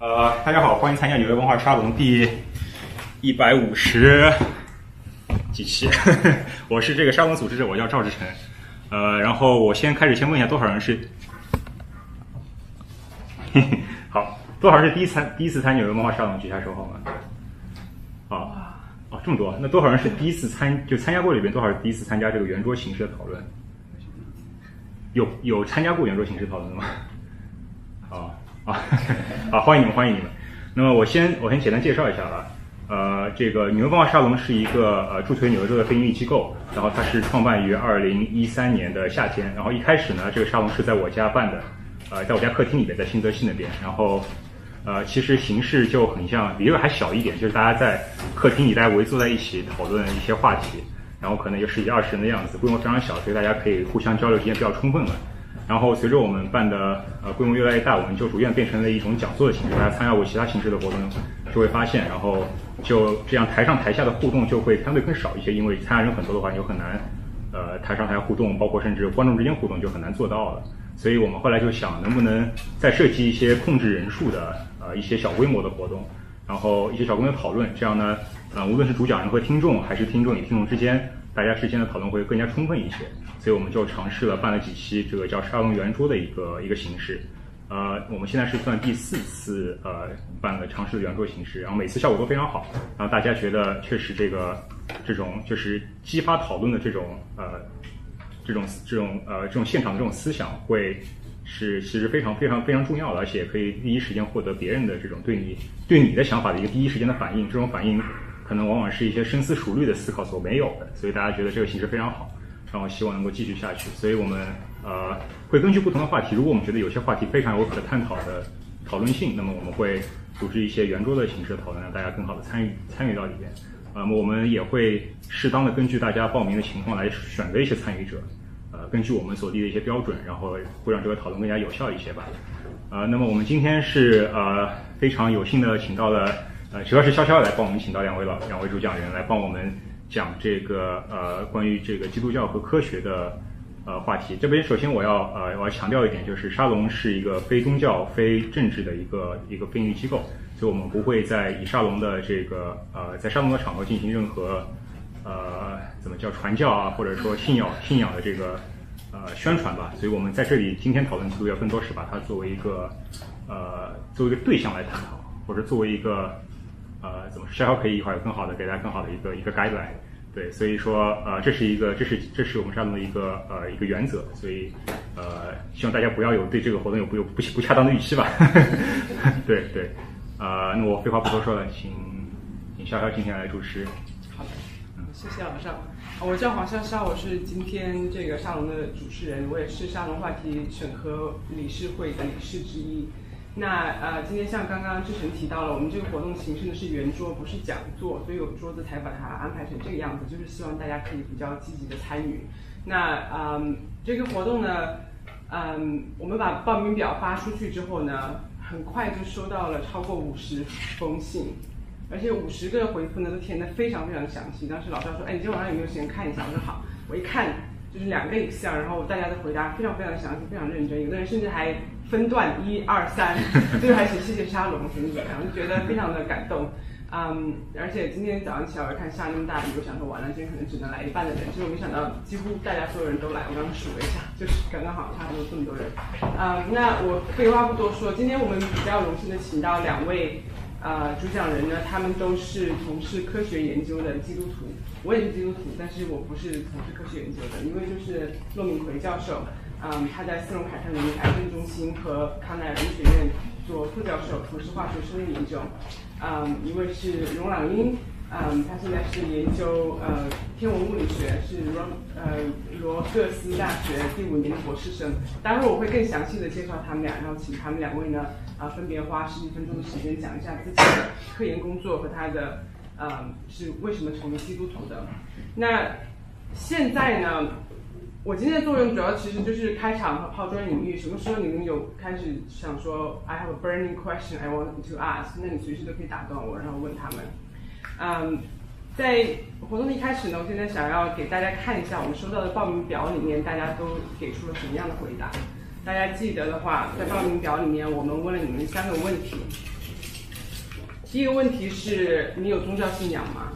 呃，大家好，欢迎参加纽约文化沙龙第一百五十几期。我是这个沙龙组织者，我叫赵志成。呃，然后我先开始先问一下，多少人是？好，多少人是第一参第一次参纽约文化沙龙？举下手好吗？啊，哦，这么多，那多少人是第一次参就参加过里边多少人第一次参加这个圆桌形式的讨论？有有参加过圆桌形式讨论的吗？啊 啊好，欢迎你们，欢迎你们。那么我先我先简单介绍一下啊，呃，这个纽约文化沙龙是一个呃助推纽约州的非营利机构，然后它是创办于二零一三年的夏天，然后一开始呢，这个沙龙是在我家办的，呃，在我家客厅里边，在新泽西那边，然后呃，其实形式就很像，比这个还小一点，就是大家在客厅里大家围坐在一起讨论一些话题，然后可能有十几二十人的样子，规模非常小，所以大家可以互相交流时间比较充分了。然后随着我们办的呃规模越来越大，我们就逐渐变成了一种讲座的形式。大家参加过其他形式的活动，就会发现，然后就这样台上台下的互动就会相对更少一些，因为参加人很多的话，你就很难呃台上台下互动，包括甚至观众之间互动就很难做到了。所以我们后来就想，能不能再设计一些控制人数的呃一些小规模的活动，然后一些小规模的讨论，这样呢，呃无论是主讲人和听众，还是听众与听众之间，大家之间的讨论会更加充分一些。所以我们就尝试了办了几期这个叫沙龙圆桌的一个一个形式，呃，我们现在是算第四次呃办了尝试的圆桌形式，然后每次效果都非常好，然后大家觉得确实这个这种就是激发讨论的这种呃这种这种呃这种现场的这种思想会是其实非常非常非常重要的，而且可以第一时间获得别人的这种对你对你的想法的一个第一时间的反应，这种反应可能往往是一些深思熟虑的思考所没有的，所以大家觉得这个形式非常好。然后希望能够继续下去，所以我们呃会根据不同的话题，如果我们觉得有些话题非常有可探讨的讨论性，那么我们会组织一些圆桌的形式讨论，让大家更好的参与参与到里边。呃，我们也会适当的根据大家报名的情况来选择一些参与者，呃，根据我们所立的一些标准，然后会让这个讨论更加有效一些吧。呃，那么我们今天是呃非常有幸的请到了呃主要是潇潇来帮我们请到两位老两位主讲人来帮我们。讲这个呃关于这个基督教和科学的呃话题，这边首先我要呃我要强调一点，就是沙龙是一个非宗教、非政治的一个一个非营利机构，所以我们不会在以沙龙的这个呃在沙龙的场合进行任何呃怎么叫传教啊，或者说信仰信仰的这个呃宣传吧。所以我们在这里今天讨论基督教，更多是把它作为一个呃作为一个对象来探讨，或者作为一个。呃，怎么说？可以一会儿有更好的，给大家更好的一个一个 guideline。对，所以说，呃，这是一个，这是这是我们沙龙的一个呃一个原则。所以，呃，希望大家不要有对这个活动有不有不不恰当的预期吧。对对，呃，那我废话不多说了，请请潇潇今天来主持。好的，谢谢老邵。我叫黄潇潇，我是今天这个沙龙的主持人，我也是沙龙话题审核理事会的理事之一。那呃，今天像刚刚志成提到了，我们这个活动形式呢是圆桌，不是讲座，所以有桌子才把它安排成这个样子，就是希望大家可以比较积极的参与。那嗯，这个活动呢，嗯，我们把报名表发出去之后呢，很快就收到了超过五十封信，而且五十个回复呢都填的非常非常详细。当时老赵说，哎，你今天晚上有没有时间看一下？我说好。我一看就是两个 Excel，然后大家的回答非常非常详细，非常认真，有的人甚至还。分段一二三，最后还写谢谢沙龙什么怎么样，就觉得非常的感动。嗯，而且今天早上起来我看下那么大雨，我想说完了，今天可能只能来一半的人，结果没想到几乎大家所有人都来。我刚刚数了一下，就是刚刚好差不多这么多人。嗯，那我废话不多说，今天我们比较荣幸的请到两位呃主讲人呢，他们都是从事科学研究的基督徒，我也是基督徒，但是我不是从事科学研究的，一位就是骆明奎教授。嗯，他在斯隆凯特人癌症中心和康奈尔医学院做副教授，从事化学生物研究。嗯，一位是荣朗英，嗯，他现在是研究呃天文物理学，是罗呃罗格斯大学第五年的博士生。待会我会更详细的介绍他们俩，然后请他们两位呢啊分别花十几分钟的时间讲一下自己的科研工作和他的嗯是为什么成为基督徒的。那现在呢？我今天的作用主要其实就是开场和抛砖引玉。什么时候你们有开始想说 I have a burning question I want to ask，那你随时都可以打断我，然后问他们。嗯，在活动的一开始呢，我现在想要给大家看一下我们收到的报名表里面，大家都给出了什么样的回答。大家记得的话，在报名表里面我们问了你们三个问题。第一个问题是你有宗教信仰吗？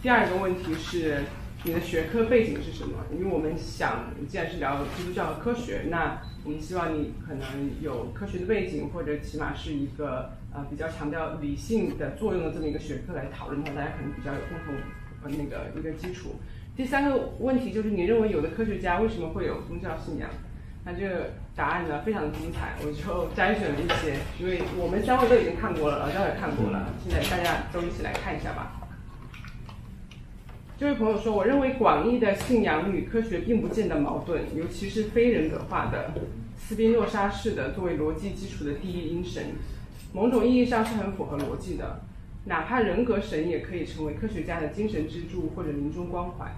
第二个问题是你的学科背景是什么？因为我们想，既然是聊基督教和科学，那我们希望你可能有科学的背景，或者起码是一个呃比较强调理性的作用的这么一个学科来讨论的话，大家可能比较有共同呃那个一个基础。第三个问题就是你认为有的科学家为什么会有宗教信仰？那这个答案呢非常的精彩，我就 摘选了一些，因为我们三位都已经看过了，老赵也看过了，现在大家都一起来看一下吧。这位朋友说：“我认为广义的信仰与科学并不见得矛盾，尤其是非人格化的斯宾诺莎式的作为逻辑基础的第一因神，某种意义上是很符合逻辑的。哪怕人格神也可以成为科学家的精神支柱或者临终关怀。”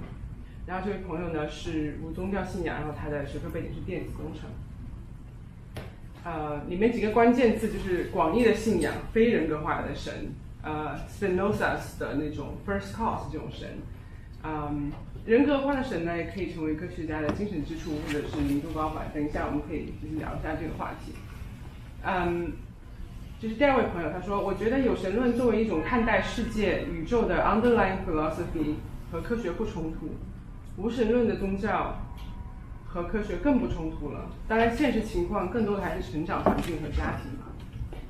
然后这位朋友呢是无宗教信仰，然后他的学科背景是电子工程。呃，里面几个关键字就是广义的信仰、非人格化的神、呃，Spinoza 的那种 First Cause 这种神。嗯，人格化的神呢，也可以成为科学家的精神支柱，或者是民族关怀。等一下，我们可以就是聊一下这个话题。嗯，这是第二位朋友，他说：“我觉得有神论作为一种看待世界、宇宙的 underlying philosophy 和科学不冲突，无神论的宗教和科学更不冲突了。当然，现实情况更多的还是成长环境和家庭嘛。”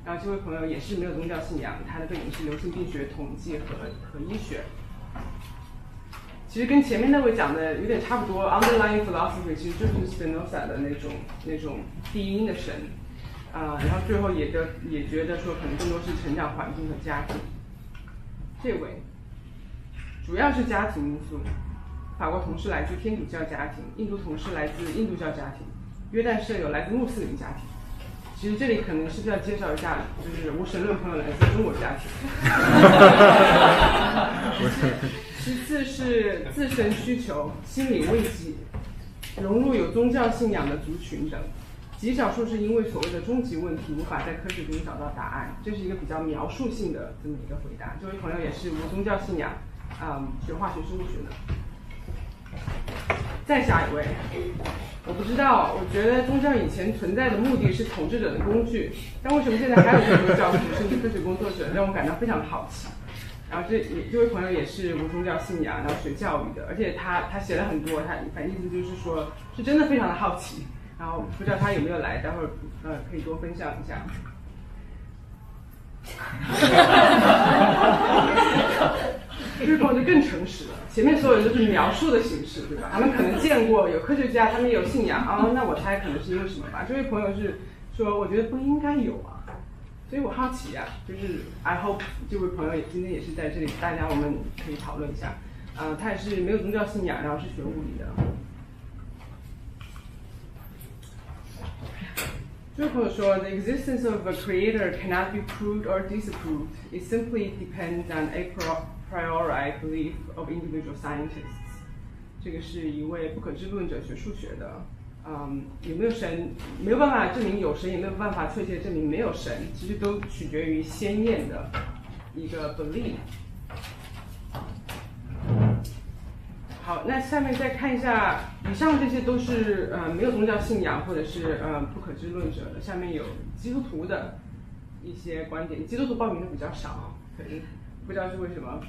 然后这位朋友也是没有宗教信仰，他的背景是流行病学、统计和和医学。其实跟前面那位讲的有点差不多，underlying philosophy 其实就是 Spinoza 的那种那种低音的神，啊，然后最后也的也觉得说可能更多是成长环境和家庭。这位主要是家庭因素，法国同事来自天主教家庭，印度同事来自印度教家庭，约旦舍友来自穆斯林家庭。其实这里可能是不是要介绍一下，就是无神论朋友来自中国家庭。其次是自身需求、心理慰藉、融入有宗教信仰的族群等，极少数是因为所谓的终极问题无法在科学中找到答案。这是一个比较描述性的这么一个回答。这位朋友也是无宗教信仰，啊，学化学、生物学的。再下一位，我不知道，我觉得宗教以前存在的目的是统治者的工具，但为什么现在还有这么多教徒甚至科学工作者，让我感到非常的好奇。然后这也这位朋友也是无宗教信仰，然后学教育的，而且他他写了很多，他反正意思就是说，是真的非常的好奇。然后不知道他有没有来，待会儿呃可以多分享一下。这位朋友就更诚实了，前面所有人都是描述的形式，对吧？他们可能见过有科学家，他们有信仰啊，那我猜可能是因为什么吧？这位朋友是说，我觉得不应该有啊。所以我好奇呀，就是 I hope 这位朋友也今天也是在这里，大家我们可以讨论一下。呃，他也是没有宗教信仰，然后是学物理的。这位朋友说，The existence of a creator cannot be proved or disproved. It simply depends on a priori belief of individual scientists. 这个是一位不可知论者学数学的。嗯，有没有神？没有办法证明有神，也没有办法确切证明没有神。其实都取决于先验的一个 belief。好，那下面再看一下，以上这些都是呃没有宗教信仰或者是呃不可知论者的。下面有基督徒的一些观点，基督徒报名的比较少，可能不知道是为什么。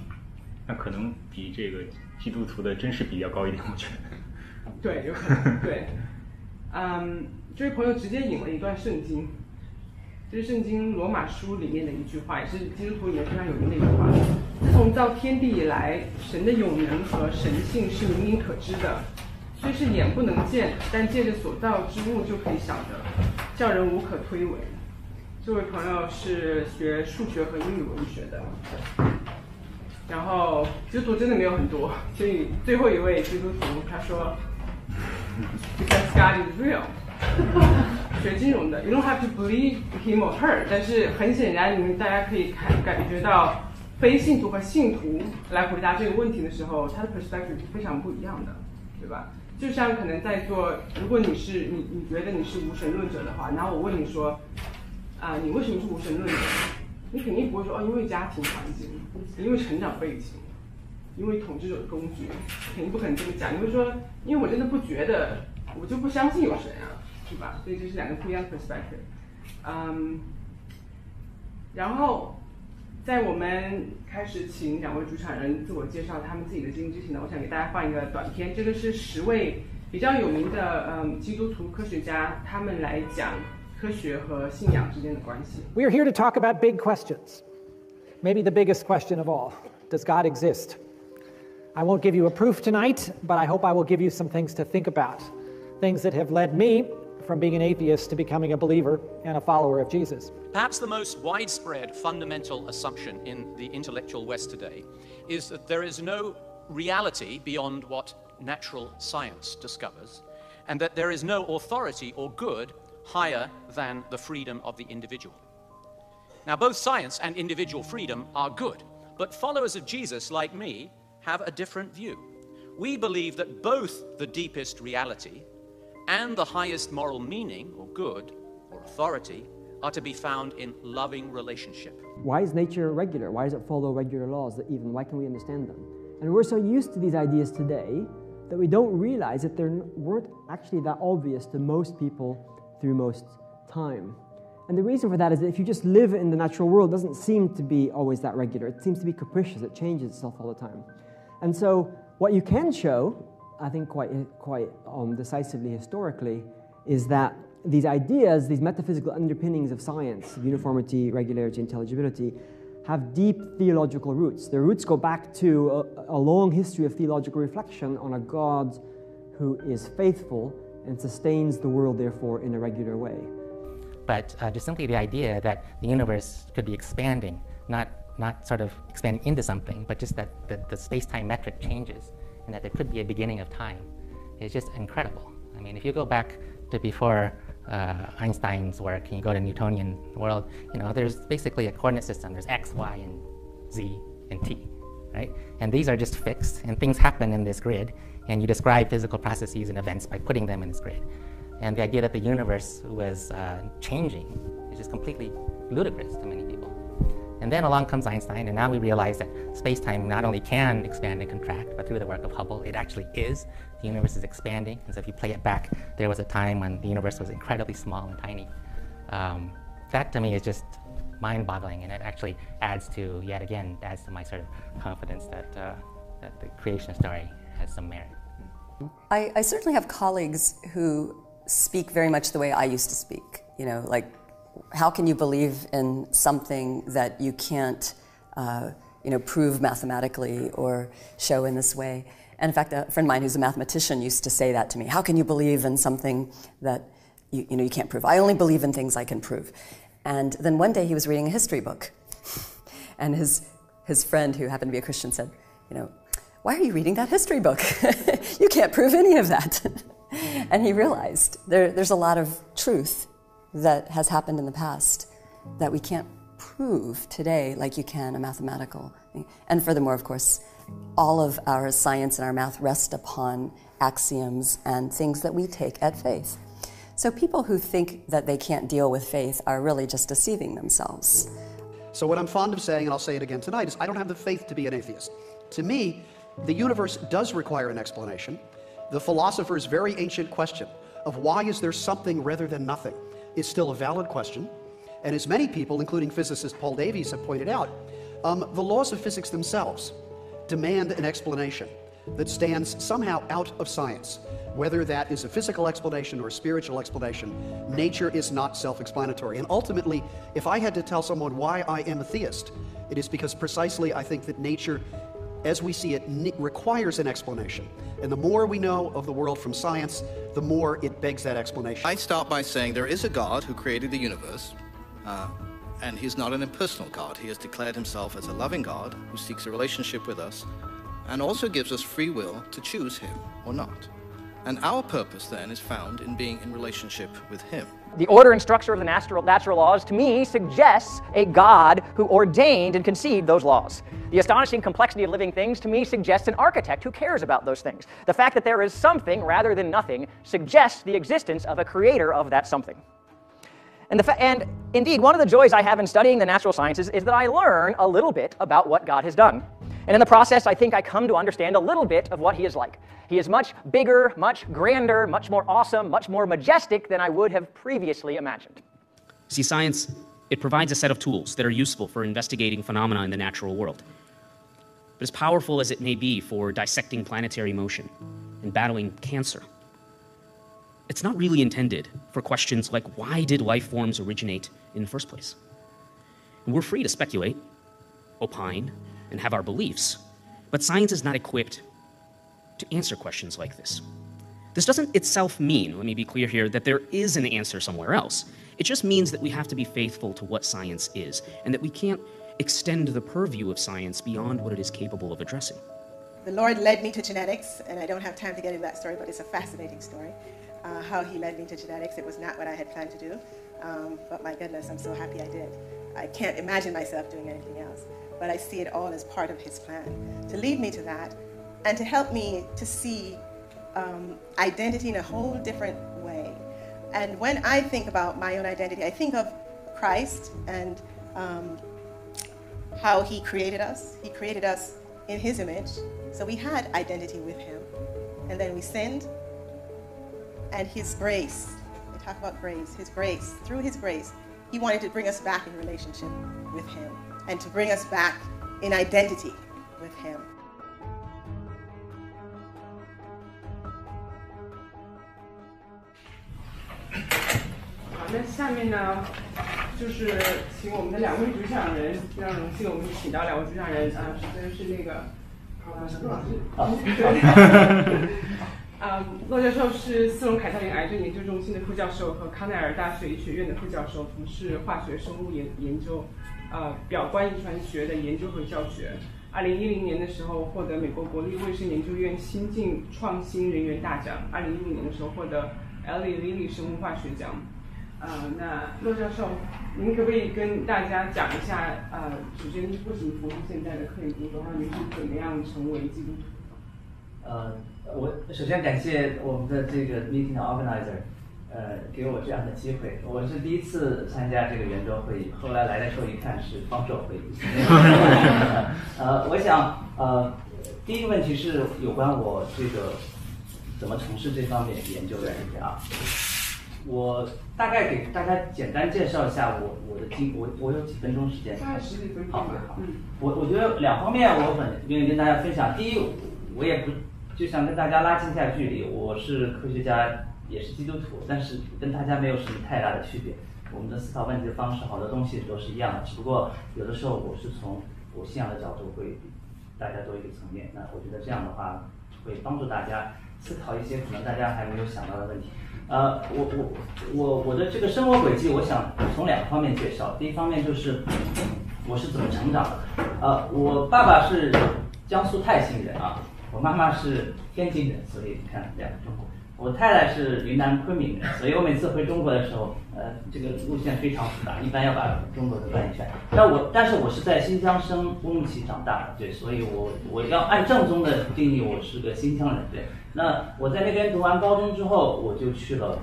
那可能比这个基督徒的真实比较高一点，我觉得。对，有可能对。嗯，这位朋友直接引了一段圣经，这是圣经罗马书里面的一句话，也是基督徒里面非常有名的一句话。自从造天地以来，神的永能和神性是明明可知的，虽是眼不能见，但借着所造之物就可以晓得，叫人无可推诿。这位朋友是学数学和英语文学的，然后基督徒真的没有很多，所以最后一位基督徒他说。Because God is real，学金融的，you don't have to believe him or her。但是很显然，你们大家可以看感觉到，非信徒和信徒来回答这个问题的时候，他的 perspective 是非常不一样的，对吧？就像可能在做，如果你是你你觉得你是无神论者的话，然后我问你说，啊，你为什么是无神论者？你肯定不会说哦，因为家庭环境，因为成长背景。因为统治者的工具，肯定不可能这么讲。你会说，因为我真的不觉得，我就不相信有神啊，是吧？所以这是两个不一样的 perspective。嗯，然后在我们开始请两位主讲人自我介绍他们自己的经历之前呢，我想给大家放一个短片，这个是十位比较有名的嗯基督徒科学家，他们来讲科学和信仰之间的关系。We are here to talk about big questions. Maybe the biggest question of all Does God exist? I won't give you a proof tonight, but I hope I will give you some things to think about. Things that have led me from being an atheist to becoming a believer and a follower of Jesus. Perhaps the most widespread fundamental assumption in the intellectual West today is that there is no reality beyond what natural science discovers, and that there is no authority or good higher than the freedom of the individual. Now, both science and individual freedom are good, but followers of Jesus, like me, have a different view. We believe that both the deepest reality and the highest moral meaning or good or authority are to be found in loving relationship. Why is nature regular? Why does it follow regular laws that even why can we understand them? And we're so used to these ideas today that we don't realize that they weren't actually that obvious to most people through most time. And the reason for that is that if you just live in the natural world, it doesn't seem to be always that regular. It seems to be capricious, it changes itself all the time. And so, what you can show, I think quite, quite um, decisively historically, is that these ideas, these metaphysical underpinnings of science, of uniformity, regularity, intelligibility, have deep theological roots. Their roots go back to a, a long history of theological reflection on a God who is faithful and sustains the world, therefore, in a regular way. But uh, just simply the idea that the universe could be expanding, not, not sort of expanding into something, but just that the, the space time metric changes and that there could be a beginning of time is just incredible. I mean, if you go back to before uh, Einstein's work and you go to Newtonian world, you know, there's basically a coordinate system. There's x, y, and z and t, right? And these are just fixed, and things happen in this grid, and you describe physical processes and events by putting them in this grid. And the idea that the universe was uh, changing is just completely ludicrous. And then along comes Einstein, and now we realize that space time not only can expand and contract, but through the work of Hubble, it actually is. The universe is expanding. And so if you play it back, there was a time when the universe was incredibly small and tiny. Um, that to me is just mind boggling, and it actually adds to, yet again, adds to my sort of confidence that, uh, that the creation story has some merit. I, I certainly have colleagues who speak very much the way I used to speak. You know, like, how can you believe in something that you can't, uh, you know, prove mathematically or show in this way? And in fact, a friend of mine who's a mathematician used to say that to me. How can you believe in something that you, you know you can't prove? I only believe in things I can prove. And then one day he was reading a history book, and his his friend who happened to be a Christian said, you know, why are you reading that history book? you can't prove any of that. and he realized there, there's a lot of truth that has happened in the past that we can't prove today like you can a mathematical thing. And furthermore, of course, all of our science and our math rest upon axioms and things that we take at faith. So people who think that they can't deal with faith are really just deceiving themselves. So, what I'm fond of saying, and I'll say it again tonight, is I don't have the faith to be an atheist. To me, the universe does require an explanation. The philosopher's very ancient question of why is there something rather than nothing is still a valid question. And as many people, including physicist Paul Davies, have pointed out, um, the laws of physics themselves demand an explanation that stands somehow out of science. Whether that is a physical explanation or a spiritual explanation, nature is not self explanatory. And ultimately, if I had to tell someone why I am a theist, it is because precisely I think that nature, as we see it, requires an explanation. And the more we know of the world from science, the more it begs that explanation. I start by saying there is a God who created the universe, uh, and he's not an impersonal God. He has declared himself as a loving God who seeks a relationship with us and also gives us free will to choose him or not. And our purpose then is found in being in relationship with him. The order and structure of the natural, natural laws, to me, suggests a God who ordained and conceived those laws. The astonishing complexity of living things, to me, suggests an architect who cares about those things. The fact that there is something rather than nothing suggests the existence of a creator of that something. And, fa- and indeed, one of the joys I have in studying the natural sciences is that I learn a little bit about what God has done. And in the process, I think I come to understand a little bit of what He is like. He is much bigger, much grander, much more awesome, much more majestic than I would have previously imagined. See, science It provides a set of tools that are useful for investigating phenomena in the natural world. But as powerful as it may be for dissecting planetary motion and battling cancer, it's not really intended for questions like why did life forms originate in the first place? And we're free to speculate, opine, and have our beliefs, but science is not equipped to answer questions like this. This doesn't itself mean, let me be clear here, that there is an answer somewhere else. It just means that we have to be faithful to what science is, and that we can't extend the purview of science beyond what it is capable of addressing. The Lord led me to genetics, and I don't have time to get into that story, but it's a fascinating story. Uh, how He led me to genetics. It was not what I had planned to do, um, but my goodness, I'm so happy I did. I can't imagine myself doing anything else, but I see it all as part of His plan to lead me to that and to help me to see um, identity in a whole different way. And when I think about my own identity, I think of Christ and um, how He created us. He created us in His image, so we had identity with Him. And then we sinned, and His grace, we talk about grace, His grace, through His grace, He wanted to bring us back in relationship with Him and to bring us back in identity with Him. 好，那下面呢，就是请我们的两位主讲人，非常荣幸我们请到两位主讲人啊，首先是那个，啊，陆老师，啊，骆教授是斯隆凯特琳癌症研究中心的副教授和康奈尔大学医学院的副教授，从事化学生物研研究，呃，表观遗传学的研究和教学。二零一零年的时候获得美国国立卫生研究院新晋创新人员大奖，二零一五年的时候获得 Ellie Lilly 生物化学奖。呃，那骆教授，您可不可以跟大家讲一下，呃，首先为什么从事现在的科研工作，然后您是怎么样成为基督徒？呃，我首先感谢我们的这个 meeting organizer，呃，给我这样的机会。我是第一次参加这个圆桌会议，后来来的时候一看是方舟会议。呃，我想，呃，第一个问题是有关我这个怎么从事这方面研究的问题啊。我大概给大家简单介绍一下我我的经我我有几分钟时间，大概十几分钟好吧。好，嗯。我我觉得两方面我很愿意跟大家分享。第一，我也不就想跟大家拉近一下距离。我是科学家，也是基督徒，但是跟大家没有什么太大的区别。我们的思考问题的方式，好多东西都是一样的，只不过有的时候我是从我信仰的角度会比大家多一个层面。那我觉得这样的话会帮助大家思考一些可能大家还没有想到的问题。呃，我我我我的这个生活轨迹，我想从两个方面介绍。第一方面就是我是怎么成长的。呃，我爸爸是江苏泰兴人啊，我妈妈是天津人，所以你看两个中国人。我太太是云南昆明人，所以我每次回中国的时候，呃，这个路线非常复杂，一般要把中国的转一圈。但我但是我是在新疆生乌鲁木齐长大的，对，所以我我要按正宗的定义，我是个新疆人，对。那我在那边读完高中之后，我就去了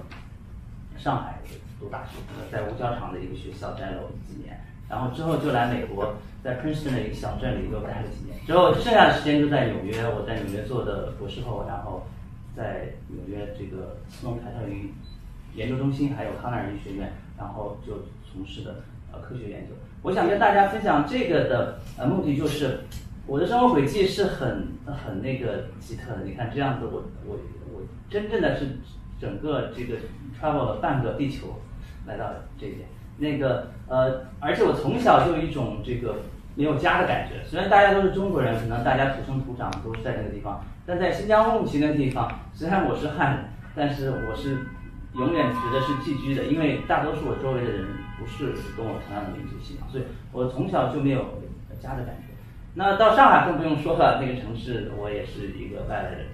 上海读大学，在五角场的一个学校待了几年，然后之后就来美国，在 Princeton 的一个小镇里又待了几年，之后剩下的时间就在纽约，我在纽约做的博士后，然后在纽约这个斯隆凯特林研究中心还有康奈尔医学院，然后就从事的呃科学研究。我想跟大家分享这个的呃目的就是，我的生活轨迹是很很那个奇特的。你看这样子我，我我真正的是整个这个 travel 了半个地球来到这边。那个呃，而且我从小就有一种这个没有家的感觉。虽然大家都是中国人，可能大家土生土长都是在那个地方，但在新疆乌鲁木齐那个地方，虽然我是汉人，但是我是永远觉得是寄居的，因为大多数我周围的人不是跟我同样的民族信仰，所以我从小就没有家的感觉。那到上海更不用说了，那个城市我也是一个外来人。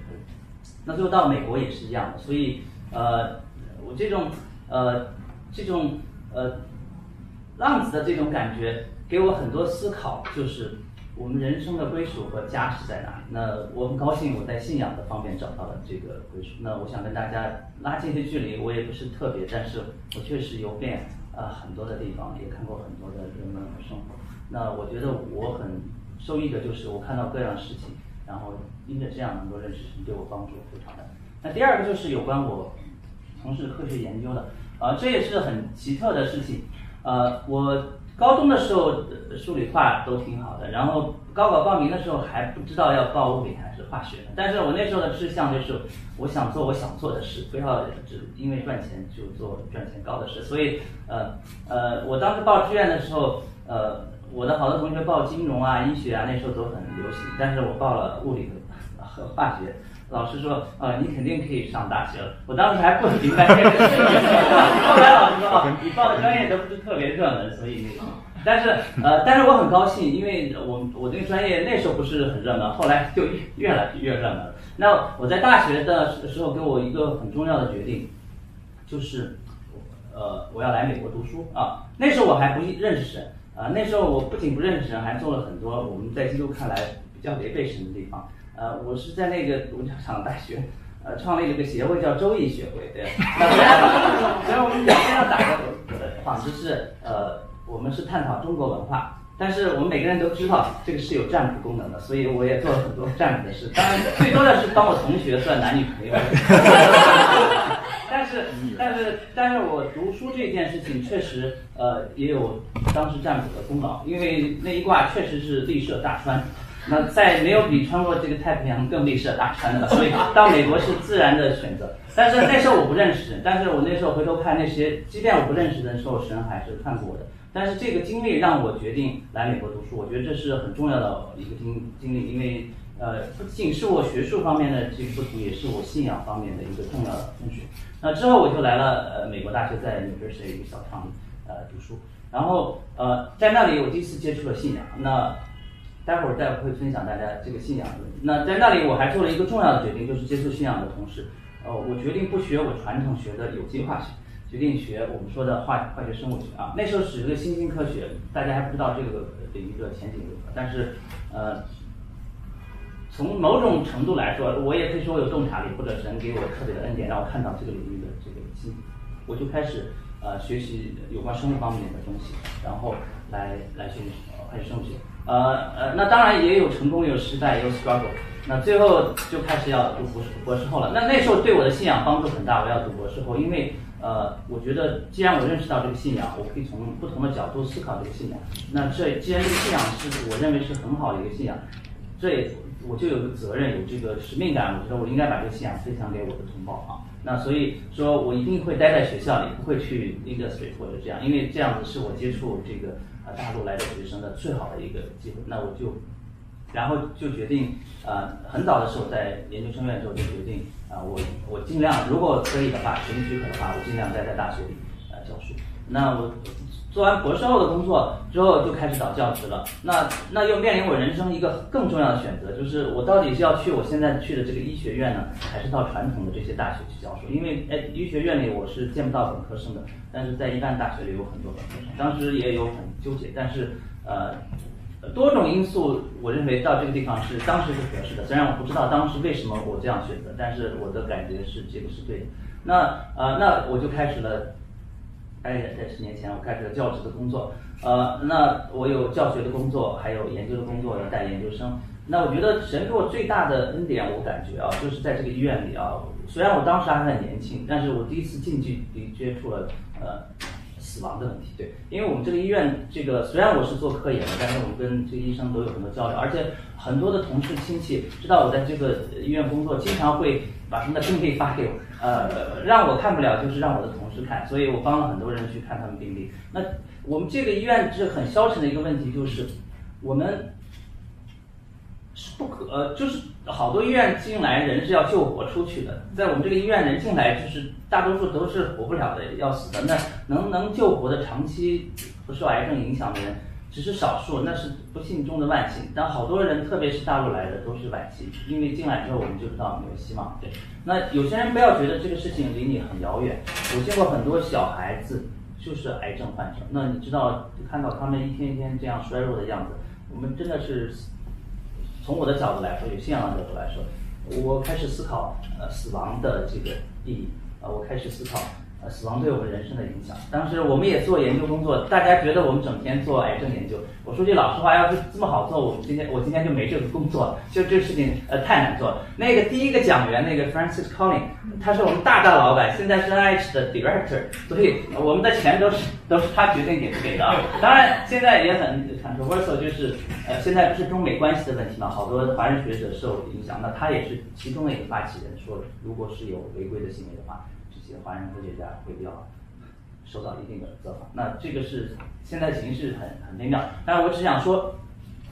那最后到美国也是一样的，所以呃，我这种呃这种呃浪子的这种感觉，给我很多思考，就是我们人生的归属和家是在哪里？那我很高兴我在信仰的方面找到了这个归属。那我想跟大家拉近些距离，我也不是特别，但是我确实游遍呃很多的地方，也看过很多的人们和生活。那我觉得我很受益的就是我看到各样事情，然后因着这样能够认识神，对我帮助非常大。那第二个就是有关我从事科学研究的，啊，这也是很奇特的事情。呃，我高中的时候数理化都挺好的，然后高考报名的时候还不知道要报物理还是化学，但是我那时候的志向就是我想做我想做的事，不要只因为赚钱就做赚钱高的事，所以呃呃，我当时报志愿的时候，呃，我的好多同学报金融啊、医学啊，那时候都很流行，但是我报了物理和化学。老师说，呃，你肯定可以上大学了。我当时还不明白这个事情，后来老师说，哦，你报的专业都不是特别热门，所以那个，但是呃，但是我很高兴，因为我我那个专业那时候不是很热门，后来就越越来越热门了。那我在大学的时候给我一个很重要的决定，就是呃，我要来美国读书啊。那时候我还不认识神啊，那时候我不仅不认识神，还做了很多我们在基督看来比较违背神的地方。呃，我是在那个读场大学，呃，创立了一个协会叫周易学会，对。所以我们表面上打个幌子是，呃，我们是探讨中国文化，但是我们每个人都知道这个是有占卜功能的，所以我也做了很多占卜的事。当然，最多的是帮我同学算男女朋友。但是，但是，但是我读书这件事情确实，呃，也有当时占卜的功劳，因为那一卦确实是立设大川。那再没有比穿过这个太平洋更历史大川的了，所以到美国是自然的选择。但是那时候我不认识人，但是我那时候回头看那些，即便我不认识的时候，神还是看过我的。但是这个经历让我决定来美国读书，我觉得这是很重要的一个经经历，因为呃不仅是我学术方面的这个不同，也是我信仰方面的一个重要的分水。那之后我就来了呃美国大学，在纽约市一个小厂里呃读书，然后呃在那里我第一次接触了信仰。那待会儿再会分享大家这个信仰的。那在那里我还做了一个重要的决定，就是接触信仰的同时，呃，我决定不学我传统学的有机化学，决定学我们说的化化学生物学啊。那时候是一个新兴科学，大家还不知道这个的一个前景如何。但是，呃，从某种程度来说，我也可以说我有洞察力，或者神给我特别的恩典，让我看到这个领域的这个机我就开始呃学习有关生物方面的东西，然后来来学化学生物学。呃呃，那当然也有成功，有失败，也有 struggle。那最后就开始要读博士博士后了。那那时候对我的信仰帮助很大，我要读博士后，因为呃，我觉得既然我认识到这个信仰，我可以从不同的角度思考这个信仰。那这既然这个信仰是我认为是很好的一个信仰，这也我就有个责任，有这个使命感，我觉得我应该把这个信仰分享给我的同胞啊。那所以说我一定会待在学校里，不会去 industry 或者这样，因为这样子是我接触这个。啊，大陆来的学生的最好的一个机会，那我就，然后就决定，呃，很早的时候在研究生院的时候就决定，啊，我我尽量如果可以的话，学历许可的话，我尽量待在大学里，呃，教书。那我。做完博士后的工作之后，就开始找教职了。那那又面临我人生一个更重要的选择，就是我到底是要去我现在去的这个医学院呢，还是到传统的这些大学去教书？因为哎，医学院里我是见不到本科生的，但是在一般大学里有很多本科生。当时也有很纠结，但是呃，多种因素，我认为到这个地方是当时是合适的。虽然我不知道当时为什么我这样选择，但是我的感觉是这个是对的。那呃，那我就开始了。大概在十年前，我开始了教职的工作。呃，那我有教学的工作，还有研究的工作，要带研究生。那我觉得神给我最大的恩典，我感觉啊，就是在这个医院里啊。虽然我当时还很年轻，但是我第一次近距离接触了呃死亡的问题。对，因为我们这个医院，这个虽然我是做科研的，但是我们跟这个医生都有很多交流，而且很多的同事亲戚知道我在这个医院工作，经常会把他们的病历发给我，呃，让我看不了，就是让我的同。事看，所以我帮了很多人去看他们病例。那我们这个医院是很消沉的一个问题，就是我们是不可，呃，就是好多医院进来人是要救活出去的，在我们这个医院人进来就是大多数都是活不了的，要死的。那能能救活的，长期不受癌症影响的人。只是少数，那是不幸中的万幸。但好多人，特别是大陆来的，都是晚期，因为进来之后我们就知道没有希望。对，那有些人不要觉得这个事情离你很遥远。我见过很多小孩子就是癌症患者，那你知道看到他们一天一天这样衰弱的样子，我们真的是从我的角度来说，有信仰的角度来说，我开始思考呃死亡的这个意义啊，我开始思考死亡对我们人生的影响。当时我们也做研究工作，大家觉得我们整天做癌症研究。我说句老实话，要是这么好做，我们今天我今天就没这个工作了。就这个事情呃太难做了。那个第一个讲员那个 Francis Collins，他是我们大大老板，现在是 NIH 的 director，所以我们的钱都是都是他决定给给的。当然现在也很 controversial，就是呃现在不是中美关系的问题嘛，好多华人学者受影响，那他也是其中的一个发起人，说如果是有违规的行为的话，些华人科学家会比较受到一定的责罚。那这个是现在形势很很微妙，但是我只想说，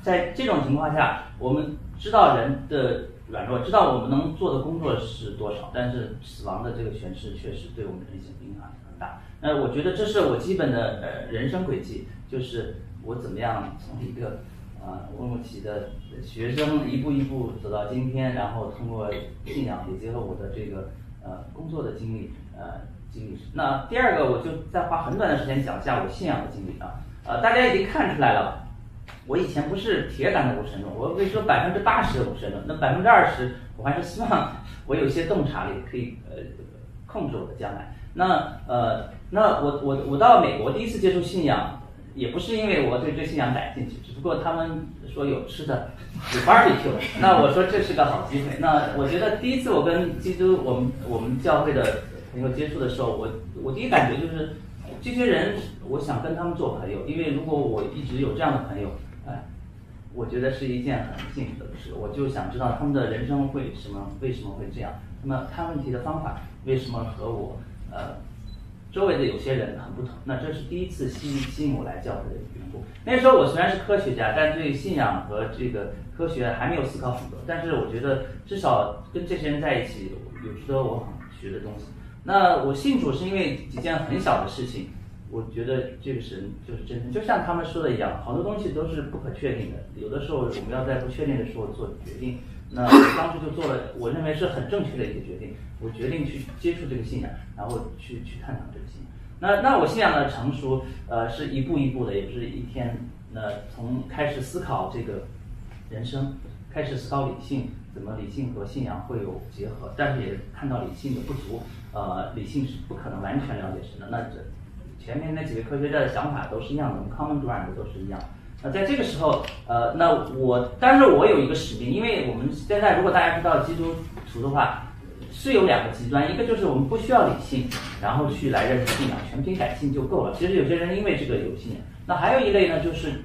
在这种情况下，我们知道人的软弱，知道我们能做的工作是多少，但是死亡的这个诠释确实对我们人性影响很大。那我觉得这是我基本的呃人生轨迹，就是我怎么样从一个啊乌鲁木齐的学生一步一步走到今天，然后通过信仰也结合我的这个呃工作的经历呃经历。那第二个，我就再花很短的时间讲一下我信仰的经历啊。呃，大家已经看出来了，我以前不是铁杆的无神论，我可以说百分之八十的无神论，那百分之二十，我还是希望 我有一些洞察力，可以呃控制我的将来。那呃，那我我我到美国第一次接触信仰，也不是因为我对这信仰感兴趣，不过他们说有吃的，有 barbecue，那我说这是个好机会。那我觉得第一次我跟基督我们我们教会的朋友接触的时候，我我第一感觉就是这些人，我想跟他们做朋友，因为如果我一直有这样的朋友，哎，我觉得是一件很幸福的事。我就想知道他们的人生会什么，为什么会这样？那么看问题的方法为什么和我呃周围的有些人很不同？那这是第一次吸吸引我来教会的缘故。那时候我虽然是科学家，但对信仰和这个科学还没有思考很多。但是我觉得至少跟这些人在一起，有值得我很学的东西。那我信主是因为几件很小的事情。我觉得这个神就是真神，就像他们说的一样，好多东西都是不可确定的。有的时候我们要在不确定的时候做决定。那我当时就做了，我认为是很正确的一个决定。我决定去接触这个信仰，然后去去探讨这个。那那我信仰的成熟，呃，是一步一步的，也不是一天。那从开始思考这个人生，开始思考理性，怎么理性和信仰会有结合，但是也看到理性的不足。呃，理性是不可能完全了解神的。那这。前面那几位科学家的想法都是一样的，我们 common ground 都是一样。那在这个时候，呃，那我，但是我有一个使命，因为我们现在如果大家知道基督徒的话，是有两个极端，一个就是我们不需要理性，然后去来认识信仰，全凭感性就够了。其实有些人因为这个有信仰。那还有一类呢，就是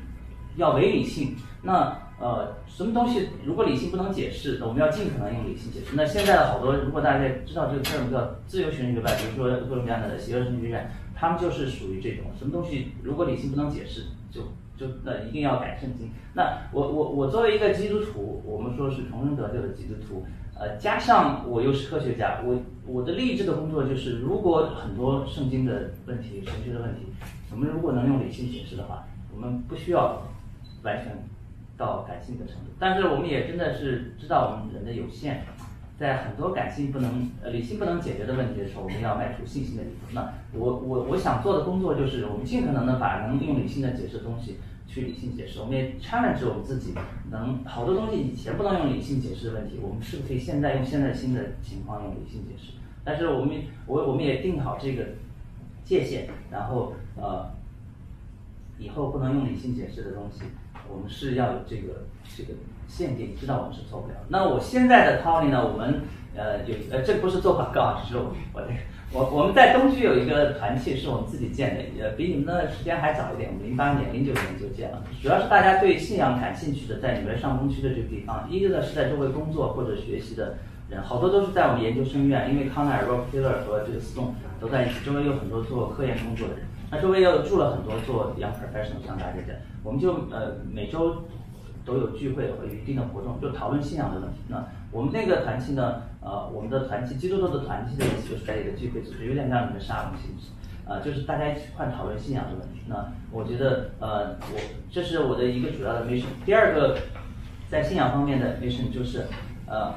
要唯理性。那呃，什么东西如果理性不能解释，我们要尽可能用理性解释。那现在的好多，如果大家知道这个 term 叫自由神学派，比如说各种各样的邪恶神学院。他们就是属于这种什么东西，如果理性不能解释，就就那一定要改圣经。那我我我作为一个基督徒，我们说是重生得救的基督徒，呃，加上我又是科学家，我我的励志的工作就是，如果很多圣经的问题、神学的问题，我们如果能用理性解释的话，我们不需要完全到感性的程度。但是我们也真的是知道我们人的有限。在很多感性不能、呃理性不能解决的问题的时候，我们要迈出信心的一步。那我我我想做的工作就是，我们尽可能的把能用理性的解释的东西去理性解释。我们也 challenge 我们自己，能好多东西以前不能用理性解释的问题，我们是不是可以现在用现在新的情况用理性解释？但是我们我我们也定好这个界限，然后呃以后不能用理性解释的东西，我们是要有这个这个。限定知道我们是做不了。那我现在的 Tony 呢？我们呃有呃，这不是做广告，是我我我我们在东区有一个团契，是我们自己建的，呃，比你们的时间还早一点，我们零八年、零九年就建了。主要是大家对信仰感兴趣的，在纽约上东区的这个地方，一个呢是在周围工作或者学习的人，好多都是在我们研究生院，因为康奈尔、Rockefeller 和这个 Stone 都在一起，周围有很多做科研工作的人。那周围又住了很多做 Young Professional，像大家的，我们就呃每周。都有聚会和一定的活动，就讨论信仰的问题。那我们那个团契呢？呃，我们的团契基督徒的团契的意思就是在一个聚会组织，有点像你们沙龙形式，呃，就是大家一块讨论信仰的问题。那我觉得，呃，我这是我的一个主要的 mission。第二个，在信仰方面的 mission 就是，呃，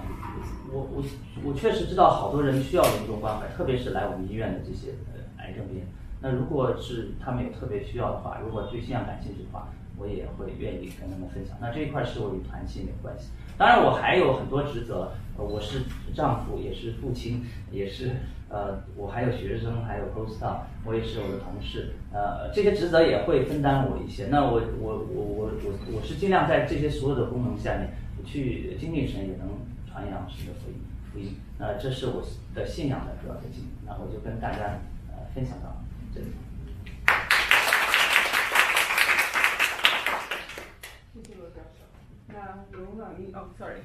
我我我确实知道好多人需要临终关怀，特别是来我们医院的这些呃癌症病人。那如果是他们有特别需要的话，如果对信仰感兴趣的话，我也会愿意跟他们分享。那这一块是我与团契没有关系。当然，我还有很多职责，呃我是丈夫，也是父亲，也是呃，我还有学生，还有 postdoc，我也是我的同事，呃，这些职责也会分担我一些。那我我我我我我是尽量在这些所有的功能下面，去精力神也能传扬神的福音福音。那这是我的信仰的主要的经。那我就跟大家呃分享到这里。谢谢罗教授。那荣朗一哦，sorry。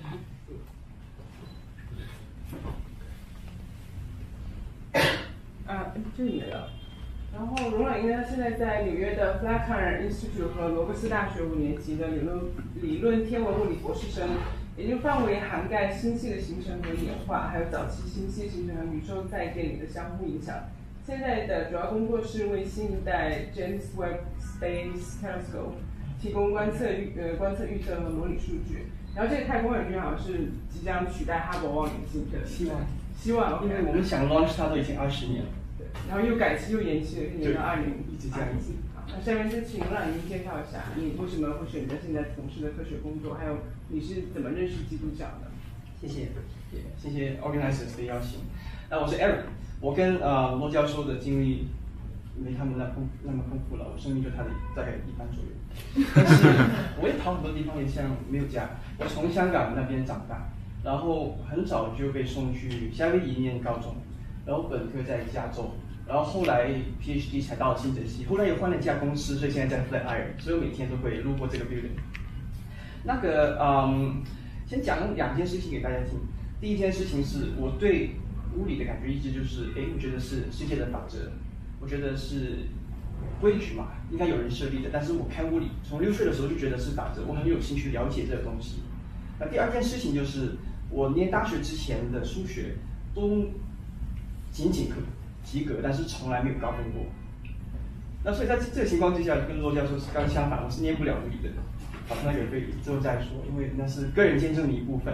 啊，这里没了。然后荣朗英呢，现在在纽约的 Flatiron Institute 和罗伯斯大学五年级的理论理论天文物理博士生，研究范围涵盖星系的形成和演化，还有早期星系形成和宇宙在电里的相互影响。现在的主要工作是为新一代 James Webb Space Telescope 提供观测预呃观测预测和模拟数据。然后这个太空望远镜好像是即将取代哈勃望远镜的，希望希望因为我们想 launch 它都已经二十年了。对，然后又改期又延期了，延到二零一直这样子。好，那下面就请让您介绍一下你为什么会选择现在从事的科学工作，还有你是怎么认识基督教的？谢谢，也谢谢 organizers 的邀请。那我是 Eric，我跟呃罗教授的经历没他们那丰那么丰富了，我生命就他的大概一半左右。但是我也跑很多地方，也像没有家。我从香港那边长大，然后很早就被送去夏威夷念高中，然后本科在加州，然后后来 PhD 才到新泽西，后来又换了一家公司，所以现在在 Flatiron，所以我每天都会路过这个 building。那个嗯，先讲两件事情给大家听。第一件事情是我对物理的感觉一直就是，哎，我觉得是世界的法则，我觉得是规矩嘛，应该有人设立的。但是我看物理，从六岁的时候就觉得是法则，我很有兴趣了解这个东西。那第二件事情就是，我念大学之前的数学都仅仅可及格，但是从来没有高分过。那所以在这个情况之下，跟罗教授是刚相反，我是念不了物理的。好，那个可以之后再说，因为那是个人见证的一部分。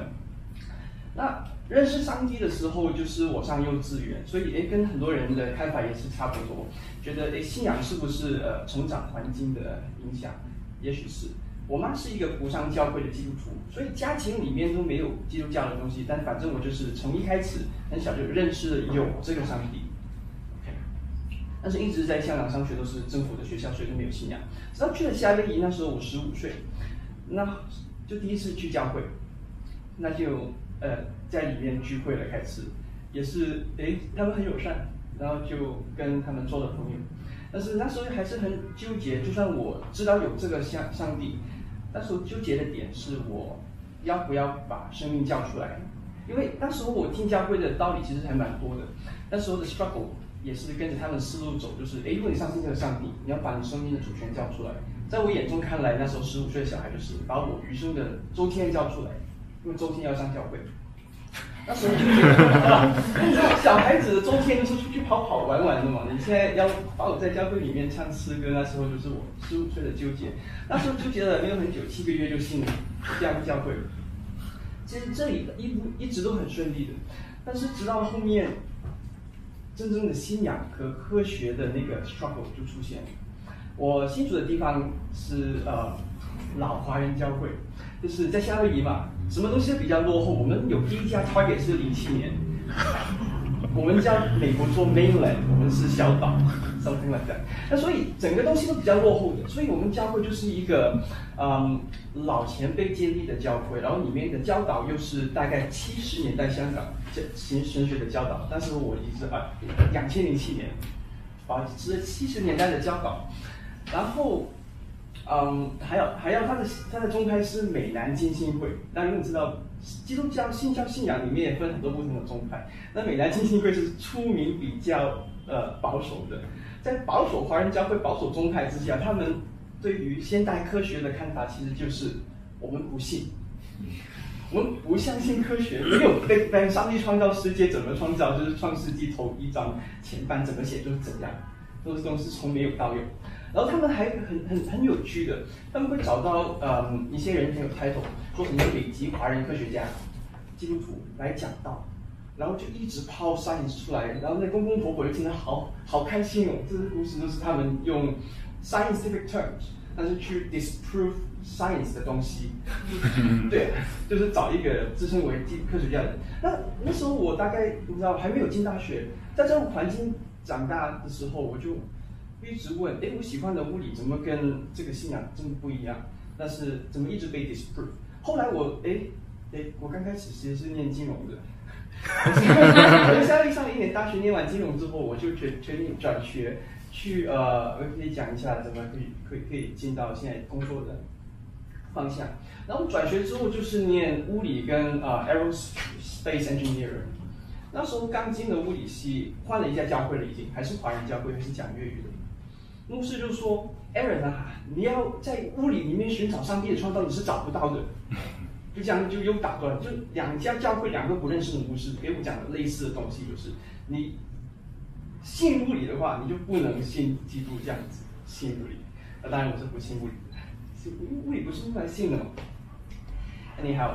那认识上帝的时候，就是我上幼稚园，所以诶，跟很多人的看法也是差不多，觉得诶，信仰是不是呃成长环境的影响？也许是。我妈是一个不上教会的基督徒，所以家庭里面都没有基督教的东西。但反正我就是从一开始很小就认识了有这个上帝。OK，但是一直在香港上学都是政府的学校，所以都没有信仰。直到去了夏威夷，那时候我十五岁，那就第一次去教会，那就呃在里面聚会了，开始也是诶，他们很友善，然后就跟他们做了朋友。但是那时候还是很纠结，就算我知道有这个上上帝。那时候纠结的点是我要不要把生命叫出来，因为那时候我听教会的道理其实还蛮多的。那时候的 struggle 也是跟着他们思路走，就是诶，如果你相信这个上帝，你要把你生命的主权叫出来。在我眼中看来，那时候十五岁的小孩就是把我余生的周天叫出来，因为周天要上教会。那时候就觉得，小孩子的周天就是出去跑跑玩玩的嘛。你现在要把我在教会里面唱诗歌，那时候就是我十五岁的纠结。那时候纠结了没有很久，七个月就信了这样教会。其实这里一步一直都很顺利的，但是直到后面，真正的信仰和科学的那个 struggle 就出现了。我新住的地方是呃老华人教会，就是在夏威夷嘛，什么东西比较落后。我们有第一家 Target 是零七年，我们叫美国做 Mainland，我们是小岛，something like that。那所以整个东西都比较落后的，所以我们教会就是一个嗯老前辈建立的教会，然后里面的教导又是大概七十年代香港教神神学的教导，但是我一直啊两千零七年，保持七十年代的教导。然后，嗯，还有还要他的他的宗派是美南浸信会。那如果你知道基督教信教信仰里面也分很多不同的宗派，那美南浸信会是出名比较呃保守的。在保守华人教会保守宗派之下，他们对于现代科学的看法其实就是我们不信，我们不相信科学，没有 Big Bang，上帝创造世界怎么创造，就是创世纪头一章前半怎么写就是怎样，都是都是从没有到有。然后他们还很很很有趣的，他们会找到嗯一些人很有 title，说什么北极华人科学家、基督徒来讲道，然后就一直抛 science 出来，然后那公公婆婆就听得好好开心哦。这些故事都是他们用 scientific terms，但是去 disprove science 的东西，对，就是找一个自称为科学家的。那那时候我大概你知道还没有进大学，在这种环境长大的时候，我就一直问：哎，我喜欢的物理怎么跟这个信仰这么不一样？但是怎么一直被 disprove？后来我哎哎，我刚开始其实是念金融的。我在利上了一年大学，念完金融之后，我就决决定转学去呃，我可以讲一下怎么可以可以可以进到现在工作的方向。然后转学之后就是念物理跟啊 aerospace engineering。那时候刚进的物理系，换了一家教会了，已经还是华人教会，还是讲粤语的。牧师就说：“Aaron 啊，你要在物理里面寻找上帝的创造，你是找不到的。”就这样就又打断，就两家教会两个不认识的牧师给我讲的类似的东西，就是你信物理的话，你就不能信基督这样子信物理。那当然我是不信物理的，信物理不是用来信的吗？Anyhow，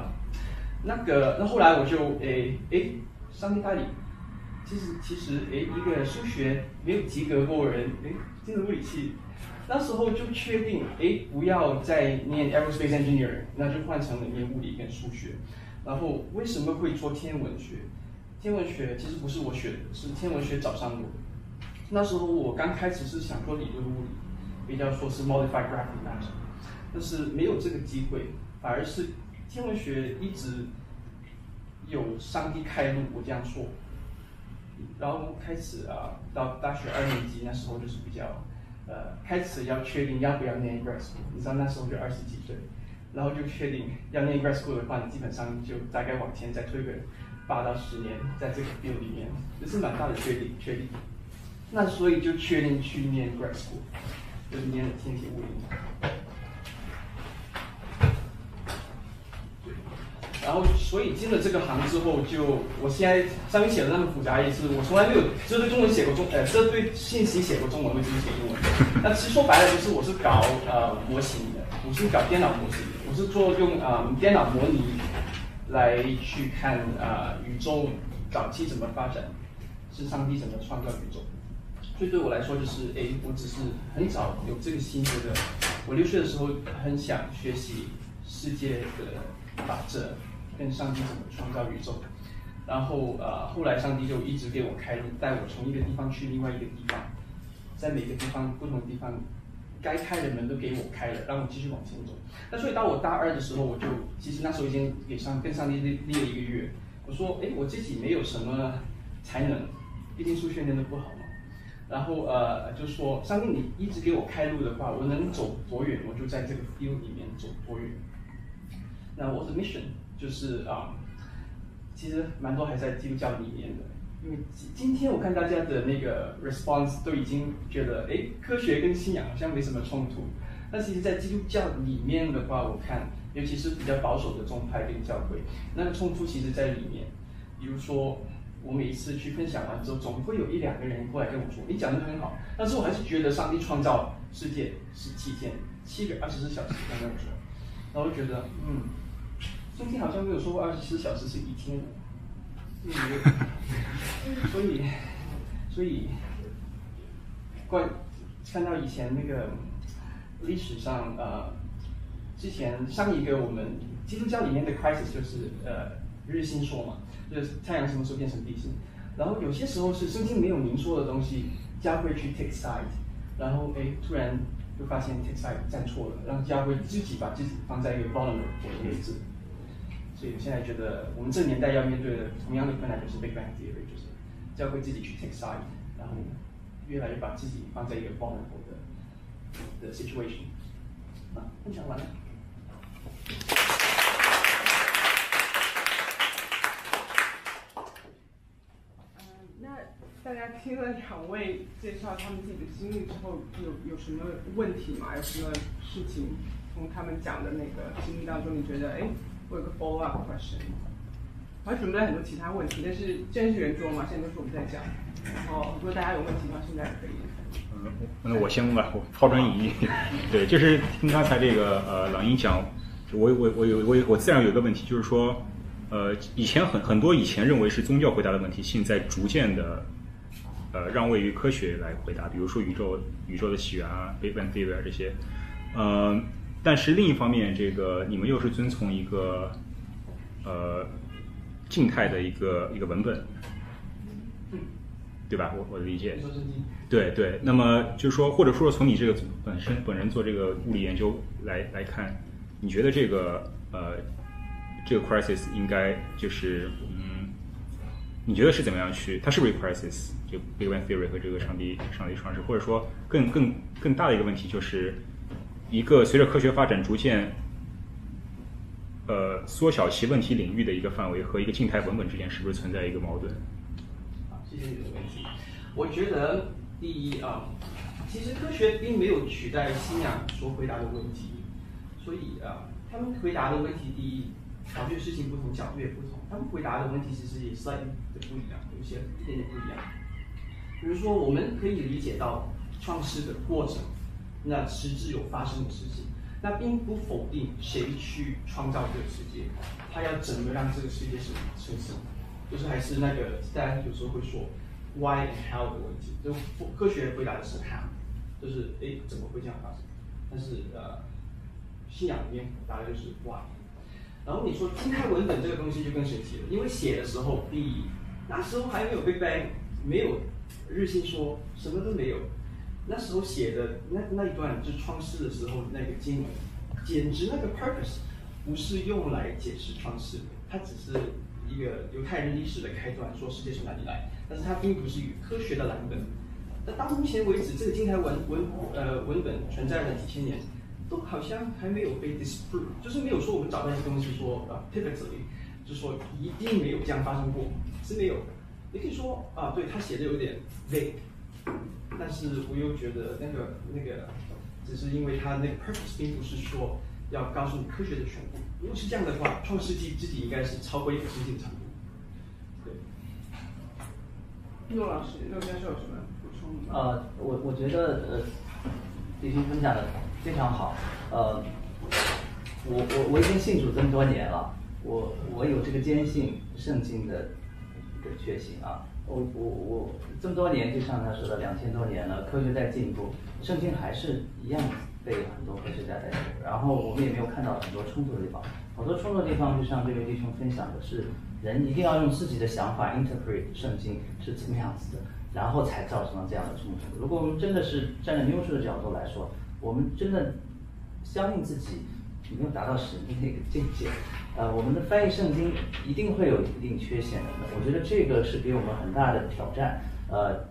那个那后来我就诶诶，上帝大理，其实其实诶一个数学没有及格过人诶进了物理系。那时候就确定，哎，不要再念 aerospace engineering，那就换成了念物理跟数学。然后为什么会做天文学？天文学其实不是我选的，是天文学找上我。那时候我刚开始是想做理论物理，比较说是 modified gravity 那种，但是没有这个机会，反而是天文学一直有上帝开路，我这样说。然后开始啊，到大学二年级那时候就是比较。呃，开始要确定要不要念 grad school，你知道那时候就二十几岁，然后就确定要念 grad school 的话，你基本上就大概往前再推个八到十年，在这个 field 里面，这是蛮大的确定确定。那所以就确定去念 grad school，就是念天体物理。然后，所以进了这个行之后，就我现在上面写的那么复杂意思，我从来没有这对中文写过中，呃，这对信息写过中文，为什么写英文？那其实说白了就是我是搞呃模型的，我是搞电脑模型的，我是做用啊电脑模拟来去看啊宇宙早期怎么发展，是上帝怎么创造宇宙。所以对我来说就是，哎，我只是很早有这个心思的，我六岁的时候很想学习世界的法则。跟上帝怎么创造宇宙，然后呃，后来上帝就一直给我开路，带我从一个地方去另外一个地方，在每个地方不同的地方，该开的门都给我开了，让我继续往前走。那所以到我大二的时候，我就其实那时候已经给上跟上帝立立了一个约，我说，哎，我自己没有什么才能，毕竟数学练的不好嘛。然后呃，就说上帝你一直给我开路的话，我能走多远，我就在这个 field 里面走多远。那我的 mission。就是啊，其实蛮多还在基督教里面的，因为今天我看大家的那个 response 都已经觉得，哎，科学跟信仰好像没什么冲突。但其实，在基督教里面的话，我看，尤其是比较保守的宗派跟教会，那个冲突其实在里面。比如说，我每一次去分享完之后，总会有一两个人过来跟我说，你讲的很好，但是我还是觉得上帝创造世界是七天，七个二十四小时刚刚说，然后觉得，嗯。圣经好像没有说过二十四小时是一天，所以，所以，关看到以前那个历史上呃，之前上一个我们基督教里面的 crisis 就是呃日心说嘛，就是太阳什么时候变成地心，然后有些时候是圣经没有明说的东西，教会去 take side，然后哎突然就发现 take side 站错了，让教会自己把自己放在一个 vulnerable 的位置。所以现在觉得，我们这个年代要面对的同样的困难就是 Big Bang Theory，就是教会自己去 take side，然后越来越把自己放在一个 vulnerable 的的 situation。啊，分享完了。那大家听了两位介绍他们自己的经历之后，有有什么问题吗？有什么事情从他们讲的那个经历当中，你觉得哎？我有个 follow up question，我还准备了很多其他问题，但是这是圆桌嘛，现在都是我们在讲。然后如果大家有问题的话，现在可以。嗯，那我先问吧，我抛砖引玉。对，就是听刚才这个呃朗英讲，我我我有我我自然有一个问题，就是说，呃，以前很很多以前认为是宗教回答的问题，现在逐渐的呃让位于科学来回答，比如说宇宙宇宙的起源啊，Big Bang Theory 啊这些。呃，但是另一方面，这个你们又是遵从一个呃静态的一个一个文本，对吧？我我的理解。对对，那么就是说，或者说从你这个本身本人做这个物理研究来来看，你觉得这个呃这个 crisis 应该就是嗯，你觉得是怎么样去？它是不是 crisis？就 Big Bang Theory 和这个上帝上帝创世，或者说更更更大的一个问题，就是一个随着科学发展逐渐呃缩小其问题领域的一个范围和一个静态文本之间是不是存在一个矛盾？好，谢谢你的问题。我觉得第一啊，其实科学并没有取代信仰所回答的问题，所以啊，他们回答的问题，第一，考虑事情不同，角度也不同，他们回答的问题其实也 slightly 的不一样，有些一点点不一样。比如说，我们可以理解到创世的过程，那实质有发生的事情，那并不否定谁去创造这个世界，他要怎么让这个世界是生成，就是还是那个大家有时候会说 why and how 的问题，就科学回答的是 how，就是哎怎么会这样发生，但是呃信仰里面答的就是 why。然后你说静态文本这个东西就更神奇了，因为写的时候，第一那时候还没有 Big Bang，没有。日心说什么都没有，那时候写的那那一段就创世的时候那个经文，简直那个 purpose 不是用来解释创世，它只是一个犹太人历史的开端，说世界从哪里来，但是它并不是与科学的蓝本。那到目前为止，这个金台文文呃文本存在了几千年，都好像还没有被 disprove，就是没有说我们找到一些东西说啊 typically，就说一定没有这样发生过，是没有。你可以说啊，对他写的有点 vague，但是我又觉得那个那个，只是因为他那个 purpose 并不是说要告诉你科学的全部。如果是这样的话，创世纪自己应该是超过一个世纪的长度。对。陆老师，陆教授有什么补充吗？呃，我我觉得呃，弟兄分享的非常好。呃，我我我已经信主这么多年了，我我有这个坚信圣经的。的确信啊，我我我这么多年，就像他说的，两千多年了，科学在进步，圣经还是一样被很多科学家在读，然后我们也没有看到很多冲突的地方，好多冲突的地方，就像这位弟兄分享的是，人一定要用自己的想法 interpret 圣经是怎么样子的，然后才造成了这样的冲突。如果我们真的是站在牛叔的角度来说，我们真的相信自己没有达到神的那个境界。呃，我们的翻译圣经一定会有一定缺陷的。我觉得这个是给我们很大的挑战。呃，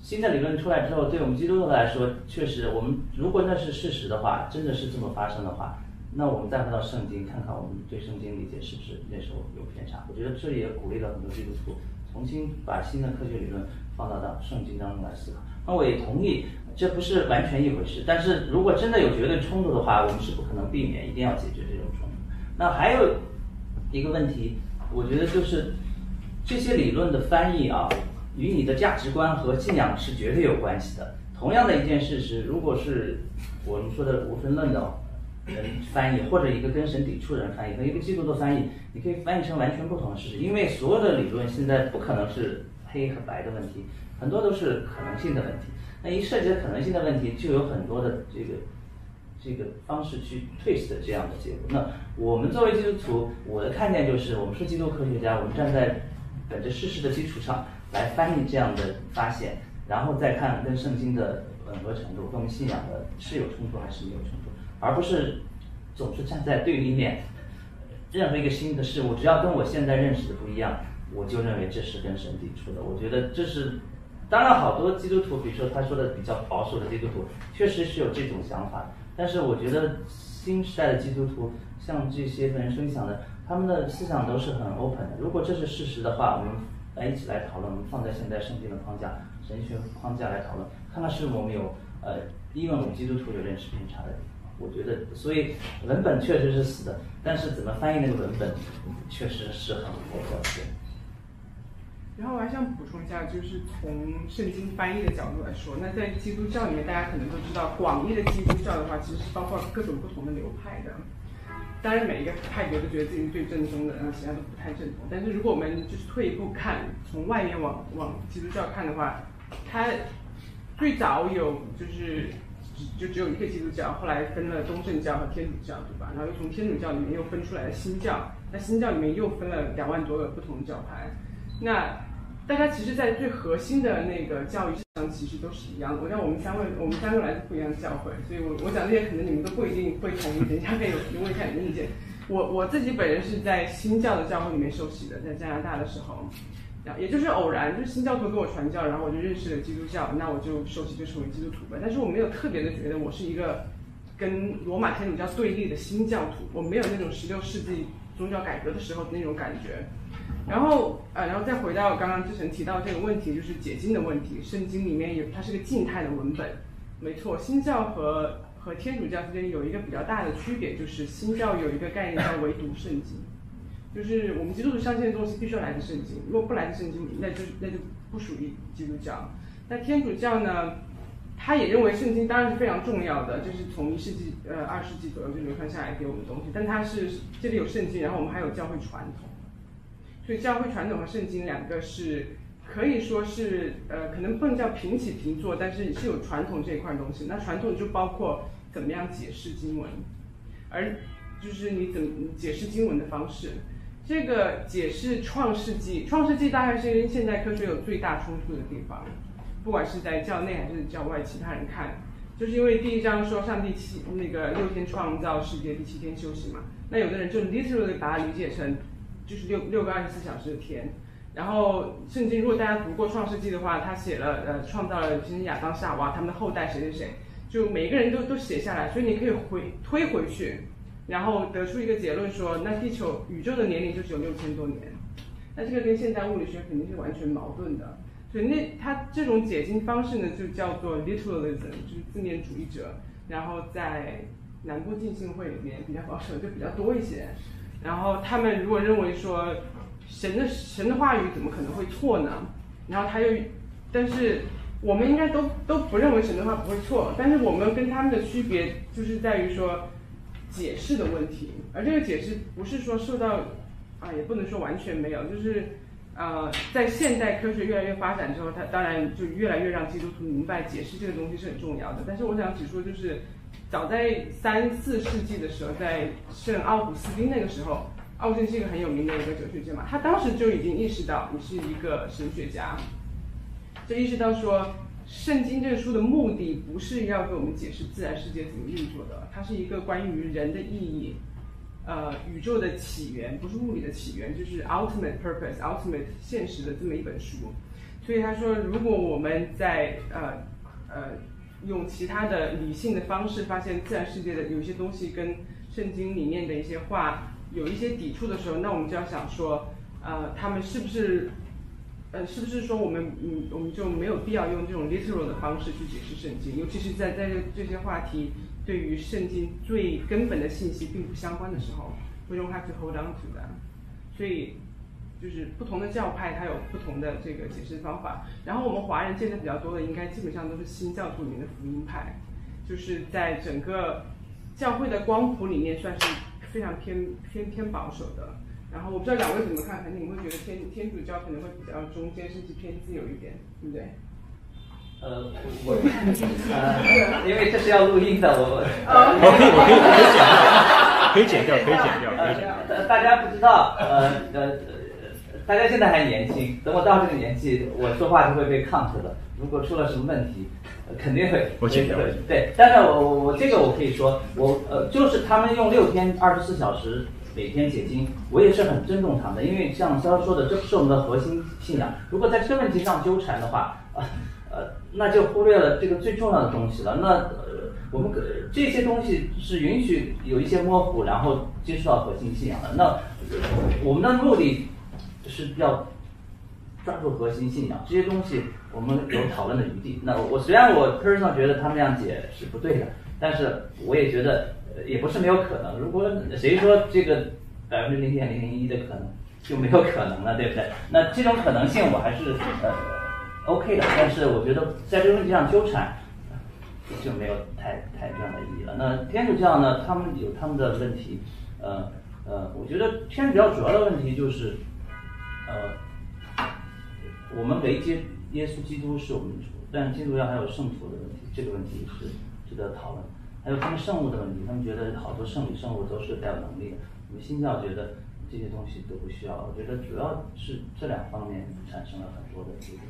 新的理论出来之后，对我们基督徒来说，确实，我们如果那是事实的话，真的是这么发生的话，那我们再回到圣经，看看我们对圣经理解是不是那时候有偏差。我觉得这也鼓励了很多基督徒重新把新的科学理论放到到圣经当中来思考。那我也同意，这不是完全一回事。但是如果真的有绝对冲突的话，我们是不可能避免，一定要解决这种冲突。那还有一个问题，我觉得就是这些理论的翻译啊，与你的价值观和信仰是绝对有关系的。同样的一件事实，如果是我们说的无神论的人翻译，或者一个跟神抵触的人翻译，和一个基督的翻译，你可以翻译成完全不同的事实。因为所有的理论现在不可能是黑和白的问题，很多都是可能性的问题。那一涉及可能性的问题，就有很多的这个。这个方式去 twist 这样的结果。那我们作为基督徒，我的看见就是，我们是基督科学家，我们站在本着事实的基础上来翻译这样的发现，然后再看跟圣经的吻合程度，跟我们信仰的是有冲突还是没有冲突，而不是总是站在对立面。任何一个新的事物，只要跟我现在认识的不一样，我就认为这是跟神抵触的。我觉得这是，当然好多基督徒，比如说他说的比较保守的基督徒，确实是有这种想法。但是我觉得新时代的基督徒，像这些人分享的，他们的思想都是很 open 的。如果这是事实的话，我们来一起来讨论，我们放在现在圣经的框架、神学框架来讨论，看看是我们有呃，因为我们基督徒有认识偏差的。我觉得，所以文本确实是死的，但是怎么翻译那个文本，确实是很活的。然后我还想补充一下，就是从圣经翻译的角度来说，那在基督教里面，大家可能都知道，广义的基督教的话，其实是包括各种不同的流派的。当然，每一个派别都觉得自己是最正宗的，然后其他都不太正宗。但是如果我们就是退一步看，从外面往往基督教看的话，它最早有就是只就只有一个基督教，后来分了东正教和天主教，对吧？然后又从天主教里面又分出来了新教，那新教里面又分了两万多个不同的教派。那大家其实，在最核心的那个教育上，其实都是一样的。我讲我们三位，我们三个来自不一样的教会，所以我我讲这些可能你们都不一定会同意，等一下可以有问一下你的意见。我我自己本人是在新教的教会里面受洗的，在加拿大的时候。也就是偶然，就是新教徒给我传教，然后我就认识了基督教，那我就受洗就成为基督徒吧。但是我没有特别的觉得我是一个跟罗马天主教对立的新教徒，我没有那种十六世纪宗教改革的时候的那种感觉。然后呃，然后再回到刚刚之前提到这个问题，就是解经的问题。圣经里面有它是个静态的文本，没错。新教和和天主教之间有一个比较大的区别，就是新教有一个概念叫唯独圣经。就是我们基督徒相信的东西必须要来自圣经，如果不来自圣经，那就那就不属于基督教。那天主教呢，他也认为圣经当然是非常重要的，就是从一世纪呃二世纪左右就流传下来给我们的东西。但它是这里有圣经，然后我们还有教会传统，所以教会传统和圣经两个是可以说是呃可能不能叫平起平坐，但是是有传统这一块东西。那传统就包括怎么样解释经文，而就是你怎么解释经文的方式。这个解释《创世纪》，《创世纪》大概是跟现代科学有最大冲突的地方，不管是在教内还是教外，其他人看，就是因为第一章说上帝七那个六天创造世界，第七天休息嘛。那有的人就 literally 把它理解成就是六六个二十四小时的天。然后圣经如果大家读过《创世纪》的话，他写了呃创造了先亚当夏娃他们的后代谁谁谁，就每个人都都写下来，所以你可以回推回去。然后得出一个结论说，那地球宇宙的年龄就只有六千多年，那这个跟现代物理学肯定是完全矛盾的。所以那他这种解经方式呢，就叫做 literalism，就是字面主义者。然后在南部浸信会里面比较保守，就比较多一些。然后他们如果认为说神的神的话语怎么可能会错呢？然后他又，但是我们应该都都不认为神的话不会错，但是我们跟他们的区别就是在于说。解释的问题，而这个解释不是说受到，啊，也不能说完全没有，就是，呃，在现代科学越来越发展之后，它当然就越来越让基督徒明白解释这个东西是很重要的。但是我想指出，就是早在三四世纪的时候，在圣奥古斯丁那个时候，奥古斯丁是一个很有名的一个哲学家嘛，他当时就已经意识到你是一个神学家，就意识到说。圣经这个书的目的不是要给我们解释自然世界怎么运作的，它是一个关于人的意义，呃，宇宙的起源，不是物理的起源，就是 ultimate purpose、ultimate 现实的这么一本书。所以他说，如果我们在呃呃用其他的理性的方式发现自然世界的有些东西跟圣经里面的一些话有一些抵触的时候，那我们就要想说，呃，他们是不是？呃，是不是说我们嗯，我们就没有必要用这种 literal 的方式去解释圣经？尤其是在在这这些话题对于圣经最根本的信息并不相关的时候，we don't have to hold on to that。所以就是不同的教派它有不同的这个解释方法。然后我们华人见的比较多的，应该基本上都是新教徒里面的福音派，就是在整个教会的光谱里面算是非常偏偏偏保守的。然后我不知道两位怎么看，肯定你会觉得天天主教可能会比较中间，甚至偏自由一点，对不对？呃，我呃，因为这是要录音的，我 我可以我可以可以剪掉，可以剪掉，可以剪掉，可以剪掉。大家不知道，呃呃，大家现在还年轻，等我到这个年纪，我说话就会被抗 o 的。如果出了什么问题，肯定会我剪掉。对，但是我我我这个我可以说，我呃，就是他们用六天二十四小时。每天解经，我也是很尊重他们的，因为像肖说的，这不是我们的核心信仰。如果在这个问题上纠缠的话，呃呃，那就忽略了这个最重要的东西了。那呃，我们这些东西是允许有一些模糊，然后接触到核心信仰的。那我们的目的就是要抓住核心信仰，这些东西我们有讨论的余地。那我虽然我 personal 觉得他们这样解是不对的，但是我也觉得。也不是没有可能。如果谁说这个百分之零点零零一的可能就没有可能了，对不对？那这种可能性我还是呃 OK 的。但是我觉得在这个问题上纠缠就没有太太这样的意义了。那天主教呢，他们有他们的问题。呃呃，我觉得天主教主要的问题就是呃，我们唯接耶稣基督是我们主，但基督教还有圣徒的问题，这个问题是。值得讨论。还有他们圣物的问题，他们觉得好多圣礼圣物都是带有能力的。我们新教觉得这些东西都不需要。我觉得主要是这两方面产生了很多的这个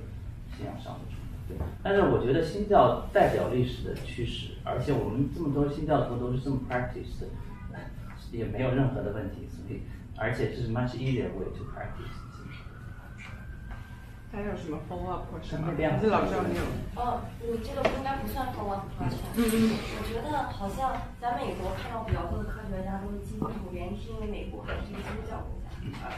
信仰上的冲突。对，但是我觉得新教代表历史的趋势，而且我们这么多新教徒都是这么 practice 的，也没有任何的问题。所以，而且这是 much easier way to practice。还有什么 follow up question 吗？还是老赵你有？哦，你这个应该不算 follow up question。嗯嗯。我觉得好像在美国看到比较多的科学家都是基督徒，原因是因为美国还是一个基督教国家，呃，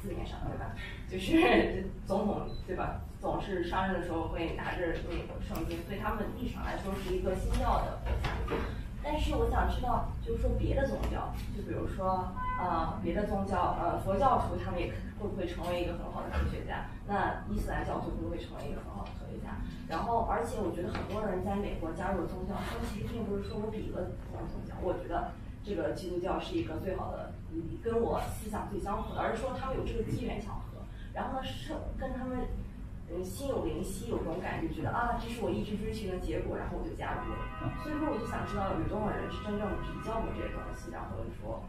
字面上对吧？就是 总统对吧？总是上任的时候会拿着那个圣经，对他们立场来说是一个新教的国家。但是我想知道，就是说别的宗教，就比如说呃别的宗教，呃佛教徒他们也会不会成为一个很好的科学家？那伊斯兰教徒会不会成为一个很好的科学家？然后，而且我觉得很多人在美国加入宗教，他们其实并不是说我比了某种宗教，我觉得这个基督教是一个最好的，跟我思想最相符的，而是说他们有这个机缘巧合，然后呢是跟他们。嗯，心有灵犀，有种感觉，觉得啊，这是我一直追寻的结果，然后我就加入了。所以说，我就想知道有多少人是真正比较过这些东西，然后说，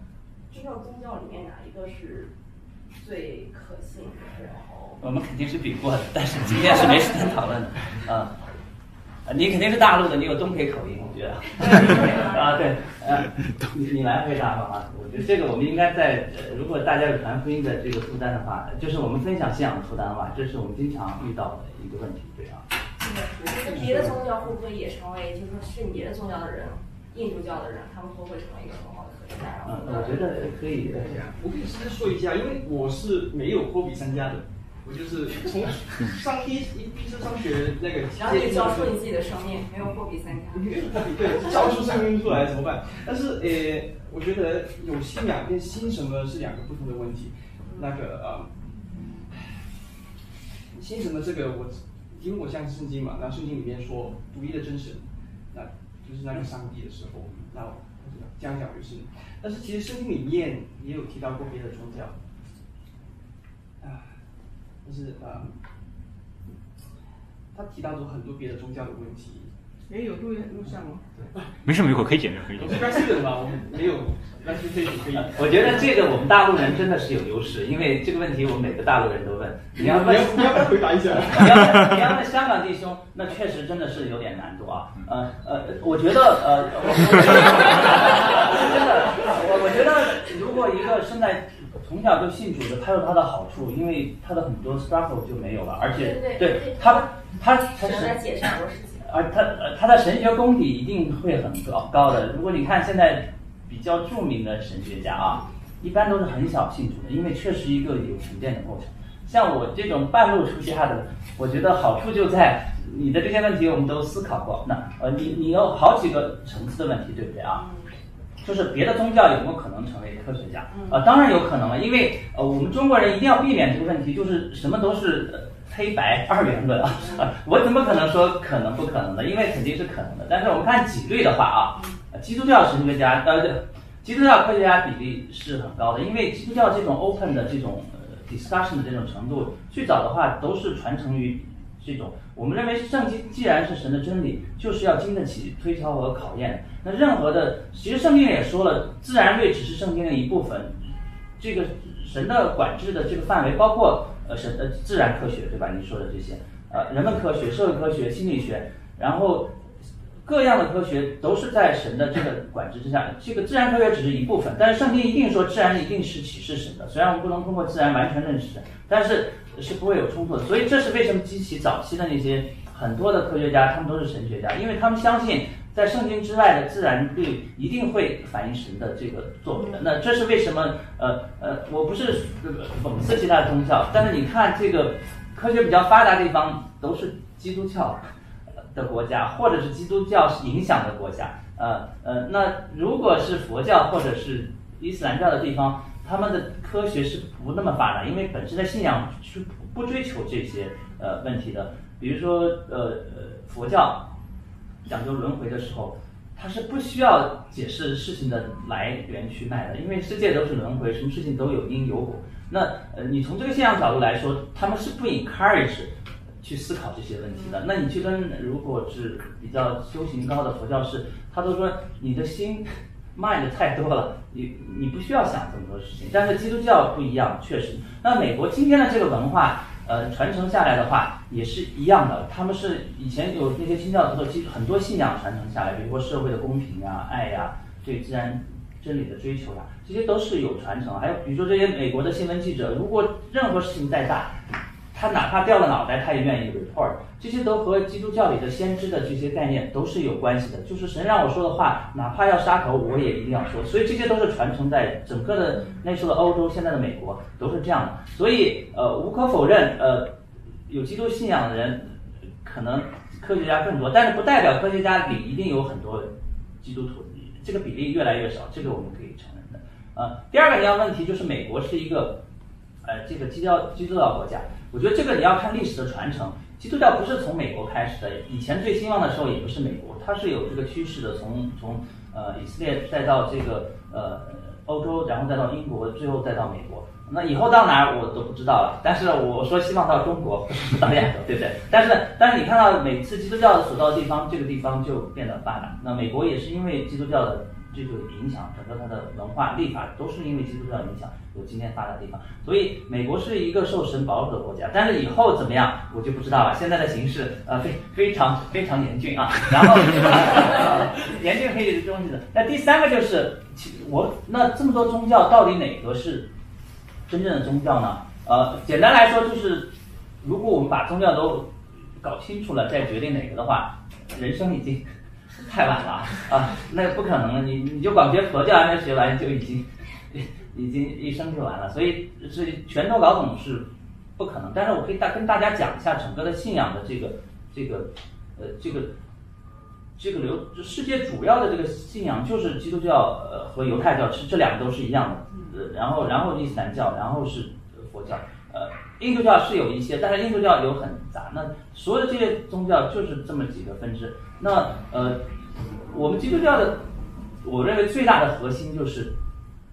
真正宗教里面哪一个是最可信的？然后我们肯定是比过的，但是今天是没时间讨论的，啊。你肯定是大陆的，你有东北口音，我觉得。啊，对，呃，你你来回答吧啊！我觉得这个我们应该在，如果大家有传福音的这个负担的话，就是我们分享信仰的负担的话，这是我们经常遇到的一个问题，对啊。那别的宗教会不会也成为，就是说信别的宗教的人，印度教的人，他们会不会成为一个很好的科学家？嗯，我觉得可以。我可以先说一下，因为我是没有货比参加的。我就是 从上一一第一次上学那个，然后你交出你自己的生命，没有货比三家。对，交出生命出来怎么办？但是呃，我觉得有信仰跟信什么是两个不同的问题。那个呃，信什么这个我，因为我相信圣经嘛，那圣经里面说独一的真神，那就是那个上帝的时候，那这样讲就是。但是其实圣经里面也有提到过别的宗教。就是呃，他提到过很多别的宗教的问题。哎，有录录像吗？没事，没事，可以剪掉，可以剪掉。这个嘛，我们没有，但是可以可以。我觉得这个我们大陆人真的是有优势，因为这个问题我们每个大陆人都问。你要问，你要不要回答一下？你要你要问香港弟兄，那确实真的是有点难度啊。呃呃，我觉得呃，真的，我 我觉得如果一个生在。从小就信主的，他有他的好处，因为他的很多 struggle 就没有了，而且对他他他是解释很多事情而他呃他的神学功底一定会很高高的。如果你看现在比较著名的神学家啊，一般都是很小信主的，因为确实一个有沉淀的过程。像我这种半路出家的，我觉得好处就在你的这些问题我们都思考过。那呃你你有好几个层次的问题，对不对啊？就是别的宗教有没有可能成为科学家？呃，当然有可能了，因为呃，我们中国人一定要避免这个问题，就是什么都是黑白二元论 啊。我怎么可能说可能不可能的？因为肯定是可能的。但是我们看几率的话啊，基督教神学家呃，基督教科学家比例是很高的，因为基督教这种 open 的这种 discussion 的这种程度，最早的话都是传承于这种。我们认为圣经既然是神的真理，就是要经得起推敲和考验。那任何的，其实圣经也说了，自然律只是圣经的一部分。这个神的管制的这个范围包括呃神的自然科学，对吧？你说的这些，呃，人文科学、社会科学、心理学，然后各样的科学都是在神的这个管制之下。这个自然科学只是一部分，但是圣经一定说自然一定是启示神的。虽然我们不能通过自然完全认识，但是是不会有冲突的。所以这是为什么激起早期的那些很多的科学家，他们都是神学家，因为他们相信。在圣经之外的自然律一定会反映神的这个作为。那这是为什么？呃呃，我不是讽刺其他的宗教，但是你看这个科学比较发达的地方都是基督教的国家，或者是基督教影响的国家。呃呃，那如果是佛教或者是伊斯兰教的地方，他们的科学是不那么发达，因为本身的信仰是不追求这些呃问题的。比如说呃呃佛教。讲究轮回的时候，他是不需要解释事情的来源去脉的，因为世界都是轮回，什么事情都有因有果。那呃，你从这个现象角度来说，他们是不 encourage 去思考这些问题的。那你去跟如果是比较修行高的佛教士，他都说你的心卖的太多了，你你不需要想这么多事情。但是基督教不一样，确实。那美国今天的这个文化，呃，传承下来的话也是一样的。他们是以前有那些清教徒的基很多信仰传承下来，比如说社会的公平呀、爱呀、对自然真理的追求呀，这些都是有传承。还有比如说这些美国的新闻记者，如果任何事情再大，他哪怕掉了脑袋，他也愿意 report。这些都和基督教里的先知的这些概念都是有关系的。就是神让我说的话，哪怕要杀头，我也一定要说。所以这些都是传承在整个的那时候的欧洲，现在的美国都是这样的。所以呃，无可否认，呃，有基督信仰的人可能科学家更多，但是不代表科学家里一定有很多基督徒，这个比例越来越少，这个我们可以承认的。呃，第二个你要问题就是美国是一个呃这个基督教基督教国家。我觉得这个你要看历史的传承，基督教不是从美国开始的，以前最兴旺的时候也不是美国，它是有这个趋势的，从从呃以色列再到这个呃欧洲，然后再到英国，最后再到美国。那以后到哪儿我都不知道了，但是我说希望到中国，不是到亚洲，对不对？但是但是你看到每次基督教所到的地方，这个地方就变得发达。那美国也是因为基督教的。这个影响，整个它的文化、立法都是因为基督教影响有今天发达的地方，所以美国是一个受神保守的国家。但是以后怎么样，我就不知道了。现在的形势呃非非常非常严峻啊，然后 严峻可以是东西的。那第三个就是，我那这么多宗教到底哪个是真正的宗教呢？呃，简单来说就是，如果我们把宗教都搞清楚了再决定哪个的话，人生已经。太晚了啊！那不可能，你你就光学佛教还没学完，就已经 已经一生就完了。所以是全都搞懂是不可能。但是我可以大跟大家讲一下整个的信仰的这个这个呃这个这个流世界主要的这个信仰就是基督教呃和犹太教，是这两个都是一样的。呃，然后然后伊斯兰教，然后是佛教。呃，印度教是有一些，但是印度教有很杂。那所有的这些宗教就是这么几个分支。那呃，我们基督教的，我认为最大的核心就是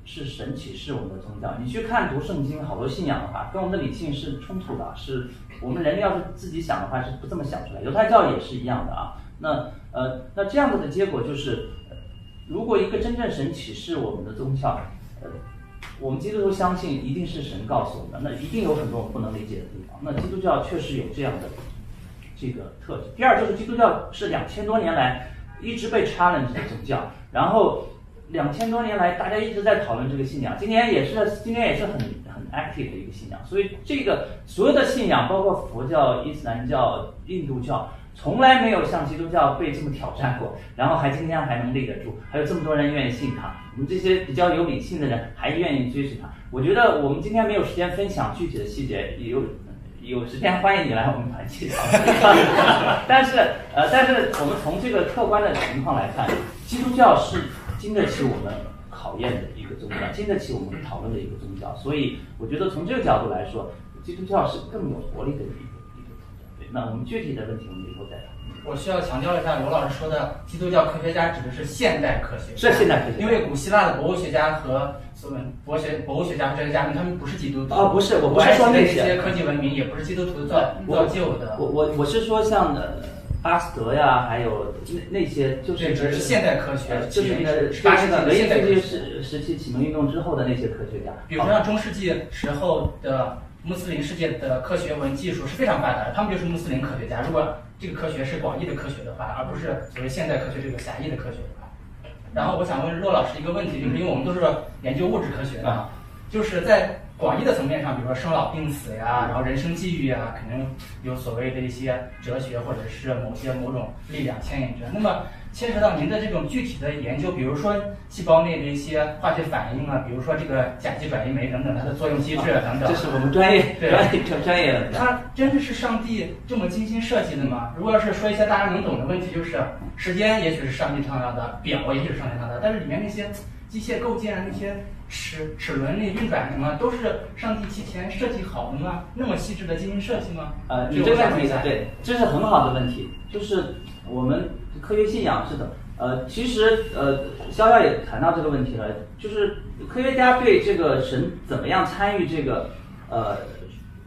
是神启示我们的宗教。你去看读圣经，好多信仰的话，跟我们的理性是冲突的。是我们人要是自己想的话，是不这么想出来。犹太教也是一样的啊。那呃，那这样子的结果就是，如果一个真正神启示我们的宗教，呃，我们基督徒相信一定是神告诉我们的，那一定有很多我们不能理解的地方。那基督教确实有这样的。这个特质。第二就是基督教是两千多年来一直被 challenge 的宗教，然后两千多年来大家一直在讨论这个信仰，今年也是今年也是很很 active 的一个信仰。所以这个所有的信仰，包括佛教、伊斯兰教、印度教，从来没有像基督教被这么挑战过，然后还今天还能立得住，还有这么多人愿意信他。我们这些比较有理性的人还愿意追随他。我觉得我们今天没有时间分享具体的细节，有。有时间欢迎你来我们团聚 但是呃，但是我们从这个客观的情况来看，基督教是经得起我们考验的一个宗教，经得起我们讨论的一个宗教。所以我觉得从这个角度来说，基督教是更有活力的一个一个宗教。对，那我们具体的问题我们以后再谈。我需要强调一下，罗老师说的基督教科学家指的是现代科学，是现代科学。因为古希腊的博物学家和所谓博学博物学家和哲学家们，他们不是基督徒。啊，不是，我不是说那些科技文明也不是基督徒造造就的。我我我是说像巴斯德呀，还有那那些就是是现代科学，就是那个八世纪的现代科学时时期启蒙运动之后的那些科学家，比如说像中世纪时候的穆斯林世界的科学文技术是非常发达的，他们就是穆斯林科学家。如果这个科学是广义的科学的话，而不是所谓现代科学这个狭义的科学的话。然后我想问骆老师一个问题，就是因为我们都是研究物质科学的，就是在广义的层面上，比如说生老病死呀，然后人生际遇啊，肯定有所谓的一些哲学或者是某些某种力量牵引着。那么牵扯到您的这种具体的研究，比如说细胞内的一些化学反应啊，比如说这个甲基转移酶等等，它的作用机制等等。这是我们专业专业专业的。它真的是上帝这么精心设计的吗？如果要是说一些大家能懂的问题，就是时间也许是上帝创造的，表也许是上帝创造的，但是里面那些机械构件那些齿齿轮那运转什么，都是上帝提前设计好的吗？那么细致的进行设计吗？呃，你这个问题对，这是很好的问题，就是我们。科学信仰是的，呃，其实呃，逍遥也谈到这个问题了，就是科学家对这个神怎么样参与这个呃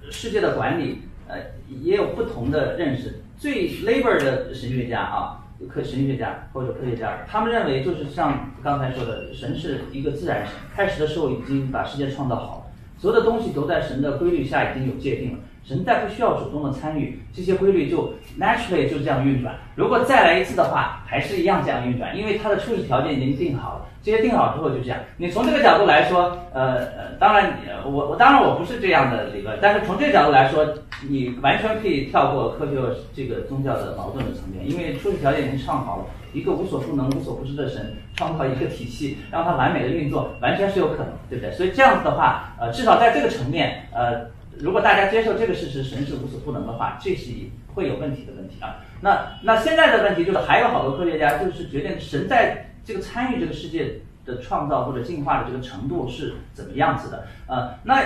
世界的管理，呃，也有不同的认识。最 labor 的神学家啊，科神学家或者科学家，他们认为就是像刚才说的，神是一个自然神，开始的时候已经把世界创造好了，所有的东西都在神的规律下已经有界定了。神再不需要主动的参与，这些规律就 naturally 就这样运转。如果再来一次的话，还是一样这样运转，因为它的初始条件已经定好了。这些定好之后就这样。你从这个角度来说，呃呃，当然你我我当然我不是这样的理论，但是从这个角度来说，你完全可以跳过科学这个宗教的矛盾的层面，因为初始条件已经创好了，一个无所不能、无所不知的神创造一个体系，让它完美的运作，完全是有可能，对不对？所以这样子的话，呃，至少在这个层面，呃。如果大家接受这个事实，神是无所不能的话，这是会有问题的问题啊。那那现在的问题就是，还有好多科学家就是决定神在这个参与这个世界的创造或者进化的这个程度是怎么样子的呃，那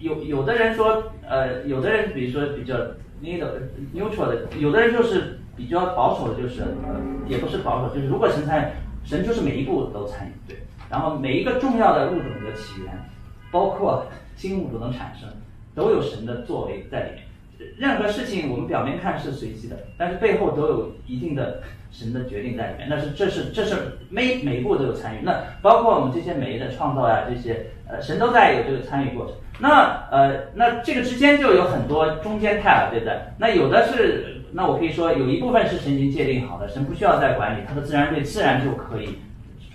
有有的人说，呃，有的人比如说比较 neutral 的，有的人就是比较保守的，就是呃，也不是保守，就是如果神参与，神就是每一步都参与，对，然后每一个重要的物种的起源，包括新物种的产生。都有神的作为在里面。任何事情我们表面看是随机的，但是背后都有一定的神的决定在里面。那是这是这是每每一步都有参与。那包括我们这些酶的创造呀，这些呃神都在有这个参与过程。那呃那这个之间就有很多中间态了，对不对？那有的是，那我可以说有一部分是神已经界定好的，神不需要再管理，它的自然律自然就可以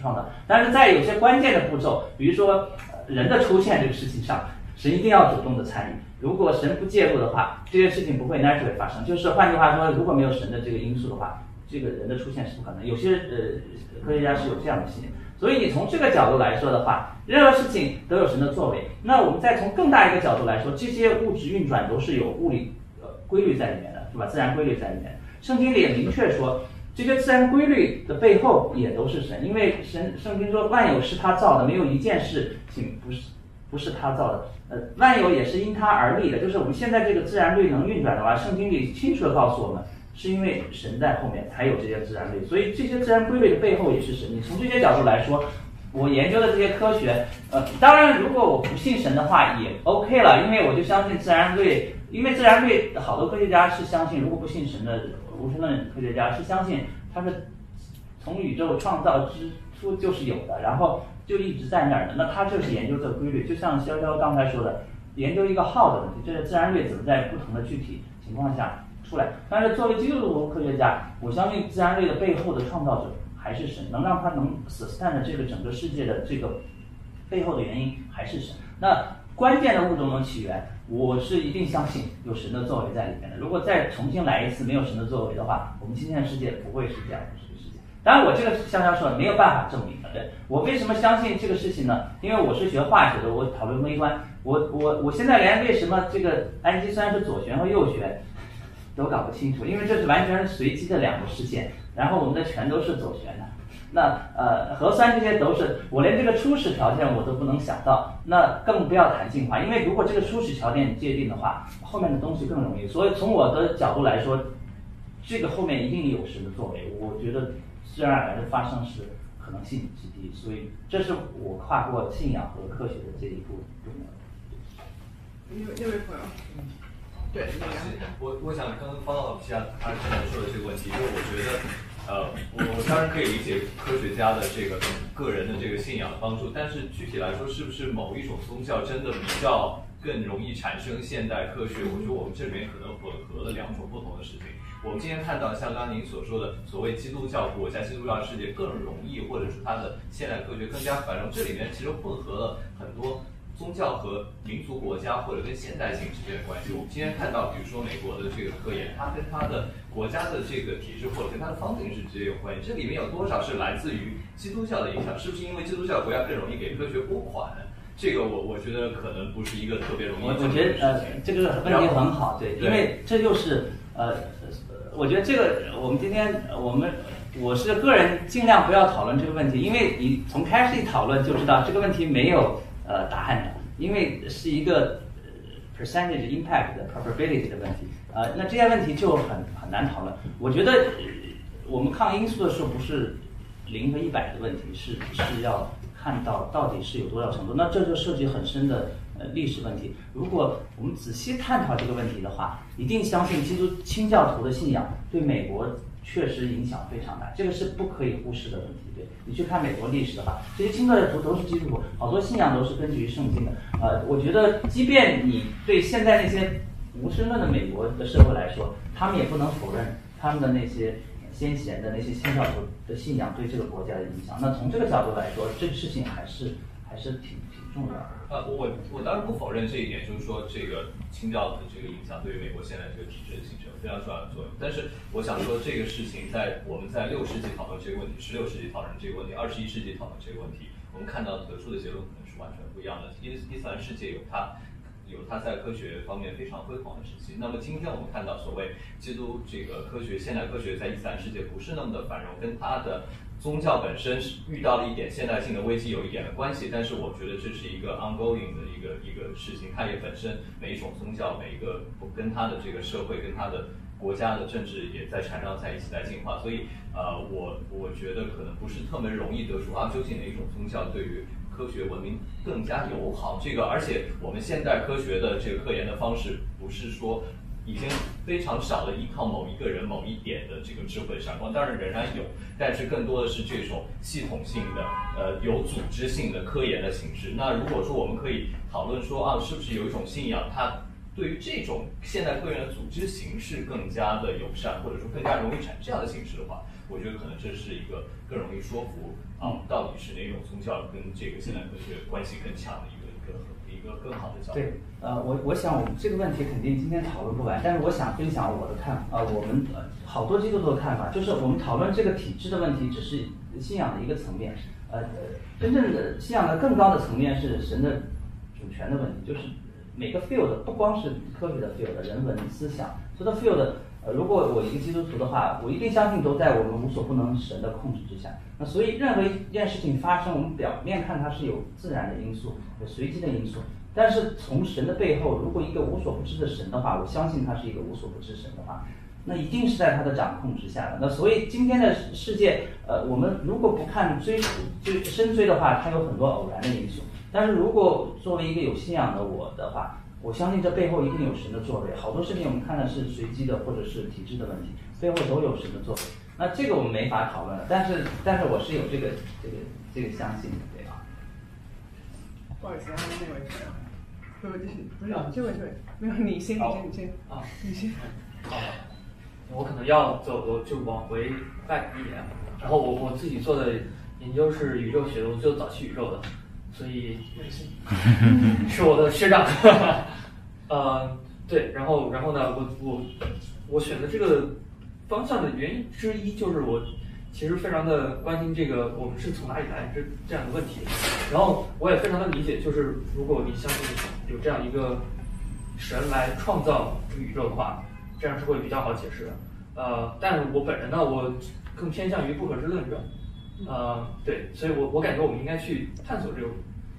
创造。但是在有些关键的步骤，比如说人的出现这个事情上。神一定要主动的参与，如果神不介入的话，这件事情不会 naturally 发生。就是换句话说，如果没有神的这个因素的话，这个人的出现是不可能。有些呃科学家是有这样的信念，所以你从这个角度来说的话，任何事情都有神的作为。那我们再从更大一个角度来说，这些物质运转都是有物理呃规律在里面的，是吧？自然规律在里面。圣经里也明确说，这些自然规律的背后也都是神，因为神圣经说万有是他造的，没有一件事情不是。不是他造的，呃，万有也是因他而立的。就是我们现在这个自然律能运转的话，圣经里清楚的告诉我们，是因为神在后面才有这些自然律。所以这些自然规律的背后也是神。你从这些角度来说，我研究的这些科学，呃，当然如果我不信神的话也 OK 了，因为我就相信自然律。因为自然律好多科学家是相信，如果不信神的无神论科学家是相信，他是从宇宙创造之初就是有的，然后。就一直在那儿的，那他就是研究这个规律，就像潇潇刚才说的，研究一个号的问题，这是自然律怎么在不同的具体情况下出来。但是作为基督徒科学家，我相信自然类的背后的创造者还是神，能让他能 sustain 这个整个世界的这个背后的原因还是神。那关键的物种的起源，我是一定相信有神的作为在里面的。如果再重新来一次没有神的作为的话，我们今天的世界不会是这样的世界。当然，我这个香蕉说没有办法证明的。我为什么相信这个事情呢？因为我是学化学的，我讨论微观，我我我现在连为什么这个氨基酸是左旋和右旋都搞不清楚，因为这是完全是随机的两个事件，然后我们的全都是左旋的，那呃核酸这些都是我连这个初始条件我都不能想到，那更不要谈进化，因为如果这个初始条件界定的话，后面的东西更容易。所以从我的角度来说，这个后面一定有神的作为，我觉得自然而然的发生是。可能性极低，所以这是我跨过信仰和科学的这一步重要那那位朋友，对，我我想刚刚方老师他刚才说的这个问题，就是我觉得，呃，我当然可以理解科学家的这个个人的这个信仰的帮助，但是具体来说，是不是某一种宗教真的比较更容易产生现代科学？我觉得我们这里面可能混合了两种不同的事情。我们今天看到，像刚刚您所说的，所谓基督教国家、基督教世界更容易，或者是它的现代科学更加繁荣，这里面其实混合了很多宗教和民族国家或者跟现代性之间的关系。我们今天看到，比如说美国的这个科研，它跟它的国家的这个体制或者跟它的方定是直接有关系。这里面有多少是来自于基督教的影响？是不是因为基督教国家更容易给科学拨款？这个我我觉得可能不是一个特别容易。我我觉得呃，这个问题很好，对，因为这就是呃。我觉得这个，我们今天我们我是个人尽量不要讨论这个问题，因为你从开始一讨论就知道这个问题没有呃答案的，因为是一个呃 percentage impact 的 probability 的问题，呃，那这些问题就很很难讨论。我觉得我们抗因素的时候不是零和一百的问题，是是要看到到底是有多少程度，那这就涉及很深的呃历史问题。如果我们仔细探讨这个问题的话，一定相信基督清教徒的信仰对美国确实影响非常大，这个是不可以忽视的问题。对你去看美国历史的话，这些清教徒都是基督徒，好多信仰都是根据于圣经的。呃，我觉得即便你对现在那些无神论的美国的社会来说，他们也不能否认他们的那些。先贤的那些清教徒的信仰对这个国家的影响，那从这个角度来说，这个事情还是还是挺挺重要的。呃，我我当然不否认这一点，就是说这个清教的这个影响对于美国现在这个体制的形成非常重要的作用。但是我想说，这个事情在我们在六世纪讨论这个问题，十六世纪讨论这个问题，二十一世纪讨论这个问题，我们看到得出的结论可能是完全不一样的。伊伊斯兰世界有它。有它在科学方面非常辉煌的时期。那么今天我们看到，所谓基督这个科学，现代科学在伊斯兰世界不是那么的繁荣，跟它的宗教本身是遇到了一点现代性的危机有一点的关系。但是我觉得这是一个 ongoing 的一个一个事情，它也本身每一种宗教，每一个跟它的这个社会，跟它的国家的政治也在缠绕在一起，在进化。所以呃，我我觉得可能不是特别容易得出啊，究竟哪一种宗教对于。科学文明更加友好，这个而且我们现代科学的这个科研的方式，不是说已经非常少的依靠某一个人某一点的这个智慧闪光，当然仍然有，但是更多的是这种系统性的、呃有组织性的科研的形式。那如果说我们可以讨论说啊，是不是有一种信仰，它对于这种现代科研的组织形式更加的友善，或者说更加容易产这样的形式的话？我觉得可能这是一个更容易说服啊，到底是哪种宗教跟这个现代科学关系更强的一个更好的角度。对，呃，我我想我们这个问题肯定今天讨论不完，但是我想分享我的看法，呃，我们好多基督徒的看法，就是我们讨论这个体制的问题，只是信仰的一个层面，呃，真正的信仰的更高的层面是神的主权的问题，就是每个 field 不光是科学的 field，人文思想，所有的 field。呃，如果我一个基督徒的话，我一定相信都在我们无所不能神的控制之下。那所以任何一件事情发生，我们表面看它是有自然的因素、有随机的因素，但是从神的背后，如果一个无所不知的神的话，我相信他是一个无所不知神的话，那一定是在他的掌控之下的。那所以今天的世界，呃，我们如果不看追追深追的话，它有很多偶然的因素。但是如果作为一个有信仰的我的话，我相信这背后一定有神的作为，好多事情我们看的是随机的或者是体制的问题，背后都有神的作为。那这个我们没法讨论了，但是但是我是有这个这个这个相信的，对吧？不好意思，那位，不不，不是这位这位，没有你先你先你先啊，你先。好，我可能要走，就往回 back 一点，然后我我自己做的研究是宇宙学，我做早期宇宙的。所以是我的学长，呃，对，然后然后呢，我我我选择这个方向的原因之一就是我其实非常的关心这个我们是从哪里来这这样的问题，然后我也非常的理解，就是如果你相信有这样一个神来创造这个宇宙的话，这样是会比较好解释的，呃，但我本人呢，我更偏向于不可知论者。呃，对，所以我我感觉我们应该去探索这个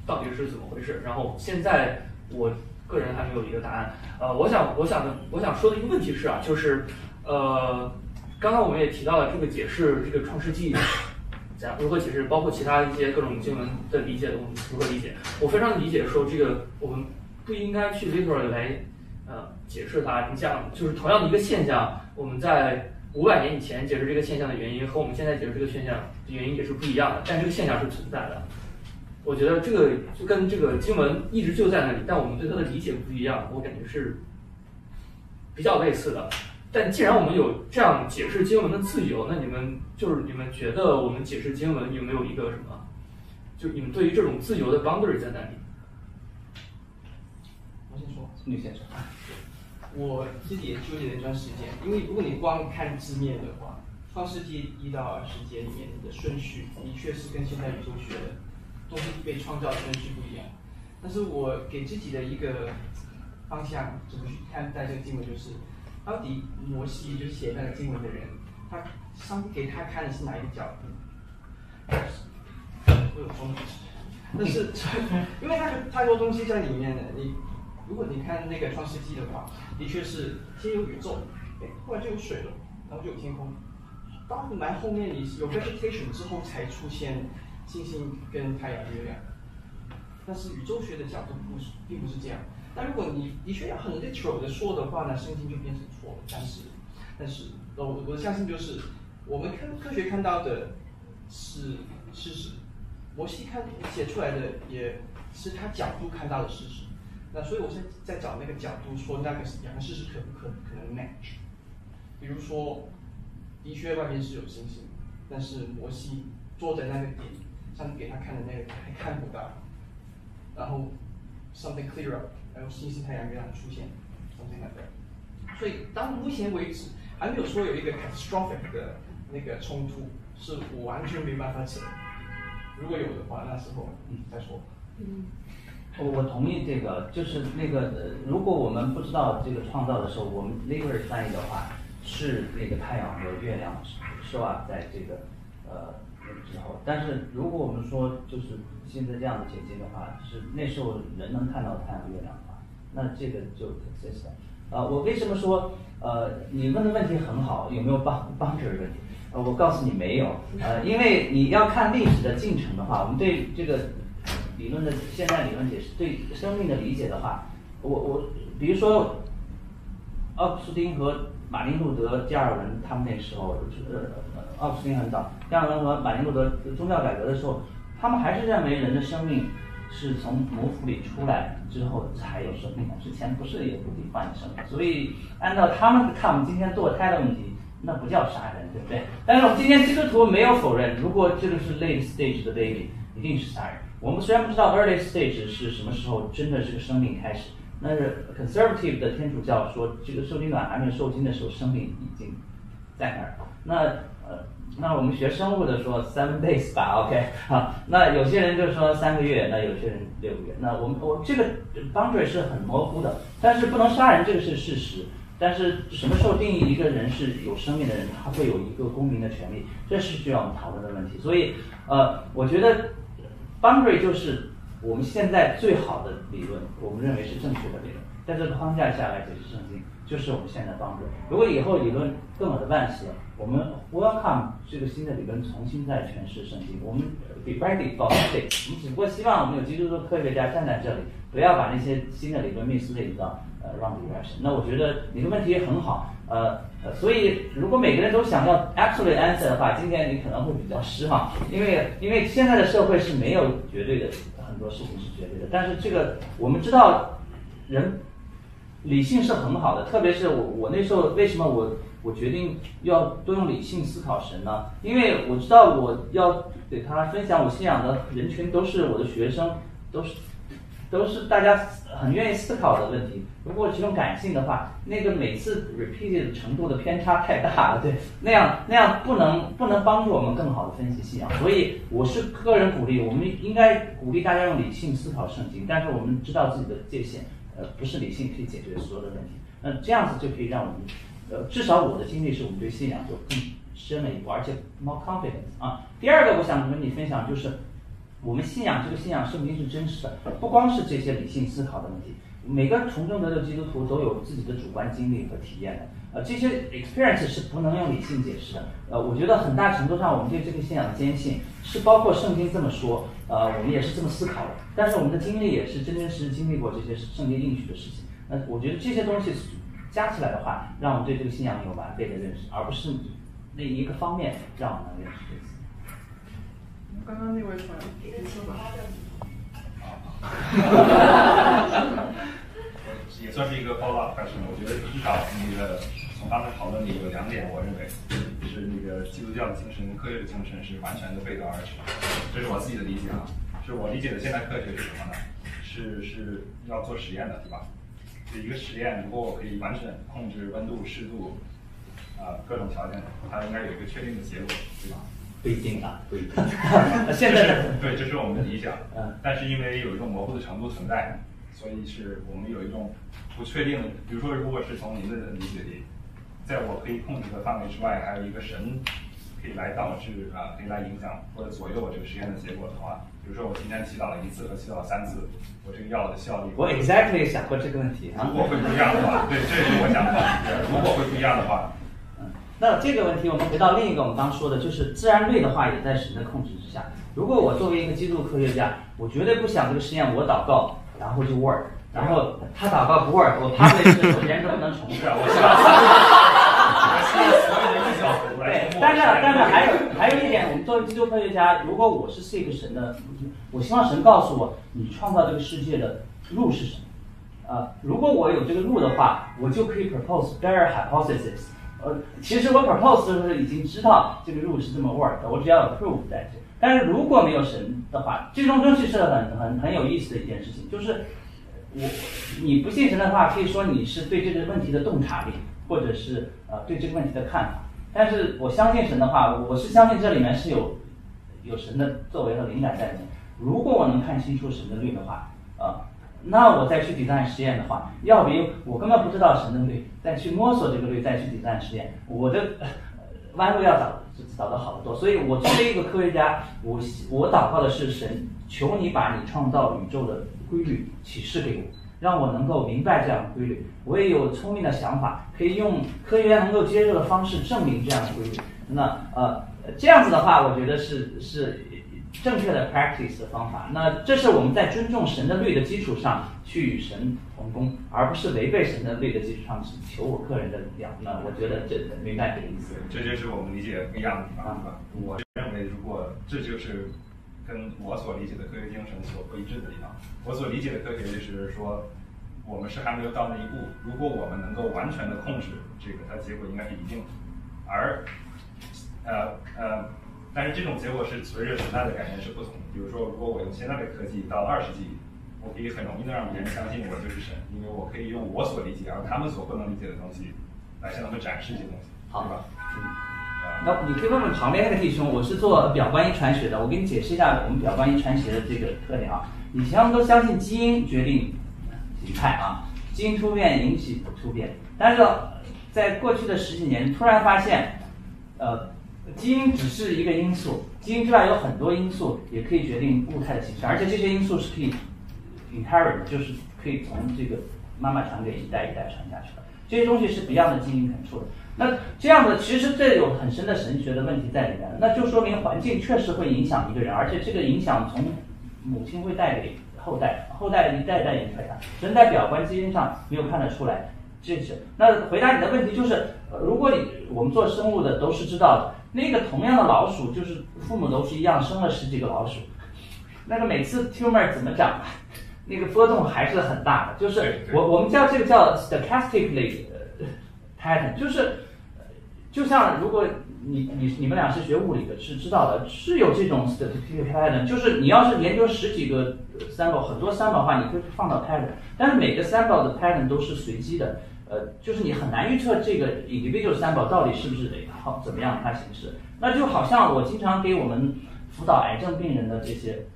到底是怎么回事。然后现在我个人还没有一个答案。呃，我想我想的我想说的一个问题是啊，就是呃，刚刚我们也提到了这个解释这个创世纪 怎样如何解释，包括其他一些各种经文的理解的，我们如何理解？我非常理解说这个我们不应该去 literal 来呃解释它。你像就是同样的一个现象，我们在。五百年以前解释这个现象的原因和我们现在解释这个现象的原因也是不一样的，但这个现象是存在的。我觉得这个就跟这个经文一直就在那里，但我们对它的理解不一样，我感觉是比较类似的。但既然我们有这样解释经文的自由，那你们就是你们觉得我们解释经文有没有一个什么？就你们对于这种自由的 boundary 在哪里？我先说，女先生。我自己也纠结了一段时间，因为如果你光看字面的话，《创世纪》一到二十节里面的顺序的确是跟现代宇宙学的东西被创造的顺序不一样。但是我给自己的一个方向，怎么去看待这个经文，就是到底摩西就是写那个经文的人，他上给他看的是哪一个角度？会有风。但是 因为他太多东西在里面了，你。如果你看那个《创世纪》的话，的确是先有宇宙，哎，后来就有水了，然后就有天空。当然后面，你有 vegetation 之后才出现星星跟太阳、月亮。但是宇宙学的角度不是，并不是这样。但如果你的确要很 literal 的说的话呢，圣经就变成错了。但是，但是，我我相信就是我们看科学看到的是事实，摩西看写出来的也是他角度看到的事实。那所以我现在在找那个角度，说那个杨氏是可不可可能 match？比如说，的确外面是有星星，但是摩西坐在那个点，上帝给他看的那个还看不到。然后 something clear up，然后星星、太阳、月亮出现从这两个。所以到目前为止还没有说有一个 catastrophic 的那个冲突，是我完全没办法解。如果有的话，那时候嗯再说。嗯。我我同意这个，就是那个，如果我们不知道这个创造的时候，我们 literal 翻译的话，是那个太阳和月亮是吧，在这个呃之后。但是如果我们说就是现在这样的解经的话，是那时候人能看到太阳月亮的话，那这个就 consistent。啊，我为什么说呃你问的问题很好，有没有帮帮助的问题？呃，我告诉你没有，呃，因为你要看历史的进程的话，我们对这个。理论的现代理论解释对生命的理解的话，我我比如说，奥古斯丁和马丁路德、加尔文他们那时候，呃，奥古斯丁很早，加尔文和马丁路德宗教改革的时候，他们还是认为人的生命是从母腹里出来之后才有生命的，之前不是有不定换生命。所以按照他们看我们今天堕胎的问题，那不叫杀人，对不对？但是我们今天基督徒没有否认，如果这个是 late stage 的 baby，一定是杀人。我们虽然不知道 early stage 是什么时候真的这个生命开始，但是 conservative 的天主教说这个受精卵还没有受精的时候，生命已经在那儿。那呃，那我们学生物的说 seven days 吧，OK 好。那有些人就说三个月，那有些人六个月。那我们我这个 boundary 是很模糊的，但是不能杀人，这个是事实。但是什么时候定义一个人是有生命的人，他会有一个公民的权利，这是需要我们讨论的问题。所以呃，我觉得。Boundary 就是我们现在最好的理论，我们认为是正确的理论，在这个框架下来解释圣经，就是我们现在的 Boundary。如果以后理论更有的万世，我们 Welcome 这个新的理论重新再诠释圣经，我们 Be ready for it。我们只不过希望我们有基督徒科学家站在这里，不要把那些新的理论 mislead 到呃 wrong direction。那我觉得你的问题很好，呃。所以，如果每个人都想要 absolute answer 的话，今天你可能会比较失望，因为因为现在的社会是没有绝对的，很多事情是绝对的。但是这个我们知道，人理性是很好的，特别是我我那时候为什么我我决定要多用理性思考神呢？因为我知道我要给他分享我信仰的人群都是我的学生，都是。都是大家很愿意思考的问题。如果只用感性的话，那个每次 repeated 程度的偏差太大了，对，那样那样不能不能帮助我们更好的分析信仰。所以我是个人鼓励，我们应该鼓励大家用理性思考圣经。但是我们知道自己的界限，呃，不是理性可以解决所有的问题。那这样子就可以让我们，呃，至少我的经历是我们对信仰就更深了一步，而且 more confidence 啊。第二个我想跟你分享就是。我们信仰这个信仰圣经是真实的，不光是这些理性思考的问题。每个从政得救基督徒都有自己的主观经历和体验的，呃，这些 experience 是不能用理性解释的。呃，我觉得很大程度上我们对这个信仰的坚信是包括圣经这么说，呃，我们也是这么思考的。但是我们的经历也是真真实实经历过这些圣经应许的事情。那我觉得这些东西加起来的话，让我们对这个信仰有完备的认识，而不是那一个方面让我们认识这些。刚刚那位朋友，你说吧。也算是一个 follow up question。我觉得至少那个从刚才讨论里有两点，我认为是那个基督教的精神跟科学的精神是完全的背道而驰。这是我自己的理解啊。是我理解的现代科学是什么呢？是是要做实验的，对吧？就一个实验，如果我可以完全控制温度、湿度啊各种条件，它应该有一个确定的结果，对吧？不一定啊，不一定。现在对，这是我们的理想。嗯。但是因为有一种模糊的程度存在，所以是我们有一种不确定的。比如说，如果是从您的理解里，在我可以控制的范围之外，还有一个神可以来导致啊，可以来影响或者左右我这个实验的结果的话，比如说我今天祈祷了一次和祈祷了三次，我这个药的效力。我 exactly 想过这个问题啊。如果会不一样的话，对，这是我想的。如果会不一样的话。那这个问题，我们回到另一个我们刚说的，就是自然律的话也在神的控制之下。如果我作为一个基督科学家，我绝对不想这个实验我祷告然后就 work，然后他祷告不 work，我怕的是首先这不能重复。对，但是但是还有还有一点，我们作为基督科学家，如果我是这个神的，我希望神告诉我，你创造这个世界的路是什么？呃，如果我有这个路的话，我就可以 propose better hypothesis。呃，其实我 propose 的时候已经知道这个路是这么 work 的，我只要有 proof 在这。但是如果没有神的话，这种东西是很很很有意思的一件事情，就是我你不信神的话，可以说你是对这个问题的洞察力，或者是呃对这个问题的看法。但是我相信神的话，我是相信这里面是有有神的作为和灵感在里面。如果我能看清楚神的律的话，啊，那我再去挑战实验的话，要比我根本不知道神的律，再去摸索这个律，再去挑战实验，我的弯路要找找得好得多。所以我作为一个科学家，我我祷告的是神，求你把你创造宇宙的规律启示给我。让我能够明白这样的规律，我也有聪明的想法，可以用科学家能够接受的方式证明这样的规律。那呃，这样子的话，我觉得是是正确的 practice 的方法。那这是我们在尊重神的律的基础上去与神同工，而不是违背神的律的基础上去求我个人的力量。那我觉得这明白这个意思。这就是我们理解不一样的地方，是吧？我认为，如果这就是跟我所理解的科学精神所不一致的地方。我所理解的科学就是说，我们是还没有到那一步。如果我们能够完全的控制这个，它结果应该是一定的。而，呃呃，但是这种结果是随着时代的改变是不同的。比如说，如果我用现在的科技到二十世纪，我可以很容易的让别人相信我就是神，因为我可以用我所理解而他们所不能理解的东西来向他们展示这些东西，好吧？嗯。那你可以问问旁边那个弟兄，我是做表观遗传学的，我给你解释一下我们表观遗传学的这个特点啊。以前我们都相信基因决定形态啊，基因突变引起突变，但是在过去的十几年突然发现，呃，基因只是一个因素，基因之外有很多因素也可以决定物态的形式，而且这些因素是可以 inherit，就是可以从这个妈妈传给一代一代传下去的，这些东西是 Beyond 的基因 control 的。那这样的，其实这有很深的神学的问题在里面，那就说明环境确实会影响一个人，而且这个影响从母亲会带给后代，后代一代代延传下，人在表观基因上没有看得出来，这是。那回答你的问题就是，如果你我们做生物的都是知道的，那个同样的老鼠，就是父母都是一样，生了十几个老鼠，那个每次 tumor 怎么长，那个波动还是很大的，就是我我们叫这个叫 stochastically pattern，就是。就像如果你你你们俩是学物理的，是知道的，是有这种 statistical pattern，就是你要是研究十几个 sample，很多 sample 的话，你可以放到 pattern，但是每个 sample 的 pattern 都是随机的，呃，就是你很难预测这个 individual sample 到底是不是得好怎么样它形式。那就好像我经常给我们辅导癌症病人的这些，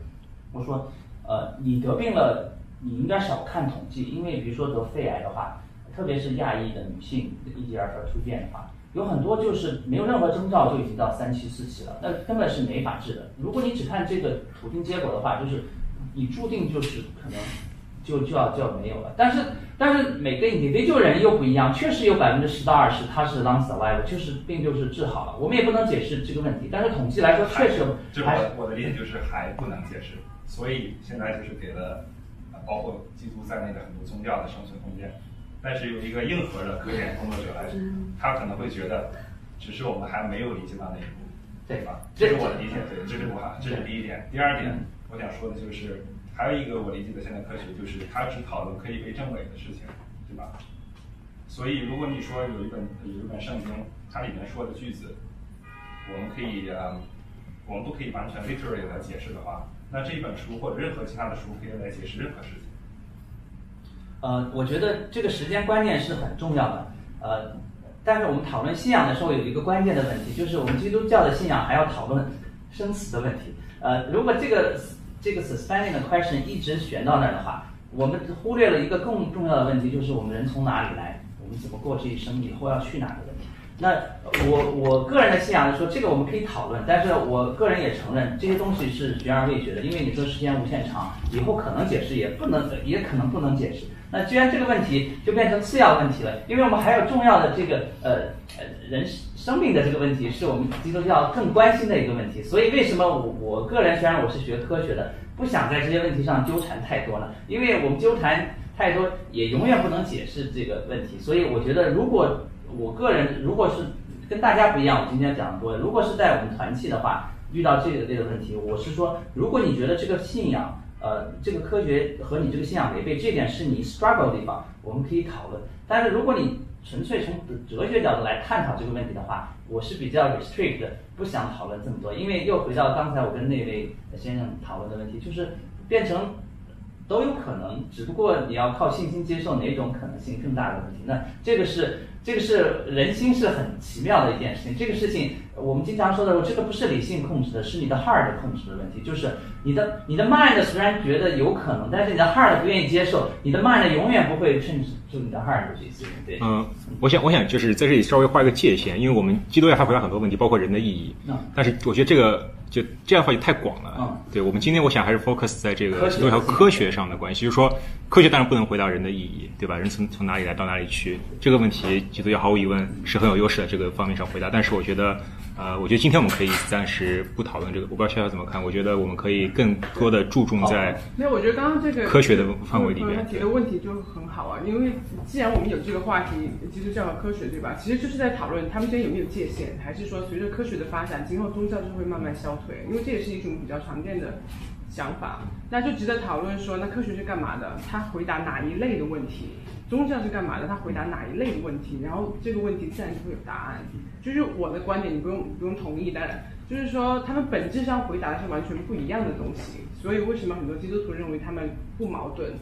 我说，呃，你得病了，你应该少看统计，因为比如说得肺癌的话，特别是亚裔的女性 EGFR 突变的话。有很多就是没有任何征兆就已经到三期四期了，那根本是没法治的。如果你只看这个途径结果的话，就是你注定就是可能就就要就要没有了。但是但是每个你的救人又不一样，确实有百分之十到二十他是 long survival，就是病就是治好了。我们也不能解释这个问题，但是统计来说确实还是我的理解就是还不能解释，所以现在就是给了包括基督在内的很多宗教的生存空间。但是有一个硬核的科研工作者来说，他可能会觉得，只是我们还没有理解到那一步，对吧？这是我的理解，对，这是我，这是第一点。第二点，我想说的就是，还有一个我理解的现代科学，就是它只讨论可以被证伪的事情，对吧？所以，如果你说有一本有一本圣经，它里面说的句子，我们可以呃，我们不可以完全 literally 来解释的话，那这一本书或者任何其他的书可以来解释任何事情。呃，我觉得这个时间观念是很重要的。呃，但是我们讨论信仰的时候，有一个关键的问题，就是我们基督教的信仰还要讨论生死的问题。呃，如果这个这个 suspending 的 question 一直悬到那儿的话，我们忽略了一个更重要的问题，就是我们人从哪里来，我们怎么过这一生，以后要去哪的问题。那我我个人的信仰是说，这个我们可以讨论，但是我个人也承认这些东西是悬而未决的，因为你说时间无限长，以后可能解释也不能，也可能不能解释。那既然这个问题就变成次要问题了，因为我们还有重要的这个呃呃人生命的这个问题，是我们基督教更关心的一个问题。所以为什么我我个人虽然我是学科学的，不想在这些问题上纠缠太多呢？因为我们纠缠太多也永远不能解释这个问题。所以我觉得，如果我个人如果是跟大家不一样，我今天讲的多，如果是在我们团契的话，遇到这个类的问题，我是说，如果你觉得这个信仰。呃，这个科学和你这个信仰违背，这点是你 struggle 的地方，我们可以讨论。但是如果你纯粹从哲学角度来探讨这个问题的话，我是比较 restrict 的，不想讨论这么多。因为又回到刚才我跟那位先生讨论的问题，就是变成都有可能，只不过你要靠信心接受哪种可能性更大的问题。那这个是。这个是人心是很奇妙的一件事情。这个事情我们经常说的，这个不是理性控制的，是你的 heart 控制的问题。就是你的你的 mind 虽然觉得有可能，但是你的 heart 不愿意接受。你的 mind 永远不会顺住你的 heart 去思对。嗯，我想我想就是在这里稍微画一个界限，因为我们基督教还回答很多问题，包括人的意义。嗯。但是我觉得这个就这样的话就太广了。嗯。对我们今天我想还是 focus 在这个基督教科学上的关系，就是说科学当然不能回答人的意义，对吧？人从从哪里来到哪里去这个问题。基督教毫无疑问是很有优势的这个方面上回答，但是我觉得，呃，我觉得今天我们可以暂时不讨论这个。我不知道笑笑怎么看？我觉得我们可以更多的注重在没有，我觉得刚刚这个科学的范围里面，他提的问题就很好啊。因为既然我们有这个话题，基督教和科学对吧？其实就是在讨论他们之间有没有界限，还是说随着科学的发展，今后宗教就会慢慢消退？因为这也是一种比较常见的想法，那就值得讨论说，那科学是干嘛的？它回答哪一类的问题？宗教是干嘛的？他回答哪一类的问题，然后这个问题自然就会有答案。就是我的观点，你不用不用同意，当然就是说他们本质上回答的是完全不一样的东西。所以为什么很多基督徒认为他们不矛盾？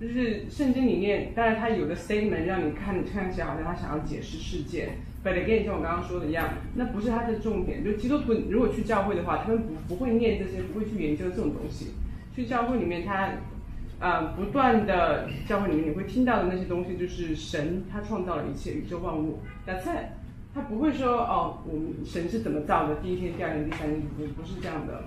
就是圣经里面，当然他有的 statement 让你看看起来好像他想要解释事件，but again 像我刚刚说的一样，那不是他的重点。就基督徒如果去教会的话，他们不不会念这些，不会去研究这种东西。去教会里面他。呃，不断的教会里面你会听到的那些东西，就是神他创造了一切宇宙万物。其次他不会说哦，我们神是怎么造的？第一天、第二天、第三天，不不是这样的。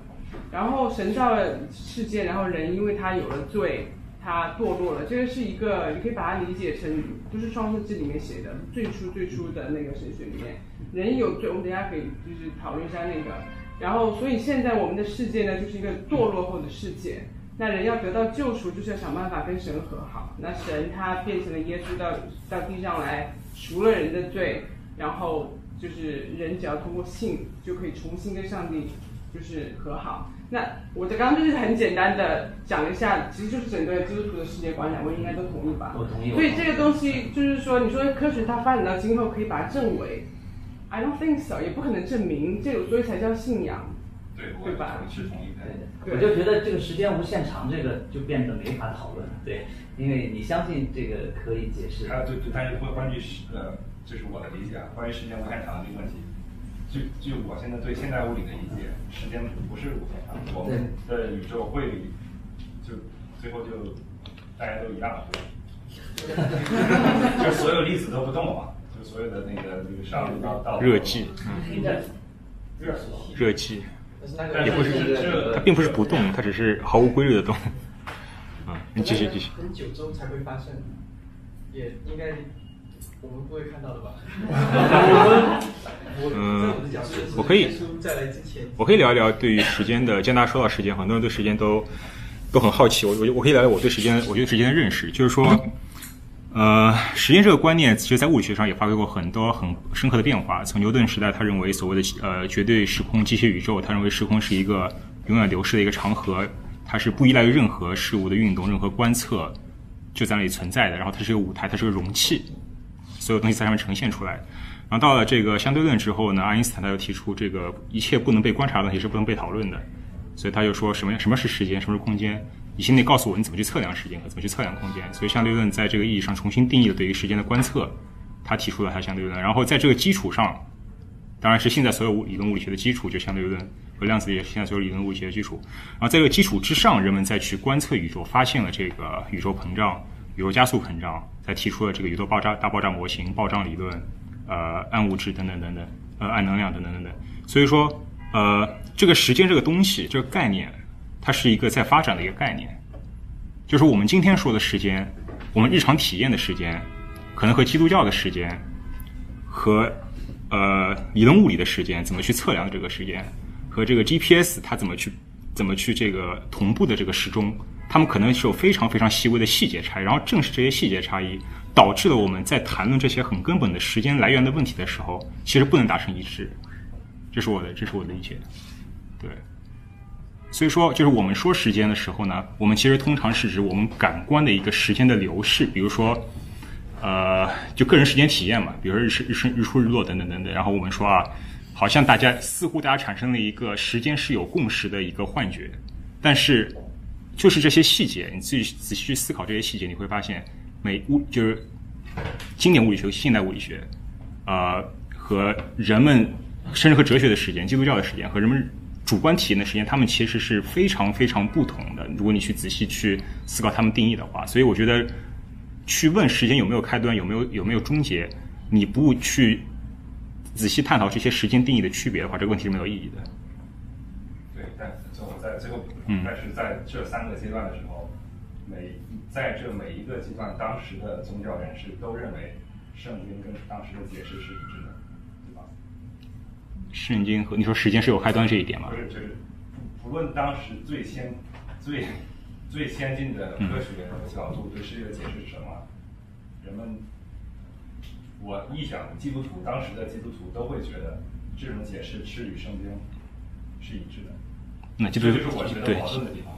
然后神造了世界，然后人因为他有了罪，他堕落了。这个是一个，你可以把它理解成，就是创世纪里面写的最初最初的那个神学里面，人有罪。我们等下可以就是讨论一下那个。然后，所以现在我们的世界呢，就是一个堕落后的世界。那人要得到救赎，就是要想办法跟神和好。那神他变成了耶稣到到地上来，赎了人的罪，然后就是人只要通过信，就可以重新跟上帝就是和好。那我的刚刚就是很简单的讲一下，其实就是整个基督徒的世界观，两位应该都同意吧？我同意。所以这个东西就是说，你说科学它发展到今后可以把它证伪，I don't think so，也不可能证明，这个所以才叫信仰。对吧？是同意的。我就觉得这个时间无限长，这个就变得没法讨论了。对，因为你相信这个可以解释。啊，对对，但是关关于时呃，这是我的理解啊。关于时间无限长这个问题，就就我现在对现代物理的理解，时间不是无限长。我们的宇宙会就最后就大家都一样了，就所有粒子都不动了嘛，就所有的那个那个上到到热寂，热热寂。也不是，它并不是不动，它只是毫无规律的动。啊，你继续继续。很久之后才会发现，也应该我们不会看到的吧？嗯，我可以，我可以聊一聊对于时间的。既然大家说到时间，很多人对时间都都很好奇。我我我可以聊聊我对时间，我对时间的认识，就是说。呃，时间这个观念，其实在物理学上也发生过很多很深刻的变化。从牛顿时代，他认为所谓的呃绝对时空机械宇宙，他认为时空是一个永远流逝的一个长河，它是不依赖于任何事物的运动、任何观测就在那里存在的。然后它是一个舞台，它是个容器，所有东西在上面呈现出来。然后到了这个相对论之后呢，爱因斯坦他又提出这个一切不能被观察的东西是不能被讨论的，所以他就说什么什么是时间，什么是空间。你先得告诉我你怎么去测量时间和怎么去测量空间，所以相对论在这个意义上重新定义了对于时间的观测，他提出了他相对论，然后在这个基础上，当然是现在所有理论物理学的基础就相对论和量子力学现在所有理论物理学的基础，然后在这个基础之上，人们再去观测宇宙，发现了这个宇宙膨胀、宇宙加速膨胀，才提出了这个宇宙爆炸大爆炸模型、爆炸理论、呃暗物质等等等等，呃暗能量等等等等，所以说呃这个时间这个东西这个概念。它是一个在发展的一个概念，就是我们今天说的时间，我们日常体验的时间，可能和基督教的时间和呃理论物理的时间怎么去测量这个时间，和这个 GPS 它怎么去怎么去这个同步的这个时钟，它们可能是有非常非常细微的细节差异。然后正是这些细节差异，导致了我们在谈论这些很根本的时间来源的问题的时候，其实不能达成一致。这是我的，这是我的理解。对，所以说，就是我们说时间的时候呢，我们其实通常是指我们感官的一个时间的流逝，比如说，呃，就个人时间体验嘛，比如说日升、日升、日出、日落等等等等。然后我们说啊，好像大家似乎大家产生了一个时间是有共识的一个幻觉，但是就是这些细节，你自己仔细去思考这些细节，你会发现，每物就是经典物理学、现代物理学，呃，和人们。甚至和哲学的时间、基督教的时间和人们主观体验的时间，他们其实是非常非常不同的。如果你去仔细去思考他们定义的话，所以我觉得去问时间有没有开端、有没有有没有终结，你不去仔细探讨这些时间定义的区别的话，这个问题是没有意义的。对，但是最后在最后，嗯，但是在这三个阶段的时候，每在这每一个阶段，当时的宗教人士都认为圣经跟当时的解释是一致的。圣经和你说时间是有开端这一点吗？不是，就是不论当时最先、最最先进的科学角度对世界的解释是什么，人们我臆想基督徒当时的基督徒都会觉得这种解释是与圣经是一致的。那这就是我觉得矛盾的地方。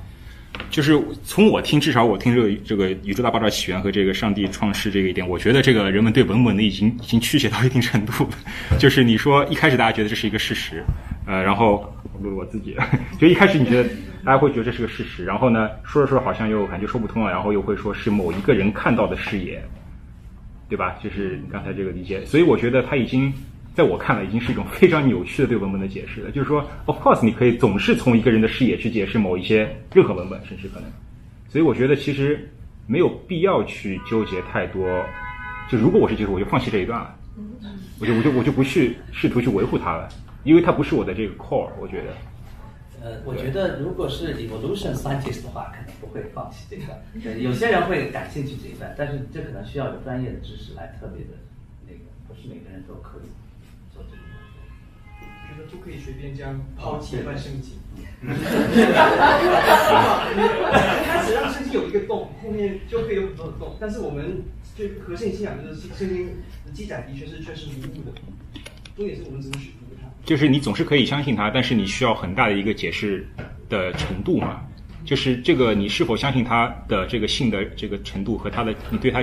就是从我听，至少我听这个这个宇宙大爆炸起源和这个上帝创世这个一点，我觉得这个人们对文本的已经已经曲解到一定程度。就是你说一开始大家觉得这是一个事实，呃，然后不我自己 就一开始你觉得大家会觉得这是个事实，然后呢说着说着好像又感觉说不通了，然后又会说是某一个人看到的视野，对吧？就是你刚才这个理解，所以我觉得他已经。在我看来，已经是一种非常扭曲的对文本的解释了。就是说，of course，你可以总是从一个人的视野去解释某一些任何文本，甚至可能。所以，我觉得其实没有必要去纠结太多。就如果我是技术，我就放弃这一段了。我就我就我就不去试图去维护它了，因为它不是我的这个 core。我觉得。呃，我觉得如果是 evolution scientist 的话，肯定不会放弃这个。对，有些人会感兴趣这一段，但是这可能需要有专业的知识来特别的那个，不是每个人都可以。觉得不可以随便这样抛弃一段圣经。开始让圣经有一个洞，后面就可以有很多的洞。但是我们最核心信仰就是圣经的记载的确是确实无误的。重点是我们怎么去读它。就是你总是可以相信它，但是你需要很大的一个解释的程度嘛。就是这个你是否相信它的这个信的这个程度和它的你对它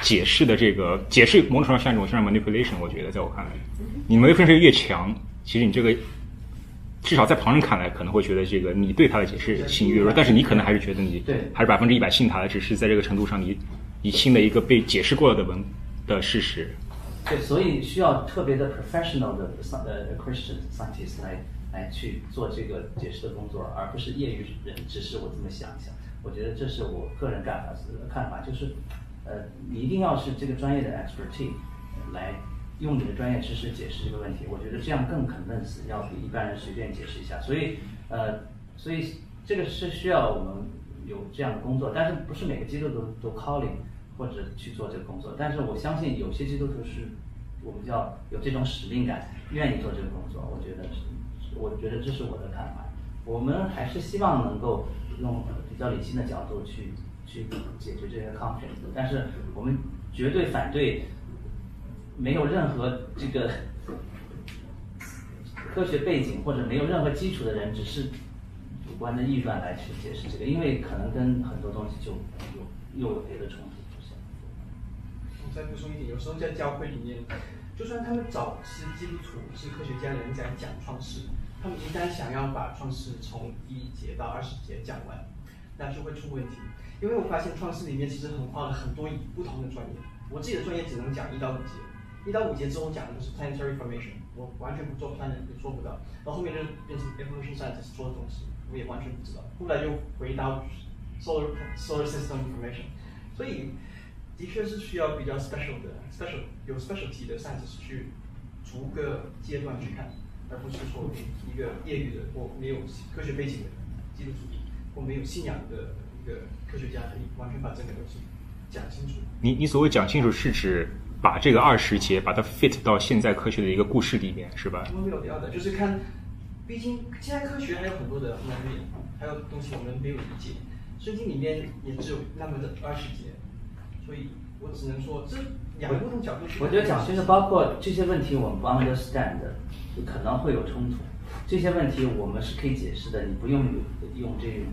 解释的这个解释，某种程度上像一种像 manipulation。我觉得在我看来，你 manipulation 越强。其实你这个，至少在旁人看来可能会觉得这个你对他的解释信越弱，但是你可能还是觉得你还是百分之一百信他的，只是在这个程度上你你信了一个被解释过了的文的事实。对，所以需要特别的 professional 的呃 Christian scientist 来来去做这个解释的工作，而不是业余人。只是我这么想一想，我觉得这是我个人看法看法，就是呃，你一定要是这个专业的 expertise 来。用你的专业知识解释这个问题，我觉得这样更 convince，要比一般人随便解释一下。所以，呃，所以这个是需要我们有这样的工作，但是不是每个基督徒都 calling 或者去做这个工作。但是我相信有些基督徒是我们叫有这种使命感，愿意做这个工作。我觉得是，我觉得这是我的看法。我们还是希望能够用比较理性的角度去去解决这些 conflict，但是我们绝对反对。没有任何这个科学背景或者没有任何基础的人，只是主观的臆断来去解释这个，因为可能跟很多东西就有又有别的冲突。我再补充一点，有时候在教会里面，就算他们早期基督徒、是科学家的人在讲创世，他们一旦想要把创世从一节到二十节讲完，那就会出问题。因为我发现创世里面其实横跨了很多不同的专业，我自己的专业只能讲一到五节。一到五节之后讲的就是 planetary formation，我完全不做 planet 也做不到。然后面就变成 evolution science 做的东西，我也完全不知道。后来又回到 solar solar system information，所以的确是需要比较 special 的 special 有 specialty 的 science 去逐个阶段去看，而不是说一个业余的或没有科学背景的基督徒或没有信仰的一个科学家可以完全把这个东西讲清楚。你你所谓讲清楚，是指把这个二十节把它 fit 到现在科学的一个故事里面，是吧？我们没有聊的，就是看，毕竟现在科学还有很多的难点，还有东西我们没有理解。圣经里面也只有那么的二十节，所以我只能说这两个不同角度去。我觉得讲就是包括这些问题，我们不 understand，就可能会有冲突。这些问题我们是可以解释的，你不用用这种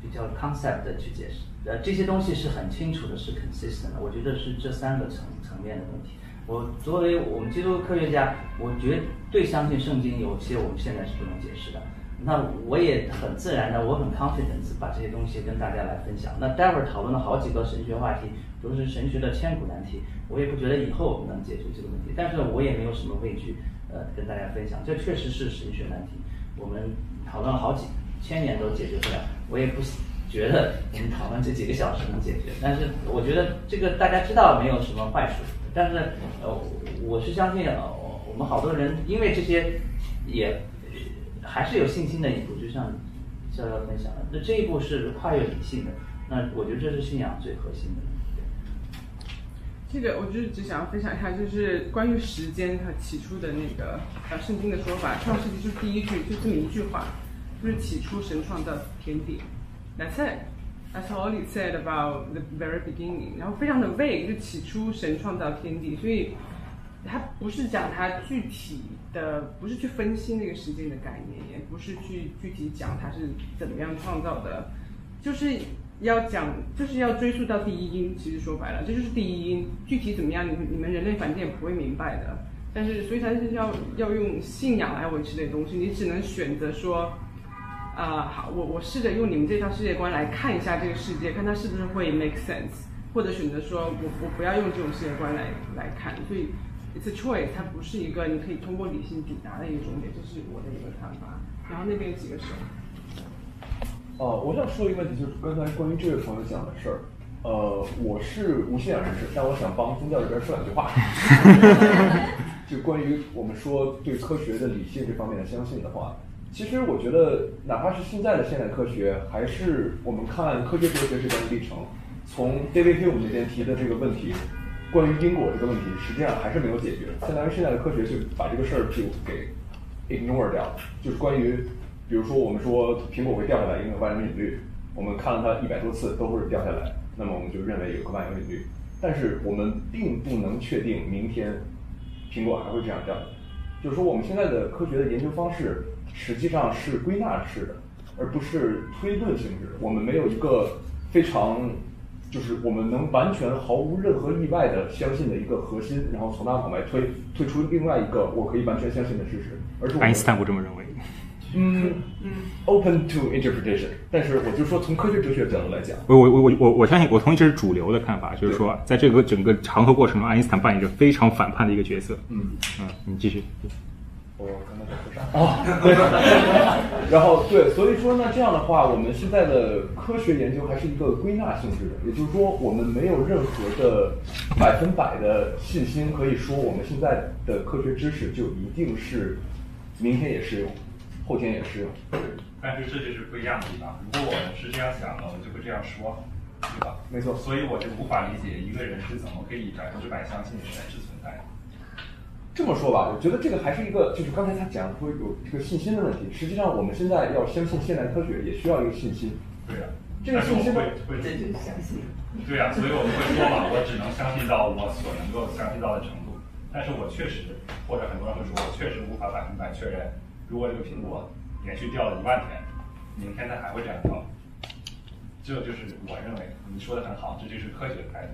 比较 concept 的去解释。呃，这些东西是很清楚的，是 consistent 的。我觉得是这三个层层面的问题。我作为我们基督科学家，我绝对相信圣经有些我们现在是不能解释的。那我也很自然的，我很 confident 把这些东西跟大家来分享。那待会儿讨论了好几个神学话题，都是神学的千古难题。我也不觉得以后能解决这个问题，但是我也没有什么畏惧，呃，跟大家分享。这确实是神学难题，我们讨论了好几千年都解决不了。我也不觉得我们讨论这几个小时能解决，但是我觉得这个大家知道没有什么坏处。但是呃，我是相信呃，我们好多人因为这些也。还是有信心的一步，就像逍遥分享的，那这一步是跨越理性的，那我觉得这是信仰最核心的。这个我就是只想要分享一下，就是关于时间它起初的那个呃圣经的说法，创世纪就第一句就这么一句话，就是起初神创造天地，That's it. That's all it said about the very beginning. 然后非常的 vague，就起初神创造天地，所以它不是讲它具体。的不是去分析那个时间的概念，也不是去具体讲它是怎么样创造的，就是要讲，就是要追溯到第一因。其实说白了，这就是第一因。具体怎么样，你你们人类反正也不会明白的。但是，所以它是要要用信仰来维持这些东西。你只能选择说，啊，好，我我试着用你们这套世界观来看一下这个世界，看它是不是会 make sense，或者选择说我我不要用这种世界观来来看。所以。It's a choice，它不是一个你可以通过理性抵达的一个终点，这是我的一个看法。然后那边有几个手。哦，我想说一个问题，就是刚才关于这位朋友讲的事儿。呃，我是无信仰人士，但我想帮宗教这边说两句话。就关于我们说对科学的理性这方面的相信的话，其实我觉得，哪怕是现在的现代科学，还是我们看科学哲学这段历程，从 David Hume 那边提的这个问题。关于因果这个问题，实际上还是没有解决。相当于现在的科学就把这个事儿就给 ignore 掉了。就是关于，比如说我们说苹果会掉下来，因为万有引力，我们看了它一百多次都会掉下来，那么我们就认为有个万有引力。但是我们并不能确定明天苹果还会这样掉。就是说我们现在的科学的研究方式实际上是归纳式的，而不是推论性质。我们没有一个非常。就是我们能完全毫无任何意外的相信的一个核心，然后从那往外推，推出另外一个我可以完全相信的事实。而是爱因斯坦不这么认为。嗯嗯，open to interpretation。但是我就说从科学哲学角度来讲，我我我我我我相信我同意这是主流的看法，就是说在这个整个长河过程中，爱因斯坦扮演着非常反叛的一个角色。嗯嗯，你继续。我刚才在说啥？哦，对。然后对，所以说呢，这样的话，我们现在的科学研究还是一个归纳性质的，也就是说，我们没有任何的百分百的信心，可以说我们现在的科学知识就一定是明天也适用，后天也适用。但是这就是不一样的地方。如果我们是这样想的，我就会这样说，对吧？没错。所以我就无法理解一个人是怎么可以百分之百相信神是存在的。这么说吧，我觉得这个还是一个，就是刚才他讲说有这个信心的问题。实际上，我们现在要相信现代科学，也需要一个信心。对呀，这个信心会会这就是相信。对呀，所以我们会说嘛，我只能相信到我所能够相信到的程度。但是我确实，或者很多人会说，我确实无法百分百确认，如果这个苹果连续掉了一万天，明天它还会这样掉。这就是我认为你说的很好，这就是科学的态度。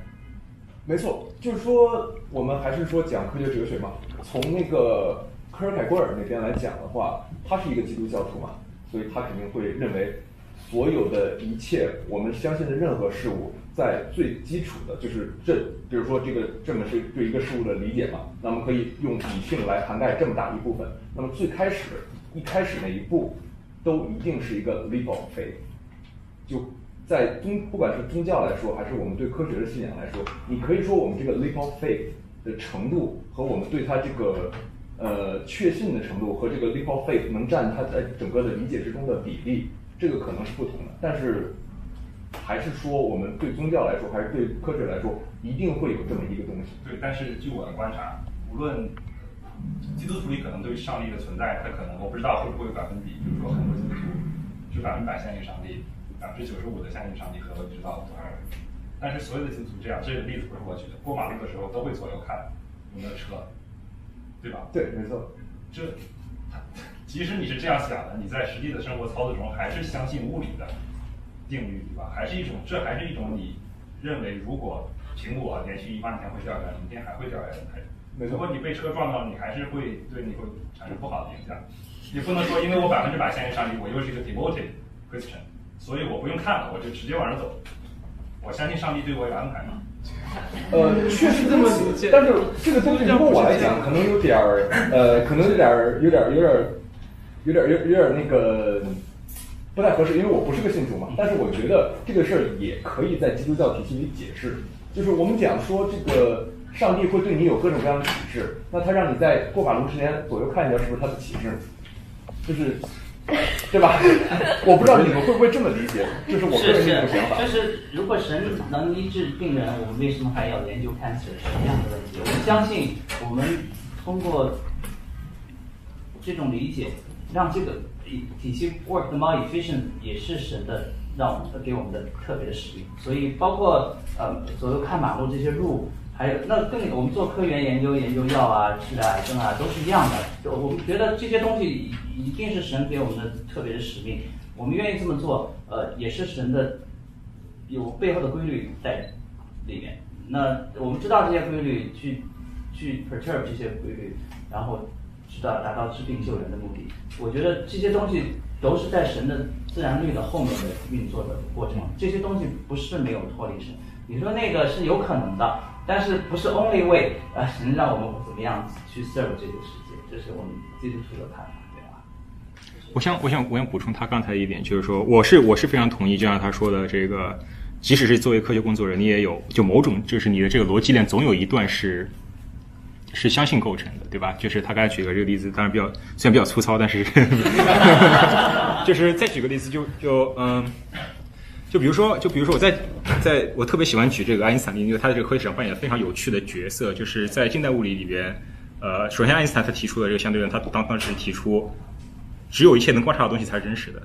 没错，就是说，我们还是说讲科学哲学嘛。从那个科尔凯郭尔那边来讲的话，他是一个基督教徒嘛，所以他肯定会认为，所有的一切我们相信的任何事物，在最基础的就是这，比如说这个这么是对一个事物的理解嘛，那么可以用理性来涵盖这么大一部分。那么最开始一开始那一步，都一定是一个 leap of faith，就。在宗不管是宗教来说，还是我们对科学的信仰来说，你可以说我们这个 leap of faith 的程度和我们对它这个呃确信的程度和这个 leap of faith 能占它在整个的理解之中的比例，这个可能是不同的。但是还是说我们对宗教来说，还是对科学来说，一定会有这么一个东西？对，但是据我的观察，无论基督徒里可能对上帝的存在，他可能我不知道会不会有百分比，比如说很多基督徒是百分百相信上帝，百分之九十五的相信上帝，可能我不知道多少人。但是所有的基督徒这样，这个例子不是我举的，过马路的时候都会左右看有没有车，对吧？对，没错。这，即使你是这样想的，你在实际的生活操作中还是相信物理的定律，对吧？还是一种，这还是一种你认为如果苹果连续一万天会掉下来，明天还会掉下来的态度。没错如果你被车撞到，你还是会对你会产生不好的影响。你不能说，因为我百分之百相信上帝，我又是一个 devoted Christian，所以我不用看了，我就直接往上走。我相信上帝对我有安排嘛。呃，确实这么，但是这个东西如果我来讲，可能有点儿，呃，可能有点儿，有点儿，有点儿，有点儿，有有点儿那个不太合适，因为我不是个信徒嘛。但是我觉得这个事儿也可以在基督教体系里解释，就是我们讲说这个上帝会对你有各种各样的启示，那他让你在过马路之前左右看一下，是不是他的启示？就是。对吧？我不知道你们会不会这么理解，这是我个人的一种想法。就是如果神能医治病人，我们为什么还要研究 cancer 是这样的问题？我们相信，我们通过这种理解，让这个体系 work 的 more efficient 也是神的让我们给我们的特别的使命。所以包括呃左右看马路这些路。还有，那更我们做科研研究，研究药啊、治疗癌症啊，都是一样的。就我们觉得这些东西一定是神给我们的特别的使命，我们愿意这么做，呃，也是神的有背后的规律在里面。那我们知道这些规律，去去 perturb 这些规律，然后知道达到治病救人的目的。我觉得这些东西都是在神的自然律的后面的运作的过程。这些东西不是没有脱离神。你说那个是有可能的。但是不是 only way 呃？神让我们怎么样去 serve 这个世界？这是我们基督徒的看法，对吧？我想，我想，我想补充他刚才一点，就是说，我是我是非常同意，就像他说的，这个，即使是作为科学工作人，你也有就某种，就是你的这个逻辑链总有一段是是相信构成的，对吧？就是他刚才举个这个例子，当然比较虽然比较粗糙，但是 就是再举个例子，就就嗯。就比如说，就比如说，我在在我特别喜欢举这个爱因斯坦，因为他在这个科学史上扮演非常有趣的角色。就是在近代物理里边，呃，首先爱因斯坦他提出的这个相对论，他当当时提出，只有一切能观察的东西才是真实的。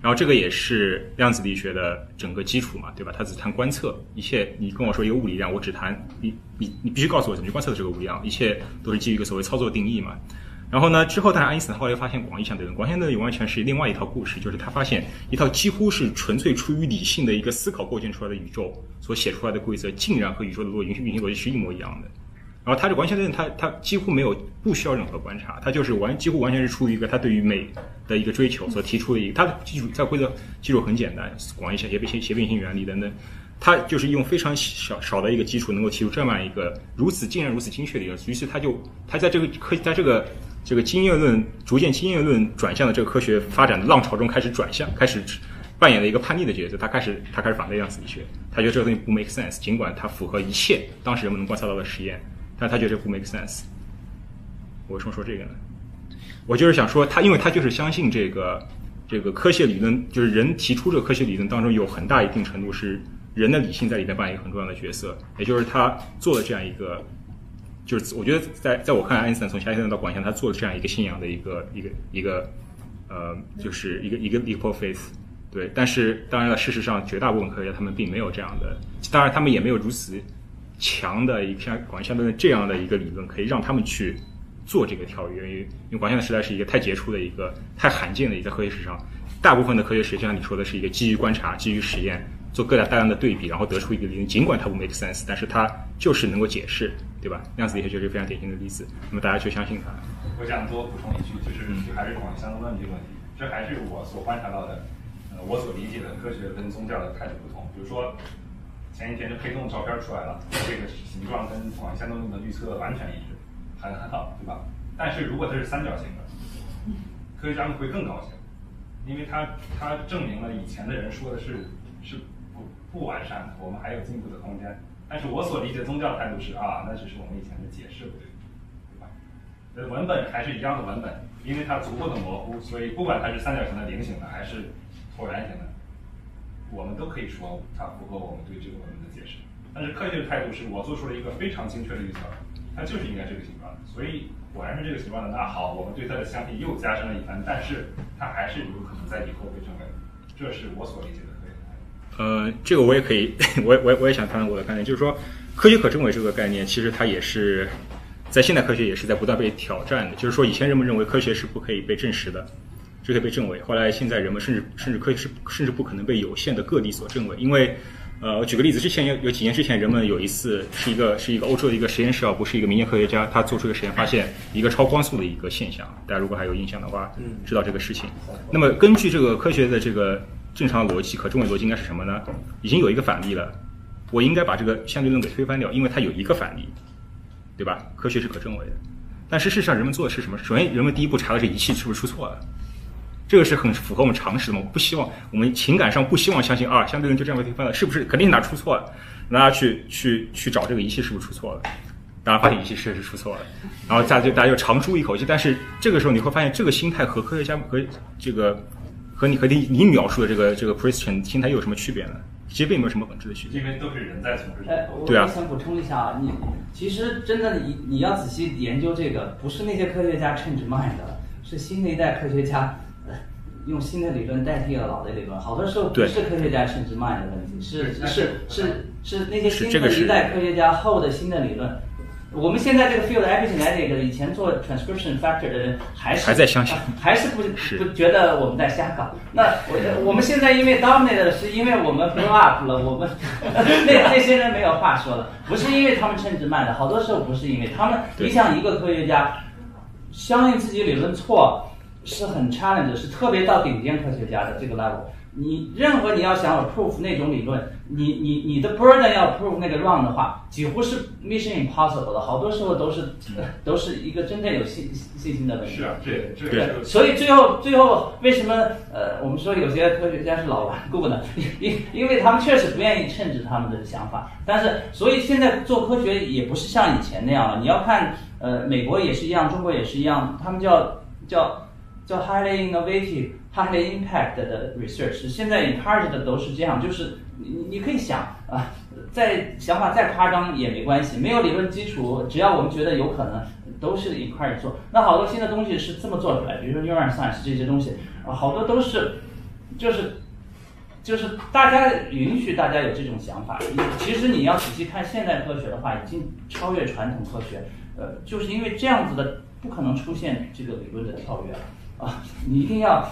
然后这个也是量子力学的整个基础嘛，对吧？他只谈观测，一切你跟我说一个物理量，我只谈你你你必须告诉我怎么去观测这个物理量，一切都是基于一个所谓操作定义嘛。然后呢？之后，但是爱因斯坦后来又发现广义相对论。广义相对论完全是另外一套故事，就是他发现一套几乎是纯粹出于理性的一个思考构建出来的宇宙所写出来的规则，竟然和宇宙的逻运行运行逻辑是一模一样的。然后他这完全对，他他几乎没有不需要任何观察，他就是完几乎完全是出于一个他对于美的一个追求所提出的一个。他的基础在规则基础很简单，广义相斜变斜变性原理等等，他就是用非常少少的一个基础能够提出这么一个如此竟然如此精确的一个。于是他就他在这个科在这个。这个经验论逐渐经验论转向的这个科学发展的浪潮中开始转向，开始扮演了一个叛逆的角色。他开始他开始反对量子力学，他觉得这个东西不 make sense，尽管它符合一切当时人们能观测到的实验，但他觉得这不 make sense。我为什么说这个呢？我就是想说他，因为他就是相信这个这个科学理论，就是人提出这个科学理论当中有很大一定程度是人的理性在里面扮演一个很重要的角色，也就是他做了这样一个。就是我觉得，在在我看来，爱因斯坦从狭义相对论到广义相对论，他做了这样一个信仰的一个一个一个，呃，就是一个一个 leap of faith，对。但是当然了，事实上，绝大部分科学家他们并没有这样的，当然他们也没有如此强的一像广义相对论这样的一个理论，可以让他们去做这个跳跃。因为因为广义相对论时代是一个太杰出的一个太罕见的一个科学史上，大部分的科学史就像你说的是一个基于观察、基于实验。做各大大量的对比，然后得出一个理论，尽管它不 make sense，但是它就是能够解释，对吧？量子力学就是非常典型的例子。那么大家就相信它。我想多补充一句，就是还是广义相对论这个问题，这还是我所观察到的，呃，我所理解的科学跟宗教的态度不同。比如说，前几天的黑洞照片出来了，这个形状跟广义相对论的预测完全一致，很很好，对吧？但是如果它是三角形的，科学家们会更高兴，因为它它证明了以前的人说的是是不。不完善的，我们还有进步的空间。但是我所理解宗教态度是啊，那只是我们以前的解释不对，吧？呃，文本还是一样的文本，因为它足够的模糊，所以不管它是三角形的、菱形的还是椭圆形的，我们都可以说它符合我们对这个文本的解释。但是科学的态度是我做出了一个非常精确的预测，它就是应该这个形状的，所以果然是这个形状的。那好，我们对它的相信又加深了一番，但是它还是有可能在以后被证伪。这是我所理解的。呃，这个我也可以，我也我也我也想谈谈我的观点，就是说科学可证伪这个概念，其实它也是在现代科学也是在不断被挑战的。就是说，以前人们认为科学是不可以被证实的，就可以被证伪。后来现在人们甚至甚至科学是甚至不可能被有限的个体所证伪，因为呃，我举个例子，之前有有几年之前，人们有一次是一个是一个欧洲的一个实验室啊，不是一个民间科学家，他做出一个实验，发现一个超光速的一个现象。大家如果还有印象的话，知道这个事情。那么根据这个科学的这个正常逻辑，可证伪逻辑应该是什么呢？已经有一个反例了，我应该把这个相对论给推翻掉，因为它有一个反例，对吧？科学是可证伪的。但事实上，人们做的是什么？首先，人们第一步查的是仪器是不是出错了。这个是很符合我们常识的嘛？不希望我们情感上不希望相信啊，相对论就这样被推翻了，是不是？肯定哪出错了，大家去去去找这个仪器是不是出错了？当然发现仪器确实出错了，然后大家就大家就长舒一口气。但是这个时候你会发现，这个心态和科学家和这个和你和你你描述的这个这个 Christian 心态又有什么区别呢？其实并没有什么本质的区别。因为都是人在从事。哎，我对啊我想补充一下啊，你其实真的你你要仔细研究这个，不是那些科学家 change mind 的，是新的一代科学家。呃用新的理论代替了老的理论，好多时候不是科学家 change mind 的问题，是是是是是那些新的一代科学家后的新的理论。我们现在这个 field epigenetic 以前做 transcription factor 的人还是还在相信啊还是不不觉得我们在瞎搞。那我我们现在因为 dominate 是因为我们 blow up 了，我们 那那些人没有话说了，不是因为他们称职慢的，好多时候不是因为他们。你想一个科学家相信自己理论错是很 challenge，是特别到顶尖科学家的这个 level。你任何你要想 prove 那种理论，你你你的 burden 要 prove 那个 wrong 的话，几乎是 mission impossible 的，好多时候都是、都是一个真正有信信心的问题。是啊，这这对所以最后最后为什么呃我们说有些科学家是老顽固呢？因因为他们确实不愿意称职他们的想法，但是所以现在做科学也不是像以前那样了。你要看呃美国也是一样，中国也是一样，他们叫叫叫 highly innovative、highly impact 的 research，现在 encourage 的都是这样，就是你你可以想啊，再想法再夸张也没关系，没有理论基础，只要我们觉得有可能，都是 encourage 做。那好多新的东西是这么做出来，比如说 neuroscience 这些东西啊，好多都是就是。就是大家允许大家有这种想法，其实你要仔细看现代科学的话，已经超越传统科学，呃，就是因为这样子的不可能出现这个理论的跳跃啊，你一定要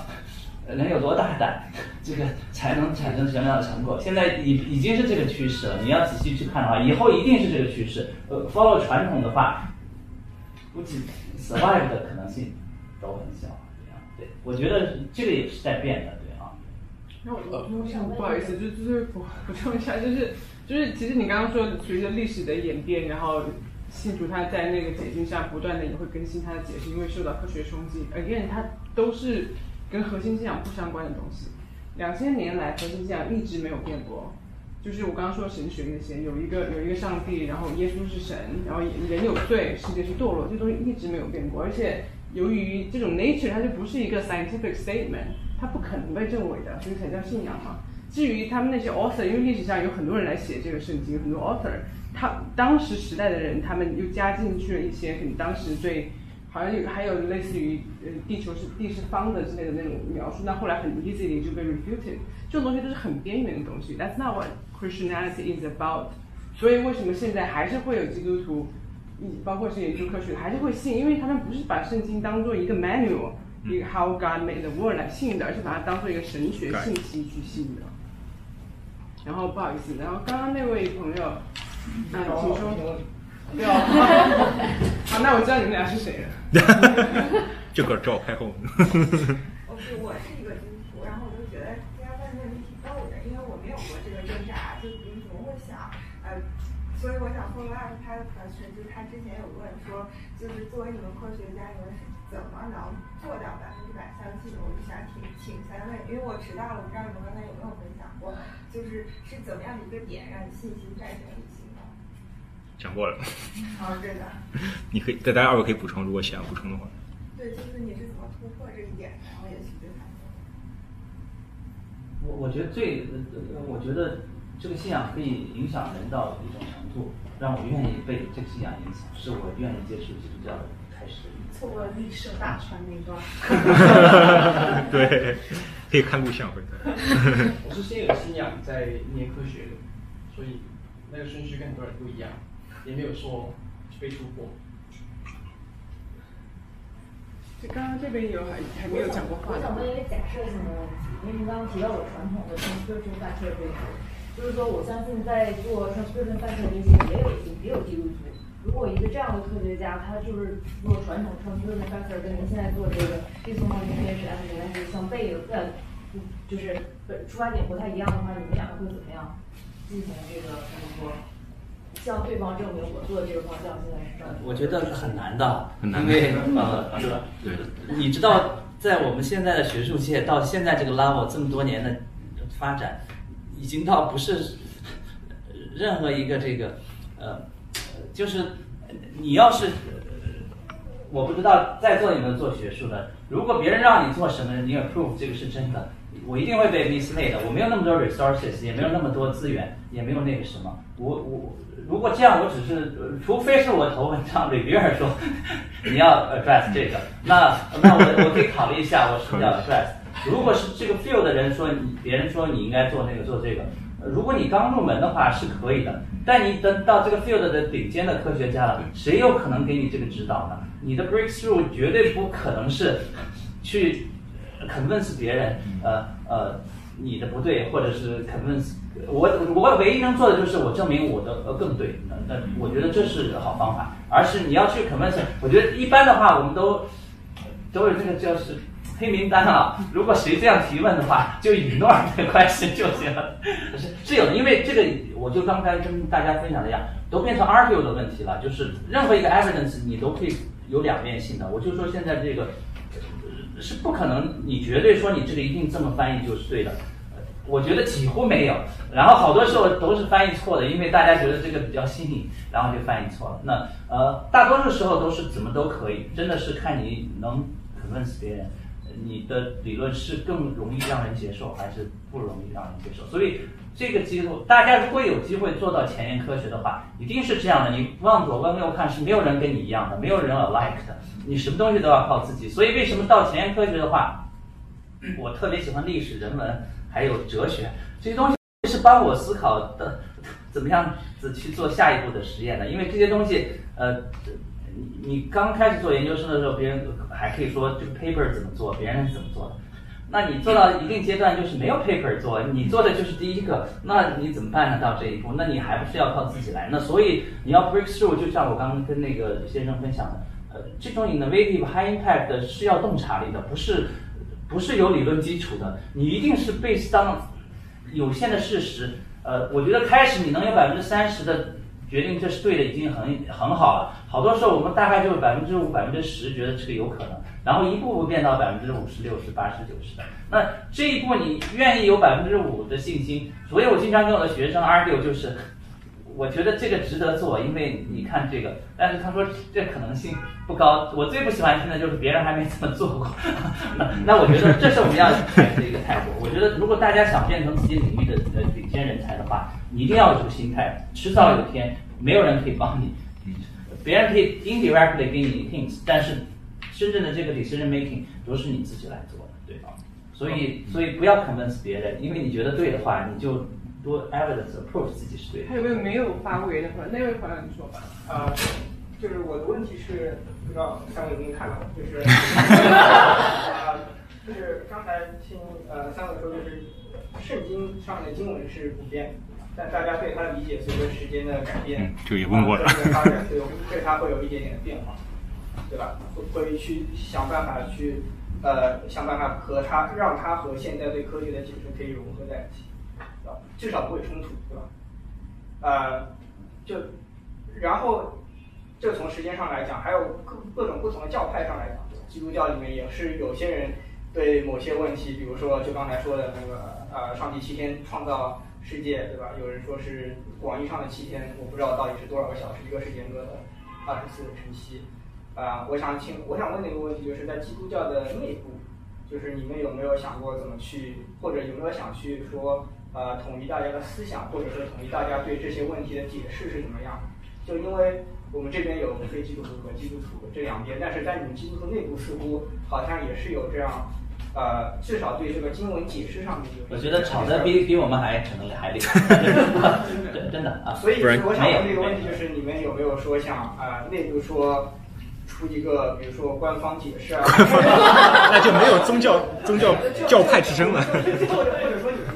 呃能有多大胆，这个才能产生什么样的成果？现在已已经是这个趋势了，你要仔细去看的话，以后一定是这个趋势。呃，follow 传统的话，估计 survive 的可能性都很小。这样，对我觉得这个也是在变的，对啊。那我我想不好意思，就就是 补补充一下，就是就是其实你刚刚说随着历史的演变，然后信徒他在那个解经上不断的也会更新他的解释，因为受到科学冲击，again 它都是跟核心信仰不相关的东西。两千年来，核心信仰一直没有变过。就是我刚刚说神学那些，有一个有一个上帝，然后耶稣是神，然后人有罪，世界是堕落，这东西一直没有变过。而且由于这种 nature，它就不是一个 scientific statement，它不可能被证伪的，所以才叫信仰嘛。至于他们那些 author，因为历史上有很多人来写这个圣经，很多 author，他当时时代的人，他们又加进去了一些可能当时对，好像有还有类似于呃地球是地是方的之类的那种描述，那后来很 easily 就被 refuted，这种东西都是很边缘的东西，That's not what Christianity is about。所以为什么现在还是会有基督徒，嗯，包括是研究科学，还是会信，因为他们不是把圣经当做一个 manual，一个 How God made the world 来信的，而是把它当做一个神学信息去信的。然后不好意思，然后刚刚那位朋友，嗯，请说。对哦，好，那我知道你们俩是谁了。这个照开后。我是我是一个基督徒，然后我就觉得大家问的问题挺逗的，因为我没有过这个挣扎，就比如怎么会想，呃，所以我想 follow up 他的 question，就是他之前有问说，就是作为你们科学家，你们是怎么能做到百分之百相信的？我就想请请三位，因为我迟到了，我不知道你们刚才有没有分享过，就是是怎么样的一个点让你信心战胜理性的？讲过了。哦，对的。你可以，大家二位可以补充，如果想补充的话。对，就是你是怎么突破这一点？然后也许对他。我我觉得最，呃我觉得这个信仰可以影响人到一种程度，让我愿意被这个信仰影响，是我愿意接触基督教的开始。错过了历史大船那段。对，可以看录像回头。我是先 有信仰再念科学的，所以那个顺序跟很多人不一样，也没有说被突破。就刚刚这边有还还没有讲过话我想问一个假设性的问题，因为您刚刚提到我传统的 transcription factor 这个，就是说我相信在做 transcription factor 这些也有也有记录组。如果一个这样的科学家，他就是做传统 transcription factor 跟您现在做这个 d i s m o c a i o n 是相悖的，呃，就是出发点不太一样的话，你们两个会怎么样进行这个怎么说？向对方证明我做的这个方向现在是正确的。我觉得很难的，很难因为嗯呃，是吧对你知道，在我们现在的学术界到现在这个 level 这么多年的发展，已经到不是任何一个这个呃，就是你要是我不知道在座有没有做学术的，如果别人让你做什么，你 approve 这个是真的，我一定会被 mislead 的。我没有那么多 resources，也没有那么多资源，也没有那个什么。我我如果这样，我只是，呃除非是我投文章 reviewer 说 你要 address 这个，那那我我可以考虑一下，我是不是要 address。如果是这个 field 的人说你，别人说你应该做那个做这个，呃如果你刚入门的话是可以的，但你等到这个 field 的顶尖的科学家了，谁有可能给你这个指导呢？你的 breakthrough 绝对不可能是去 convince 别人，呃呃，你的不对，或者是 convince 我我唯一能做的就是我证明我的呃更对，那那我觉得这是好方法，而是你要去 convince，我觉得一般的话我们都都有这个就是黑名单啊，如果谁这样提问的话，就 ignore 这个关系就行了。是是有的，因为这个我就刚才跟大家分享的一样，都变成 argue 的问题了，就是任何一个 evidence 你都可以有两面性的。我就说现在这个呃是不可能，你绝对说你这个一定这么翻译就是对的。我觉得几乎没有，然后好多时候都是翻译错的，因为大家觉得这个比较新颖，然后就翻译错了。那呃，大多数时候都是怎么都可以，真的是看你能 convince 别人，你的理论是更容易让人接受，还是不容易让人接受。所以这个机会，大家如果有机会做到前沿科学的话，一定是这样的。你往左往右看，是没有人跟你一样的，没有人 alike 的，你什么东西都要靠自己。所以为什么到前沿科学的话，我特别喜欢历史、人文还有哲学这些东西，是帮我思考的怎么样子去做下一步的实验的。因为这些东西，呃，你你刚开始做研究生的时候，别人还可以说这个 paper 怎么做，别人是怎么做的。那你做到一定阶段，就是没有 paper 做，你做的就是第一个，那你怎么办呢？到这一步，那你还不是要靠自己来？那所以你要 breakthrough，就像我刚刚跟那个先生分享的，呃，这种 innovative high impact 是要洞察力的，不是不是有理论基础的，你一定是 based on 有限的事实。呃，我觉得开始你能有百分之三十的决定这是对的，已经很很好了。好多时候我们大概就是百分之五、百分之十觉得这个有可能，然后一步步变到百分之五十、六十、八十、九十的。那这一步你愿意有百分之五的信心，所以我经常跟我的学生 argue 就是，我觉得这个值得做，因为你看这个，但是他说这可能性不高。我最不喜欢听的就是别人还没这么做过。那那我觉得这是我们要采取的一个态度。我觉得如果大家想变成自己领域的呃顶尖人才的话，你一定要有这个心态，迟早有一天没有人可以帮你，别人可以 indirectly 给你 hints，但是真正的这个 decision making 都是你自己来做的，对吧？所以所以不要 convince 别人，因为你觉得对的话，你就多 evidence approve 自己是对的。还有没有没有发过言的朋友？那位朋友你说吧。呃，就是我的问题是，不知道三位有没有看到，就是，呃，就是刚才听呃三位说，就是圣经上面的经文是不变，但大家对它的理解随着时间的改变，嗯这个也问过了发展对对它会有一点点的变化，对吧？会会去想办法去呃想办法和它让它和现在对科学的解释可以融合在一起？至少不会冲突，对吧？呃，就然后这从时间上来讲，还有各各种不同的教派上来讲，基督教里面也是有些人对某些问题，比如说就刚才说的那个呃，上帝七天创造世界，对吧？有人说是广义上的七天，我不知道到底是多少个小时，一个是严格的二十四乘七。啊、我想请，我想问的一个问题就是在基督教的内部，就是你们有没有想过怎么去，或者有没有想去说，呃，统一大家的思想，或者说统一大家对这些问题的解释是怎么样？就因为我们这边有非基督徒和基督徒这两边，但是在你们基督徒内部似乎好像也是有这样，呃，至少对这个经文解释上面有。我觉得吵得比比我们还可能还厉害，真真的啊。所以我想问这个问题就是，你们有没有说想呃内部说出一个，比如说官方解释啊？那就没有宗教宗教教派之争了。或 者或者说你们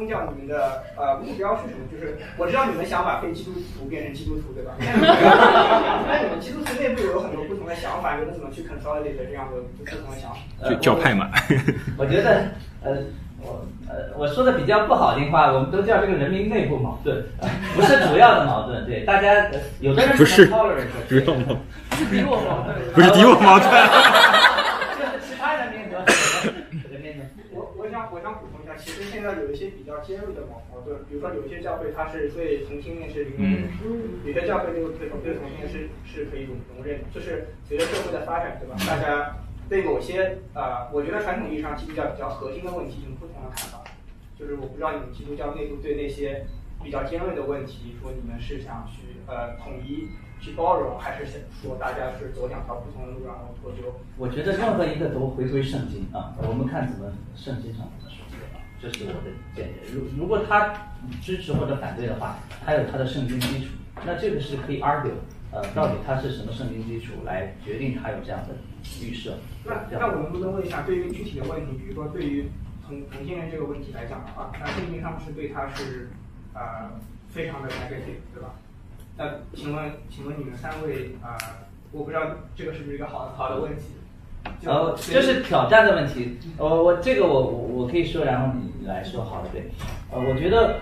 宗教，你们的呃目标是什么？就是我知道你们想把非基督徒变成基督徒，对吧？那你们基督徒内部有很多不同的想法，你们怎么去 consolidate 这样的不同的想法？就教派嘛。我觉得，呃，我呃我说的比较不好听话，我们都叫这个人民内部矛盾，呃不是主要的矛盾。对，大家呃有的人不是 是敌我矛盾，不是敌我矛盾。就是其他人民和人民的。我我想我想补充一下，其实现在有一些比较尖锐的矛矛盾，比如说有些教会它是对同性恋是零容忍，有些教会对对对同性恋是是可以容容忍的，就是随着社会的发展，对吧？大家对某些呃，我觉得传统意义上基督教比较核心的问题有不同的看法，就是我不知道你们基督教内部对那些比较尖锐的问题，说你们是想去呃统一去包容，还是想说大家是走两条不同的路，然后脱钩？我觉得任何一个都回归圣经啊，我们看怎么圣经上怎么说啊，这是我的见解。如如果他支持或者反对的话，他有他的圣经基础，那这个是可以 argue，呃，到底他是什么圣经基础来决定他有这样的预设。那那我能不能问一下，对于具体的问题，比如说对于同同性恋这个问题来讲的话，那圣经上是对他是呃非常的 negative，对吧？那请问请问你们三位啊、呃我不知道这个是不是一个好的好的问题？就呃，这是挑战的问题。我我这个我我我可以说，然后你来说好了，对。呃，我觉得，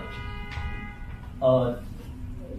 呃，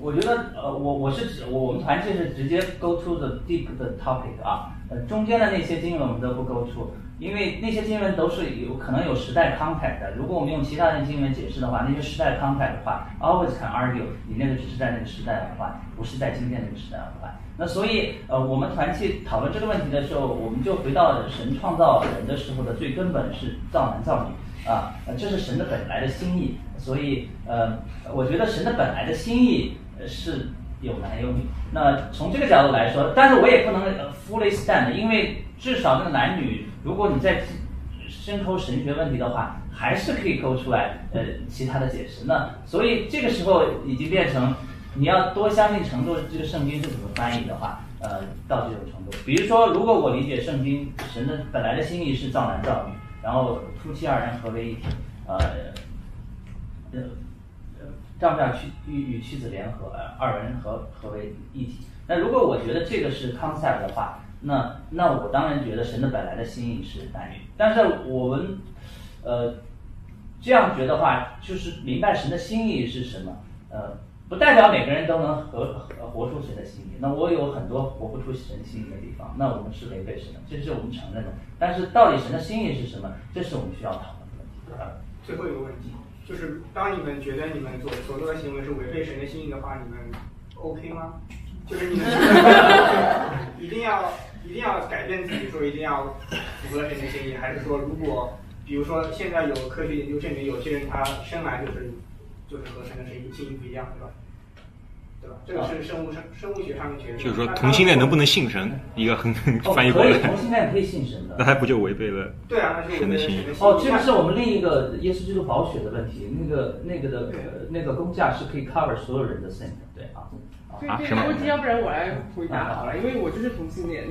我觉得呃，我我是指我们团契是直接 go to the deep 的 topic 啊，呃，中间的那些经文我们都不 go to，因为那些经文都是有可能有时代 context 的。如果我们用其他的经文解释的话，那些时代 context 的话，always can argue 你那个只是在那个时代而换，不是在今天那个时代而换。那所以，呃，我们团契讨论这个问题的时候，我们就回到神创造人的时候的最根本是造男造女啊，这是神的本来的心意。所以，呃，我觉得神的本来的心意是有男有女。那从这个角度来说，但是我也不能呃 fully stand，因为至少那个男女，如果你在深抠神学问题的话，还是可以抠出来呃其他的解释。那所以这个时候已经变成。你要多相信程度，这个圣经是怎么翻译的话，呃，到这种程度。比如说，如果我理解圣经，神的本来的心意是造男造女，然后夫妻二人合为一体，呃，呃，丈夫要妻与与妻子联合，呃二人合合为一体。那如果我觉得这个是 concept 的话，那那我当然觉得神的本来的心意是男女。但是我们，呃，这样觉得话，就是明白神的心意是什么，呃。不代表每个人都能活活出神的心意。那我有很多活不出神心意的地方，那我们是违背神的，这是我们承认的。但是到底神的心意是什么，这是我们需要讨论的问题。最后一个问题就是，当你们觉得你们所所做的行为是违背神的心意的话，你们 OK 吗？就是你们 一定要一定要改变自己，说一定要符合神的心意，还是说如果比如说现在有科学研究证明，有些人他生来就是就是和神的心意心意不一样，对吧？对吧？这个是生物生生物学上面学的。就是说同性恋能不能信神，一个很哦 翻译过来。可以，同性恋可以信神的。那他不就违背了对啊，那就神的心意？哦，这个是我们另一个耶稣基督保血的问题，那个那个的呃那个工价是可以 cover 所有人的 sin 的，对啊。哦对对，这个问题要不然我来回答好了，因为我就是同性恋，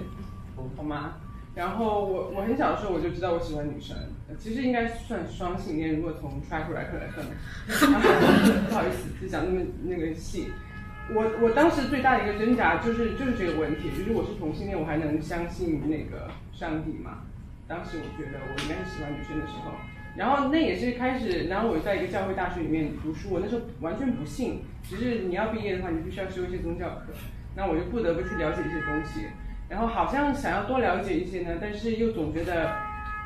好吗？然后我我很小的时候我就知道我喜欢女生，其实应该算双性恋，如果从 track record 来分。不好意思，就讲那么那个细。我我当时最大的一个挣扎就是就是这个问题，就是我是同性恋，我还能相信那个上帝吗？当时我觉得我应该是喜欢女生的时候，然后那也是开始，然后我在一个教会大学里面读书，我那时候完全不信，只是你要毕业的话，你必须要修一些宗教课，那我就不得不去了解一些东西，然后好像想要多了解一些呢，但是又总觉得，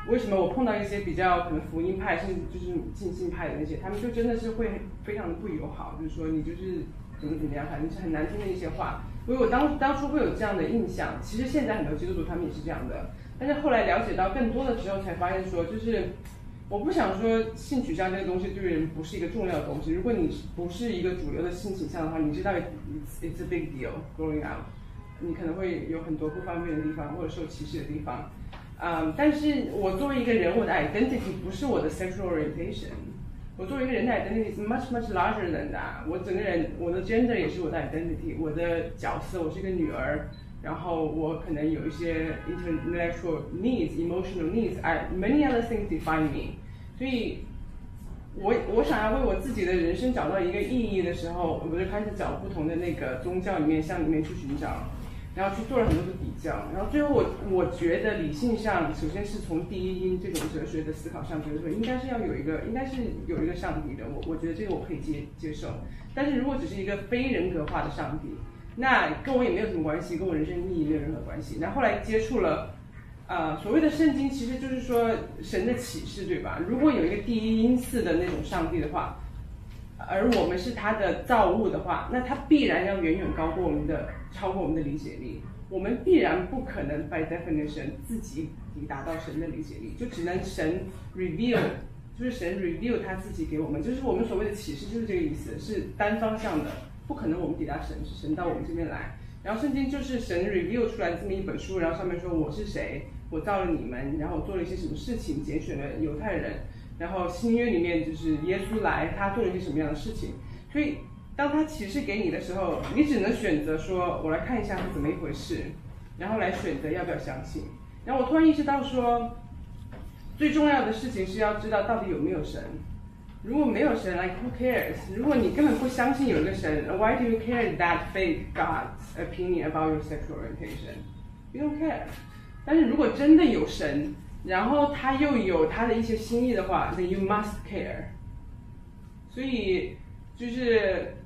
为什么我碰到一些比较可能福音派，甚至就是浸信派的那些，他们就真的是会非常的不友好，就是说你就是怎么怎么样，反正是很难听的一些话。所以我当当初会有这样的印象，其实现在很多基督徒他们也是这样的。但是后来了解到更多的时候，才发现说，就是我不想说性取向这个东西对人不是一个重要的东西。如果你不是一个主流的性倾向的话，你知道 it's it's a big deal growing up，你可能会有很多不方便的地方或者受歧视的地方。嗯，但是我作为一个人，我的 identity 不是我的 sexual orientation。我作为一个人的 identity is much much larger than that。我整个人，我的 gender 也是我的 identity，我的角色，我是一个女儿，然后我可能有一些 intellectual needs、emotional needs，I many other things define me。所以，我我想要为我自己的人生找到一个意义的时候，我就开始找不同的那个宗教里面向里面去寻找。然后去做了很多的比较，然后最后我我觉得理性上，首先是从第一因这种哲学的思考上，觉得说应该是要有一个，应该是有一个上帝的，我我觉得这个我可以接接受。但是如果只是一个非人格化的上帝，那跟我也没有什么关系，跟我人生意义没有任何关系。那后来接触了，呃，所谓的圣经，其实就是说神的启示，对吧？如果有一个第一因似的那种上帝的话。而我们是他的造物的话，那他必然要远远高过我们的，超过我们的理解力。我们必然不可能 by definition 自己抵达到神的理解力，就只能神 reveal，就是神 reveal 他自己给我们，就是我们所谓的启示，就是这个意思，是单方向的，不可能我们抵达神，是神到我们这边来。然后圣经就是神 reveal 出来这么一本书，然后上面说我是谁，我造了你们，然后我做了一些什么事情，拣选了犹太人。然后新约里面就是耶稣来，他做了一些什么样的事情？所以当他启示给你的时候，你只能选择说，我来看一下是怎么一回事，然后来选择要不要相信。然后我突然意识到说，最重要的事情是要知道到底有没有神。如果没有神，like who cares？如果你根本不相信有一个神，why do you care that fake God's opinion about your sexual orientation？You don't care。但是如果真的有神，然后他又有他的一些心意的话，then you must care。所以就是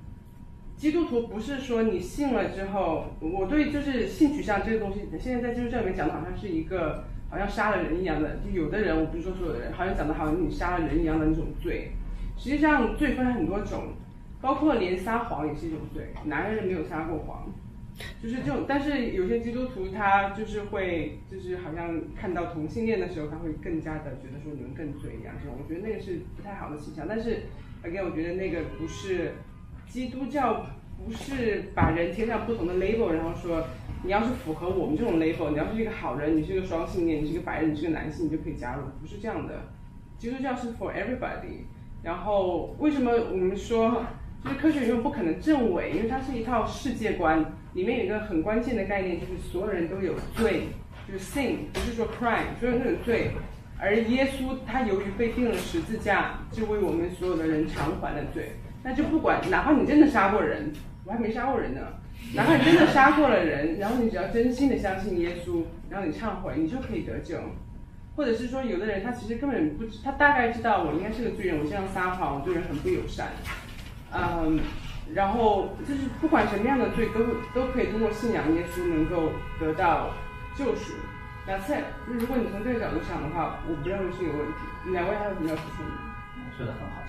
基督徒不是说你信了之后，我对就是性取向这个东西，现在在基督教里面讲的好像是一个好像杀了人一样的，就有的人我不是说所有的人，好像讲的好像你杀了人一样的那种罪。实际上罪分很多种，包括连撒谎也是一种罪，哪个人没有撒过谎？就是这种，但是有些基督徒他就是会，就是好像看到同性恋的时候，他会更加的觉得说你们更罪一样，这种我觉得那个是不太好的倾向。但是，again，我觉得那个不是基督教，不是把人贴上不同的 label，然后说你要是符合我们这种 label，你要是一个好人，你是个双性恋，你是个白人，你是个男性，你就可以加入，不是这样的。基督教是 for everybody。然后为什么我们说就是科学永远不可能证伪？因为它是一套世界观。里面有一个很关键的概念，就是所有人都有罪，就是 sin，不是说 crime，所有人都有罪。而耶稣他由于被钉了十字架，就为我们所有的人偿还了罪。那就不管，哪怕你真的杀过人，我还没杀过人呢。哪怕你真的杀过了人，然后你只要真心的相信耶稣，然后你忏悔，你就可以得救。或者是说，有的人他其实根本不，他大概知道我应该是个罪人，我这样撒谎，我对人很不友善。嗯。然后就是不管什么样的罪，都都可以通过信仰耶稣能够得到救赎。那在如果你从这个角度想的话，我不认为是有问题。两位还有什么要补充的？说的很好，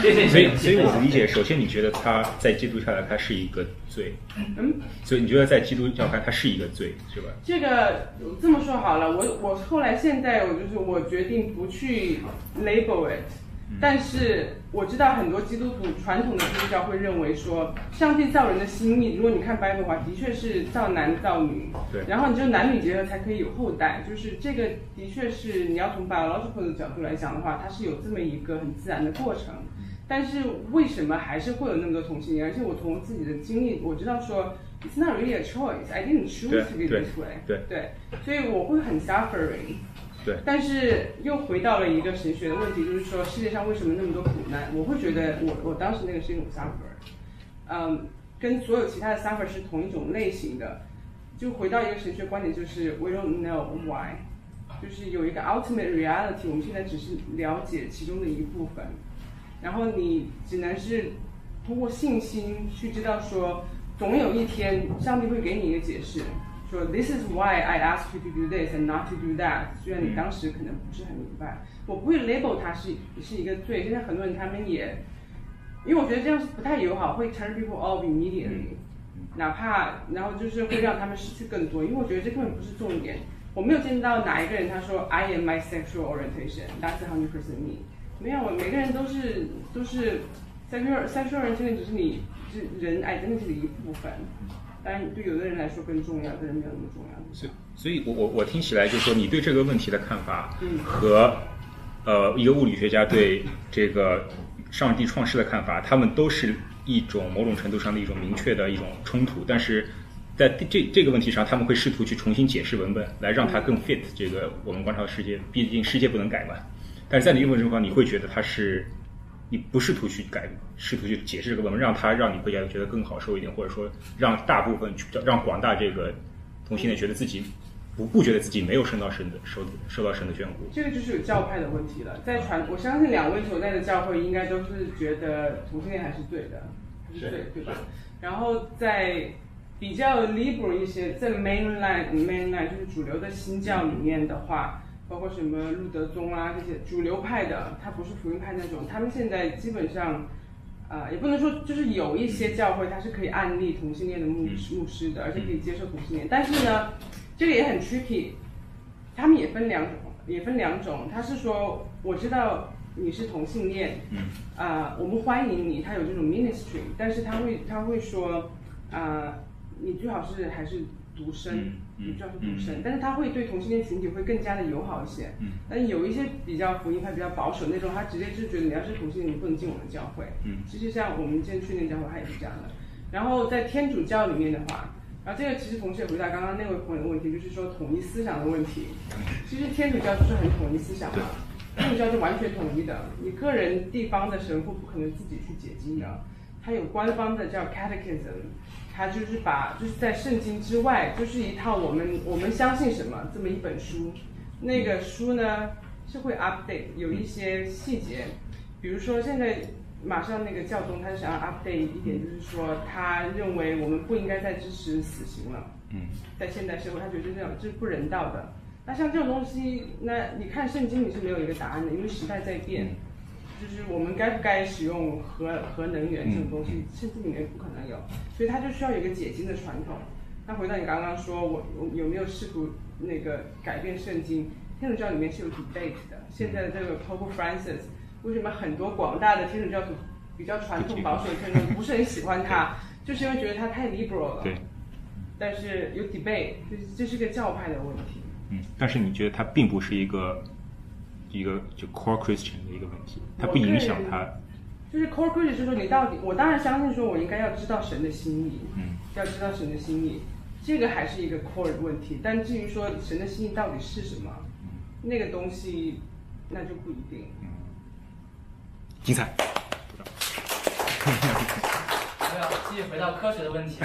谢谢。谢谢。所以，所以我的理解，首先你觉得他在基督教来他是一个罪，嗯，所以你觉得在基督教看他是一个罪，是吧？这个这么说好了，我我后来现在我就是我决定不去 label it。但是我知道很多基督徒传统的基督教会认为说，上帝造人的心意，如果你看白的话，的确是造男造女，对，然后你就男女结合才可以有后代，就是这个的确是你要从 biological 的角度来讲的话，它是有这么一个很自然的过程。但是为什么还是会有那么多同性恋？而且我从自己的经历，我知道说，it's not really a choice, I didn't choose to be this way，对对，所以我会很 suffering。对，但是又回到了一个神学的问题，就是说世界上为什么那么多苦难？我会觉得我我当时那个是一种 suffer，嗯，跟所有其他的 suffer 是同一种类型的。就回到一个神学观点，就是 we don't know why，就是有一个 ultimate reality，我们现在只是了解其中的一部分，然后你只能是通过信心去知道说，总有一天上帝会给你一个解释。说 This is why I asked you to do this and not to do that。虽然你当时可能不是很明白，我不会 label 它是是一个罪。现在很多人他们也，因为我觉得这样是不太友好，会 turn people off immediately。哪怕然后就是会让他们失去更多，因为我觉得这根本不是重点。我没有见到哪一个人他说 I am my sexual orientation, that's hundred percent me。没有，每个人都是都是 sexual sexual orientation 只是你是人 identity 的一部分。当然，对有的人来说更重要，有的人没有那么重要。所以，所以我我我听起来就是说，你对这个问题的看法嗯和呃一个物理学家对这个上帝创世的看法，他们都是一种某种程度上的一种明确的一种冲突，但是在这这个问题上，他们会试图去重新解释文本，来让它更 fit 这个我们观察的世界。毕竟世界不能改嘛。但是在你用的时候，你会觉得它是你不试图去改，试图去解释这个文本，让它让你会觉得觉得更好受一点，或者说让大部分让广大这个同性恋觉得自己不不觉得自己没有受到神的受受到神的眷顾。这个就是有教派的问题了。在传，我相信两位所在的教会应该都是觉得同性恋还是对的，还是对，对吧？然后在比较 liberal 一些，在 mainline mainline 就是主流的新教里面的话，包括什么路德宗啊这些主流派的，它不是福音派那种，他们现在基本上。啊、也不能说，就是有一些教会它是可以案例同性恋的牧牧师的，而且可以接受同性恋。但是呢，这个也很 tricky，他们也分两种，也分两种。他是说，我知道你是同性恋，嗯，啊、我们欢迎你，他有这种 ministry，但是他会他会说，啊、你最好是还是独身，嗯嗯你最好是独身，嗯但是他会对同性恋群体会更加的友好一些。嗯但有一些比较福音派、比较保守那种，他直接就觉得你要是同性恋，你不能进我们教会。嗯其实像我们之前去那个教会，他也是这样的。然后在天主教里面的话，然后这个其实同时也回答刚刚那位朋友的问题，就是说统一思想的问题。其实天主教就是很统一思想嘛，天主教是完全统一的，你个人地方的神父不可能自己去解经的，他有官方的叫 catechism，他就是把就是在圣经之外，就是一套我们我们相信什么这么一本书，那个书呢是会 update 有一些细节，比如说现在马上那个教宗他想要 update 一点，就是说他认为我们不应该再支持死刑了。嗯在现代社会，他觉得这样这是不人道的。那像这种东西，那你看圣经你是没有一个答案的，因为时代在变。就是我们该不该使用核核能源这种东西，圣经里面不可能有，所以它就需要有一个解经的传统。那回到你刚刚说，我我有没有试图那个改变圣经？天主教里面是有 debate 的。现在的这个 Pope Francis，为什么很多广大的天主教徒比较传统保守的天主教徒不是很喜欢他，就是因为觉得他太 liberal 了。对。但是有 debate，就是这是个教派的问题。嗯，但是你觉得他并不是一个一个就 core Christian 的一个问题，它不影响它。就是 core Christian 就是说你到底，我当然相信说我应该要知道神的心意，嗯，要知道神的心意，这个还是一个 core 的问题。但至于说神的心意到底是什么，那个东西那就不一定。精彩。我要继续回到科学的问题，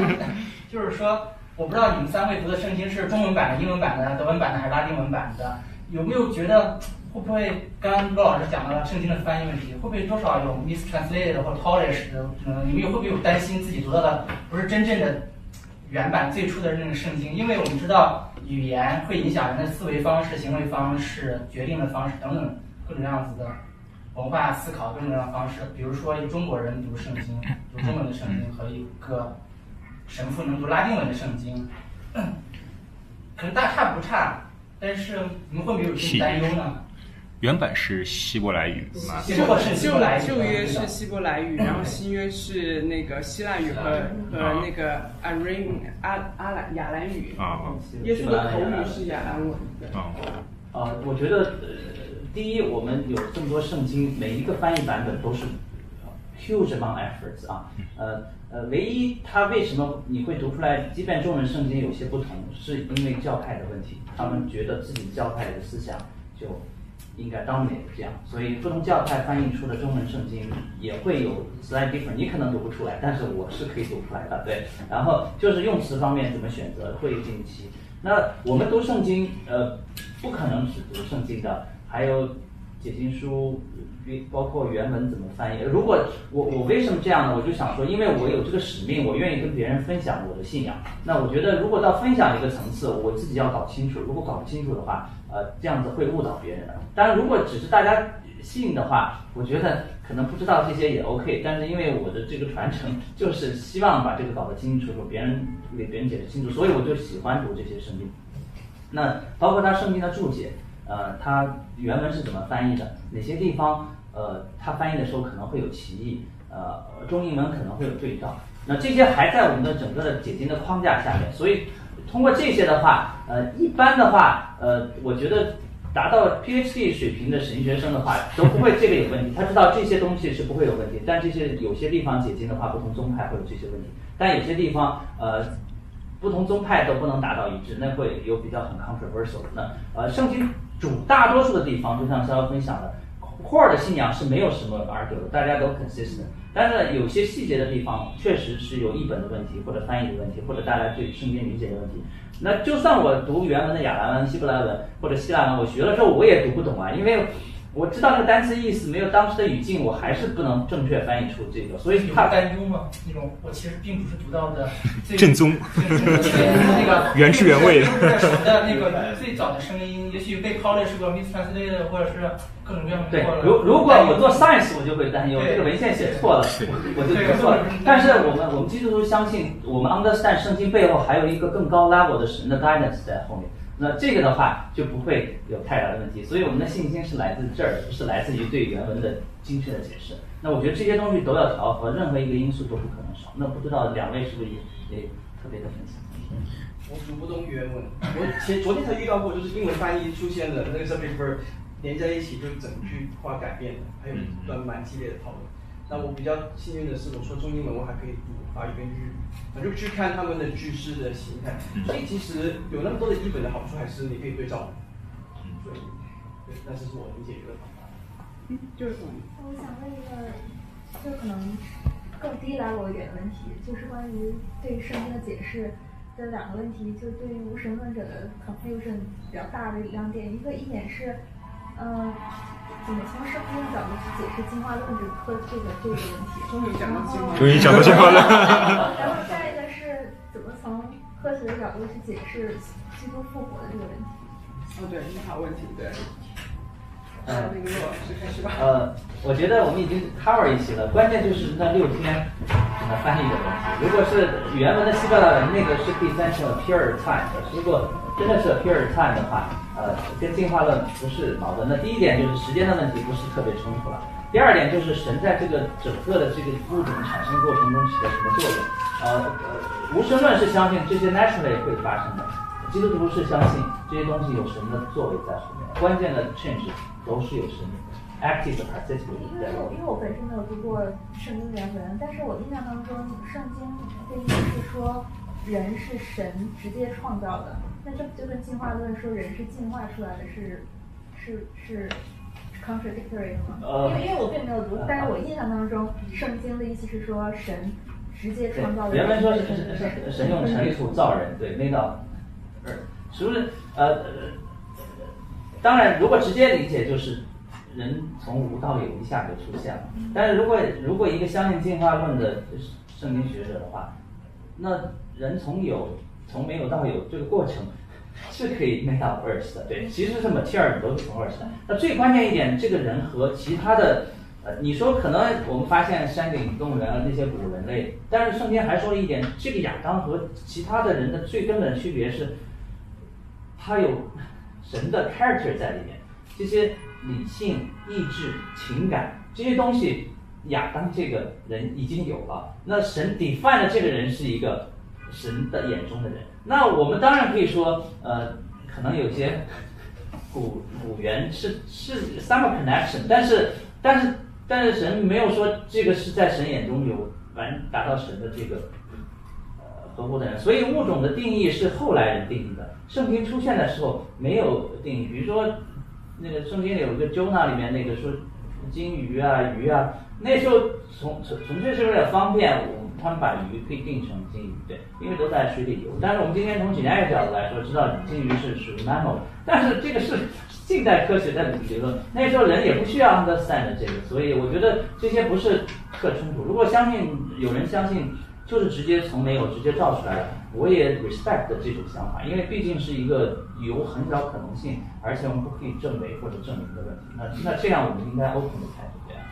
就是说，我不知道你们三位读的圣经是中文版的、英文版的、德文版的还是拉丁文版的，有没有觉得会不会刚刚罗老师讲到了圣经的翻译问题，会不会多少有 mistranslated 或者 polished 的？嗯，你们有会不会有担心自己读到的不是真正的原版最初的那个圣经？因为我们知道语言会影响人的思维方式、行为方式、决定的方式等等各种样子的。文化思考各种各样的方式，比如说一个中国人读圣经，读中文的圣经和一个神父能读拉丁文的圣经，可能大差不差，但是你们会不会有这种担忧呢？原版是希伯来语吗？旧旧旧约是希伯来语，然后新约是那个希腊语和和那个 Aram 阿阿兰亚兰语。啊，耶稣的口语是亚兰文。啊，呃，我觉得呃，第一，我们有这么多圣经，每一个翻译版本都是 huge amount efforts 啊，呃呃，唯一它为什么你会读出来，即便中文圣经有些不同，是因为教派的问题，他们觉得自己教派的思想就应该当年这样，所以不同教派翻译出的中文圣经也会有 slight different，你可能读不出来，但是我是可以读出来的，对。然后就是用词方面怎么选择会有近期。那我们读圣经，呃，不可能只读圣经的，还有解经书，包括原文怎么翻译。如果我我为什么这样呢？我就想说，因为我有这个使命，我愿意跟别人分享我的信仰。那我觉得，如果到分享一个层次，我自己要搞清楚。如果搞不清楚的话，呃，这样子会误导别人。当然，如果只是大家信的话，我觉得可能不知道这些也 OK。但是因为我的这个传承就是希望把这个搞得清清楚楚，别人给别人解释清楚，所以我就喜欢读这些圣经。那包括他圣经的注解，呃，它原文是怎么翻译的？哪些地方呃，它翻译的时候可能会有歧义？呃，中英文可能会有对照。那这些还在我们的整个的解经的框架下面，所以通过这些的话，呃，一般的话，呃，我觉得达到 PhD 水平的神学生的话都不会这个有问题。他知道这些东西是不会有问题，但这些有些地方解经的话，不同宗派会有这些问题，但有些地方呃。不同宗派都不能达到一致，那会有比较很 controversial 的。那呃，圣经主大多数的地方，就像肖分享的，core 的信仰是没有什么 argue 的，大家都 consistent。但是有些细节的地方，确实是有译本的问题，或者翻译的问题，或者大家对圣经理解的问题。那就算我读原文的亚兰文、希伯来文或者希腊文，我学了之后我也读不懂啊，因为。我知道那个单词意思，没有当时的语境，我还是不能正确翻译出这个，所以怕担忧嘛。那种我其实并不是读到的 正宗，那个 原汁原味的那个最早的声音，也许被过，mistranslated，或者是各种各样的。对，如如果我做 science，我就会担忧这个文献写错了，我就读错了。但是我们我们基督徒相信，我们 understand 圣经背后还有一个更高 level 的神的 guidance 在后面。那这个的话就不会有太大的问题，所以我们的信心是来自这儿，不是来自于对原文的精确的解释。那我觉得这些东西都要调和，任何一个因素都不可能少。那不知道两位是不是也也特别的分享？我读不懂原文，我前昨天才遇到过，就是英文翻译出现了那个 subject verb 连在一起，就整句话改变了，还有一段蛮激烈的讨论。那我比较幸运的是，我说中英文我还可以读法语跟日语，我就去看他们的句式的形态。所以其实有那么多的译本的好处，还是你可以对照。所以，对，那这是我能解决的方法。嗯，就是我想问一个，就可能更低 level 一点的问题，就是关于对圣经的解释的两个问题，就对于无神论者的 confusion 比较大的两点，一个一点是，嗯。怎么从生物的角度去解释进化论这个课这个这个问题？终于讲到进化，终于讲到进化论。然后下一个是怎么从科学的角度去解释基督复活的这个问题？哦，对，你好问题，对。呃，呃，我觉得我们已经 cover 一些了，关键就是那六天怎么翻译的问题。如果是原文的希伯来文，那个是可以翻成 pure time 的。如果真的是 pure time 的话，呃，跟进化论不是矛盾。那第一点就是时间的问题不是特别冲突了。第二点就是神在这个整个的这个物种产生过程中起了什么作用？呃，无神论是相信这些 naturally 会发生的，基督徒是相信这些东西有神的作为在后面。关键的 change。都是有神 active participate 因为我因为我本身没有读过圣经原文，但是我印象当中圣经的意思是说人是神直接创造的，那这不就跟进化论说人是进化出来的是是是 contradictory 吗？因为因为我并没有读，但是我印象当中圣经的意思是说神直接创造的。原文说是是神用尘土造人，对，那道，是不是呃？当然，如果直接理解就是人从无到有一下就出现了。但是如果如果一个相信进化论的圣经学者的话，那人从有从没有到有这个过程是可以 make up earth 的。对，其实是 material 都是从 earth 的。那最关键一点，这个人和其他的呃，你说可能我们发现山顶动物园那些古人类，但是圣经还说了一点，这个亚当和其他的人的最根本区别是，他有。神的 character 在里面，这些理性、意志、情感这些东西，亚当这个人已经有了。那神 define 的这个人是一个神的眼中的人。那我们当然可以说，呃，可能有些古古猿是是 some connection，但是但是但是神没有说这个是在神眼中有完达到神的这个。合乎的人，所以物种的定义是后来人定义的。圣经出现的时候没有定义，比如说那个圣经里有一个 Jonah 里面那个说金鱼啊鱼啊，那时候从纯纯粹是为了方便，他们把鱼可以定成金鱼，对，因为都在水里游。但是我们今天从几年的角度来说，知道金鱼是属于 mammal，但是这个是 近代科学的理论，那时候人也不需要 understand 这个，所以我觉得这些不是特冲突。如果相信有人相信。就是直接从没有直接造出来的，我也 respect 这种想法，因为毕竟是一个有很小可能性，而且我们不可以证伪或者证明的问题。那那这样我们应该 open 的态度这样。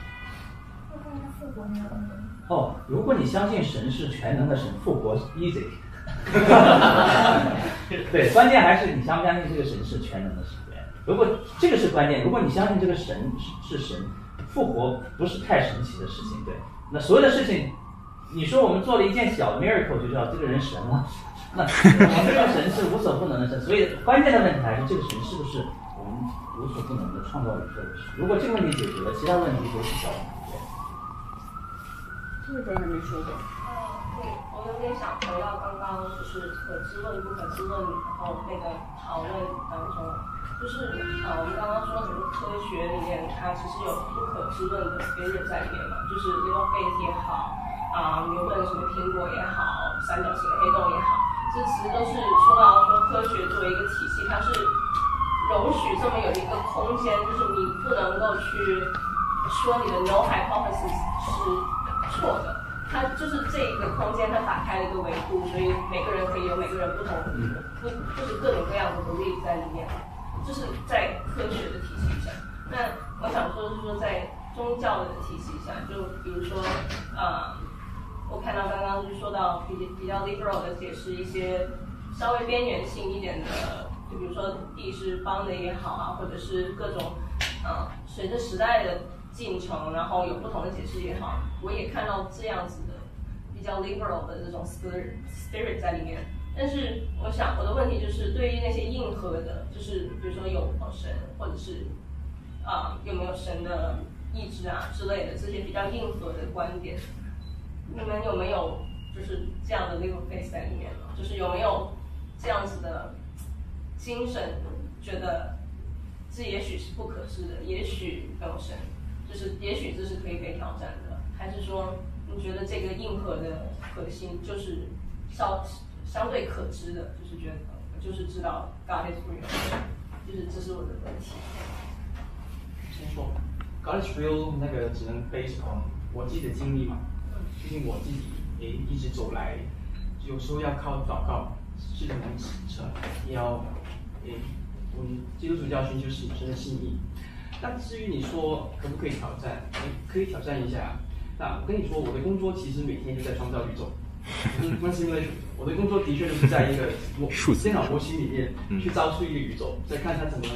哦，如果你相信神是全能的神，复活 easy。对，关键还是你相不相信这个神是全能的神。如果这个是关键，如果你相信这个神是是神，复活不是太神奇的事情，对。那所有的事情，你说我们做了一件小 miracle 就知道这个人神了，那我们这个神是无所不能的神。所以关键的问题还是这个神是不是我们无所不能的创造宇宙的神？如果这个问题解决了，其他问题都是小问题。这个还没说过。对，我有点想回到刚刚就是可知论不可知论，然后那个讨论当中。就是啊，我们刚刚说很多科学里面，它其实有不可知论的 spirit 在里面嘛，就是 little faith 也好，啊，牛顿什么苹果也好，三角形的黑洞也好，这其实都是说到说科学作为一个体系，它是容许这么有一个空间，就是你不能够去说你的 no hypothesis 是错的，它就是这一个空间它打开了一个维度，所以每个人可以有每个人不同不就是各种各样的 belief 在里面。就是在科学的体系下，那我想说是说在宗教的体系下，就比如说，呃，我看到刚刚就说到比比较 liberal 的解释一些稍微边缘性一点的，就比如说地是方的也好啊，或者是各种，呃，随着时代的进程，然后有不同的解释也好，我也看到这样子的比较 liberal 的这种 spirit spirit 在里面。但是我想我的问题就是，对于那些硬核的，就是比如说有神，或者是啊有没有神的意志啊之类的这些比较硬核的观点，你们有没有就是这样的 legal face 在里面呢？就是有没有这样子的精神，觉得这也许是不可知的，也许没有神，就是也许这是可以被挑战的，还是说你觉得这个硬核的核心就是稍？相对可知的，就是觉得，就是知道 God is real，就是这是我的问题。先说，God is real 那个只能 based on 我自己的经历嘛，毕竟我自己也一直走来，有时候要靠祷告是能支撑，也要，诶，我们基督徒教训就是神的心意。那至于你说可不可以挑战，可以挑战一下。那我跟你说，我的工作其实每天就在创造宇宙。那是因为我的工作的确就是在一个模电脑模型里面去造出一个宇宙，再看它怎么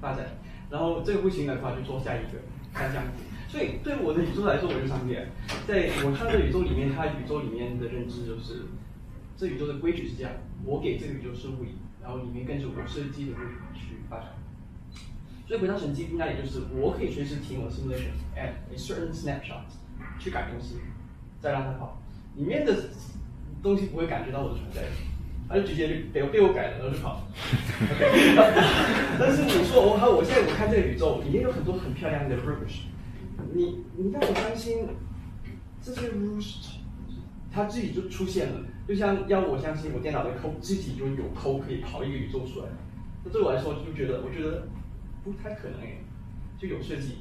发展，然后这个不行的话就做下一个，看这样子。所以对我的宇宙来说，我就上面，在我看这宇宙里面，它宇宙里面的认知就是，这宇宙的规矩是这样，我给这个宇宙是物理，然后里面跟着我设计的物理去发展。所以回到神机，应该也就是我可以随时停我的 simulation at a certain snapshot 去改东西，再让它跑。里面的东西不会感觉到我的存在，他就直接被被我改了，然后就跑。但是你说我好，我现在我看这个宇宙里面有很多很漂亮的 rules，你你让我相信这些 rules，它自己就出现了，就像要我相信我电脑的扣自己就有扣可以跑一个宇宙出来，那对我来说就觉得我觉得不太可能诶，就有设计，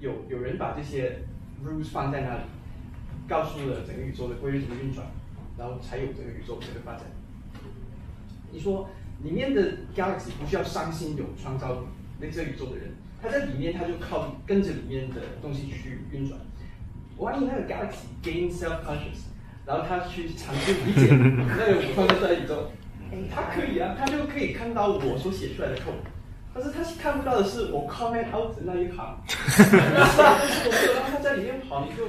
有有人把这些 rules 放在那里。告诉了整个宇宙的规律怎么运转，然后才有这个宇宙这个发展。你说里面的 galaxy 不需要伤心有创造那这宇宙的人，他在里面它就靠跟着里面的东西去运转。万一那个 galaxy gain self conscious，然后他去尝试理解 那个我创造出来宇宙，他可以啊，他就可以看到我所写出来的 code，但是他看不到的是我 comment out 的那一行。但 是我有让他在里面跑，你就。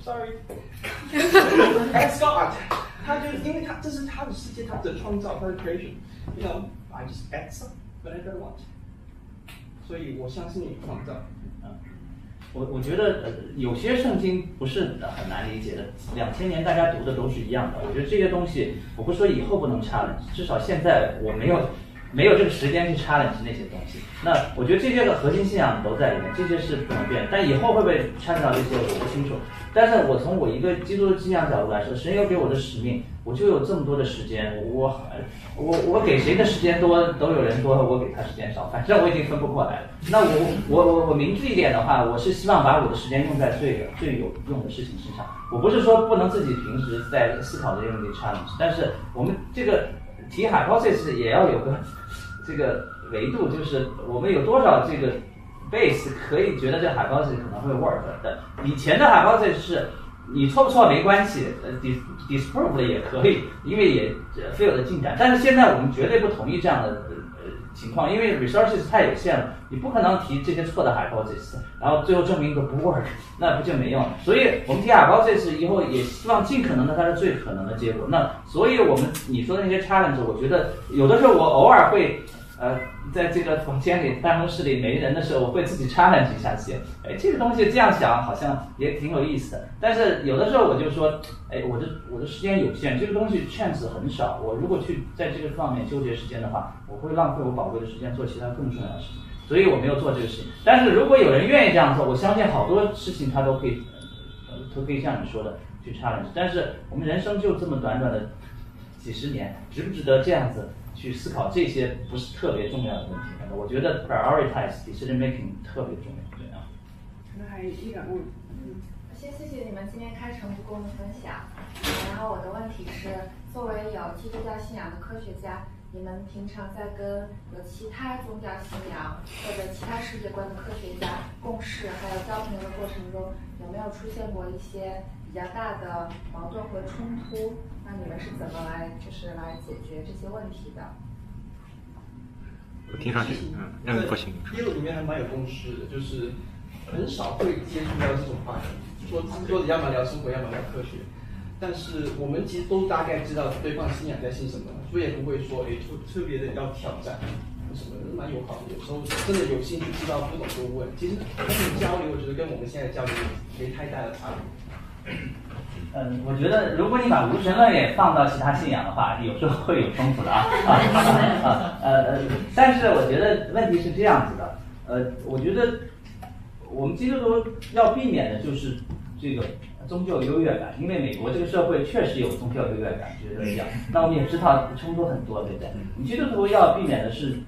Sorry，As God，他就因为他这是他的世界，他的创造，他的 creation，you know，I just add some whatever I want。所以我相信你创造。我我觉得呃有些圣经不是很难理解的，两千年大家读的都是一样的。我觉得这些东西，我不说以后不能差了至少现在我没有。没有这个时间去 challenge 那些东西，那我觉得这些的核心信仰都在里面，这些是不能变。但以后会不会掺到这些，我不清楚。但是我从我一个基督的信仰角度来说，神有给我的使命，我就有这么多的时间，我我我给谁的时间多，都有人多，我给他时间少，反正我已经分不过来了。那我我我我明智一点的话，我是希望把我的时间用在最最有用的事情身上。我不是说不能自己平时在思考这些问题 challenge，但是我们这个。提 hypothesis 也要有个这个维度，就是我们有多少这个 base 可以觉得这 hypothesis 可能会 work 的。以前的 hypothesis 是你错不错没关系，呃，dis disprove 了也可以，因为也 fail 的进展。但是现在我们绝对不同意这样的呃情况，因为 resources 太有限了，你不可能提这些错的 hypothesis，然后最后证明都不 work，那不就没用。所以我们提 hypothesis 以后也希望尽可能的它是最可能的结果。那所以我们你说的那些 challenge，我觉得有的时候我偶尔会。呃，在这个房间里、办公室里没人的时候，我会自己 challenge 一下先。哎，这个东西这样想好像也挺有意思的。但是有的时候我就说，哎，我的我的时间有限，这个东西 chance 很少。我如果去在这个方面纠结时间的话，我会浪费我宝贵的时间做其他更重要的事情。所以我没有做这个事情。但是如果有人愿意这样做，我相信好多事情他都可以，都可以像你说的去 challenge。但是我们人生就这么短短的几十年，值不值得这样子？去思考这些不是特别重要的问题，我觉得 prioritize decision making 特别重要，对啊。可能还一两问。先谢谢你们今天开诚布公的分享。然后我的问题是，作为有基督教信仰的科学家，你们平常在跟有其他宗教信仰或者其他世界观的科学家共事，还有交朋友的过程中，有没有出现过一些比较大的矛盾和冲突？那你们是怎么来，就是来解决这些问题的？我听上去，嗯，那不行。业务里面还蛮有共识的，就是很少会接触到这种话题，说说要么聊生活，要么聊科学。但是我们其实都大概知道对方信仰在信什么，所以也不会说哎特特别的要挑战什么，蛮友好的。有时候真的有兴趣知道不懂就问。其实跟你交流，我觉得跟我们现在交流没太大的差别。嗯，我觉得如果你把无神论也放到其他信仰的话，有时候会有冲突的啊 啊啊呃呃，但是我觉得问题是这样子的，呃，我觉得我们基督徒要避免的就是这个宗教优越感，因为美国这个社会确实有宗教优越感，觉得这样。那我们也知道冲突很多，对不对？你基督徒要避免的是，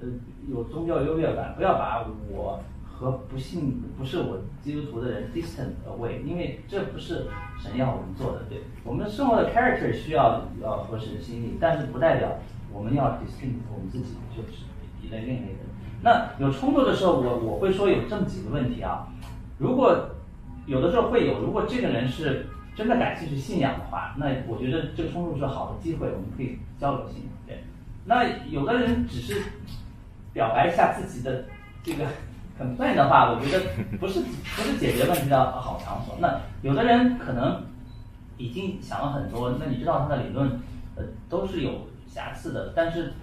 呃，有宗教优越感，不要把我。和不信不是我基督徒的人 distant away，因为这不是神要我们做的，对我们生活的 character 需要要合神心意，但是不代表我们要 distant，我们自己就是一类另类的。那有冲突的时候，我我会说有这么几个问题啊。如果有的时候会有，如果这个人是真的感兴趣信仰的话，那我觉得这个冲突是好的机会，我们可以交流信仰。对，那有的人只是表白一下自己的这个。很笨的话，我觉得不是不是解决问题的好场所。那有的人可能已经想了很多，那你知道他的理论呃都是有瑕疵的，但是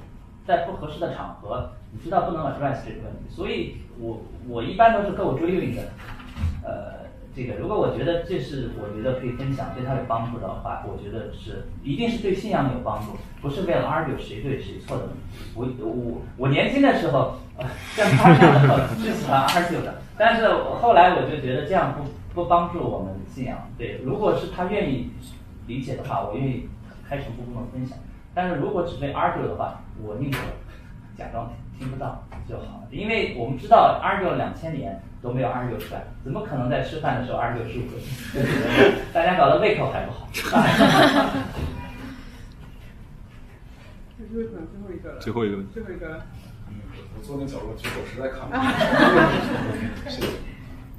在不合适的场合，你知道不能 address 这个问题。所以我我一般都是够追问的，呃，这个如果我觉得这是我觉得可以分享对他有帮助的话，我觉得是一定是对信仰有帮助，不是为了 argue 谁对谁错的。我我我年轻的时候。像他这样的是喜欢 argue 的，但是后来我就觉得这样不不帮助我们信仰。对，如果是他愿意理解的话，我愿意开诚布公的分享。但是如果只为 argue 的话，我宁可假装听不到就好了。因为我们知道 argue 两千年都没有 argue 出来，怎么可能在吃饭的时候 argue 十五分钟？大家搞得胃口还不好。最后一个了。最后一个。最后一个。我坐那角落，其实我实在看不见。谢谢。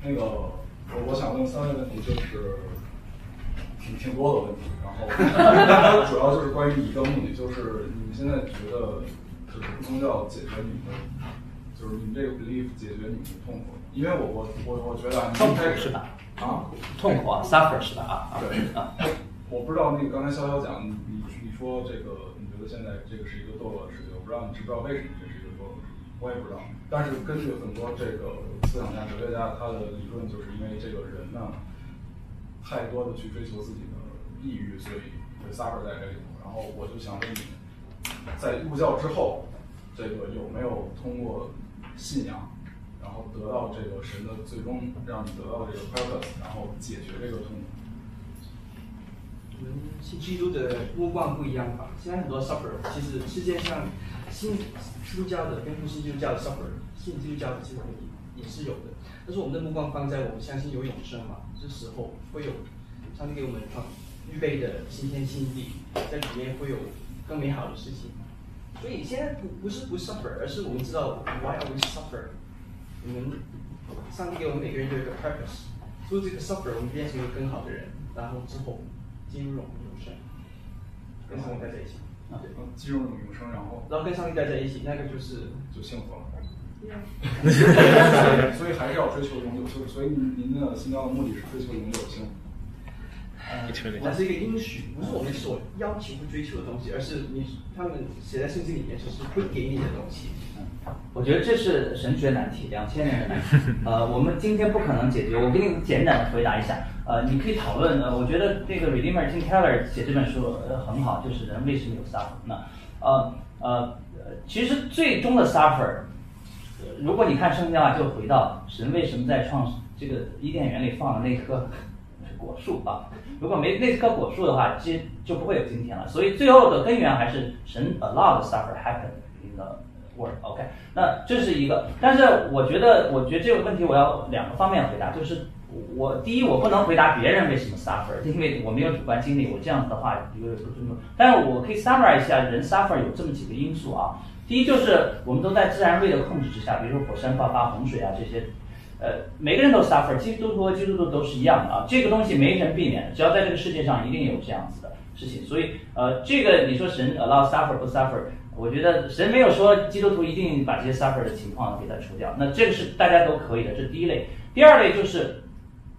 那个，我我想问三位问题，就是挺挺多的问题。然后，主要就是关于一个目的，就是你们现在觉得，就是宗教解决你们，就是你们这个 belief 解决你们的痛苦？因为我我我我觉得痛苦是吧？啊，痛苦啊，suffer 是吧？啊，对啊。我不知道那个刚才潇潇讲，你你你说这个，你觉得现在这个是一个堕落的世界，我不知道你知不知道为什么这是一个堕落。我也不知道，但是根据很多这个思想家、哲学家，他的理论就是因为这个人呢，太多的去追求自己的抑郁，所以会 suffer 在这里头。然后我就想问你，在入教之后，这个有没有通过信仰，然后得到这个神的最终让你得到这个快乐然后解决这个痛苦？我们信基督的目光不一样吧？现在很多 suffer，其实世界上。信基督教的跟不信基督教的 suffer，信基督教的其实也也是有的，但是我们的目光放在我们相信有永生嘛，这时候会有上帝给我们放预备的新天新地，在里面会有更美好的事情。所以现在不不是不 suffer，而是我们知道 why are we suffer？我们上帝给我们每个人都有一个 purpose，做这个 suffer，我们变成一个更好的人，然后之后进入永永生，跟上帝待在一起。啊，对，进入永生，然后然后跟上帝待在一起，那个就是就幸福了。所以还是要追求永久，所以所以您您的信教的目的是追求永久性。它是一个应许，不是我们所要求和追求的东西，而是你他们写在圣经里面，就是会给你的东西。我觉得这是神学难题，两千年的难题。呃，我们今天不可能解决。我给你简短的回答一下。呃，你可以讨论。呃，我觉得那个 Redeemer Tim Keller 写这本书呃很好，就是人为什么有 suffer。那呃呃，其实最终的 suffer，如果你看圣经的话，就回到神为什么在创这个伊甸园里放了那棵果树啊？如果没那棵果树的话，其实就不会有今天了。所以最后的根源还是神 allow the suffer happen in the world。OK，那这是一个。但是我觉得，我觉得这个问题我要两个方面回答，就是我第一，我不能回答别人为什么 suffer，因为我没有主观经历，我这样子的话有点不尊重。但是我可以 summarize 一下人 suffer 有这么几个因素啊。第一就是我们都在自然瑞的控制之下，比如说火山爆发、洪水啊这些。呃，每个人都 suffer，基督徒和基督徒都是一样的啊，这个东西没人避免，只要在这个世界上一定有这样子的事情，所以呃，这个你说神 allow suffer 不 suffer，我觉得神没有说基督徒一定把这些 suffer 的情况给它除掉，那这个是大家都可以的，这是第一类。第二类就是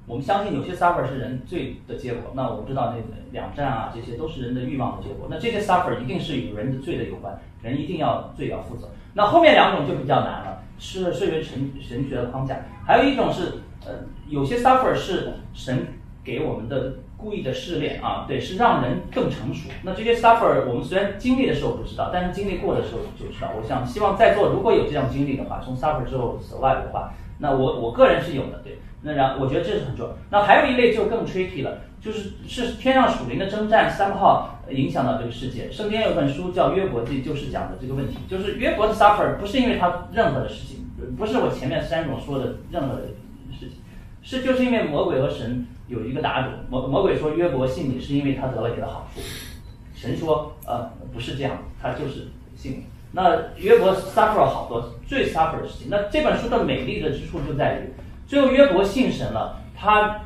我们相信有些 suffer 是人罪的结果，那我们知道那个两战啊这些都是人的欲望的结果，那这些 suffer 一定是与人的罪的有关，人一定要罪要负责。那后面两种就比较难了。是涉于神神学的框架，还有一种是，呃，有些 suffer 是神给我们的故意的试炼啊，对，是让人更成熟。那这些 suffer 我们虽然经历的时候不知道，但是经历过的时候就知道。我想希望在座如果有这样经历的话，从 suffer 之后 survive 的话，那我我个人是有的，对。那然我觉得这是很重要。那还有一类就更 tricky 了，就是是天上属灵的征战三号影响到这个世界。圣经有本书叫约伯记，就是讲的这个问题，就是约伯的 suffer 不是因为他任何的事情。不是我前面三种说的任何的事情，是就是因为魔鬼和神有一个打赌，魔魔鬼说约伯信你是因为他得了你的好处，神说呃不是这样，他就是信你。那约伯 suffer 了好多最 suffer 的事情，那这本书的美丽的之处就在于，最后约伯信神了，他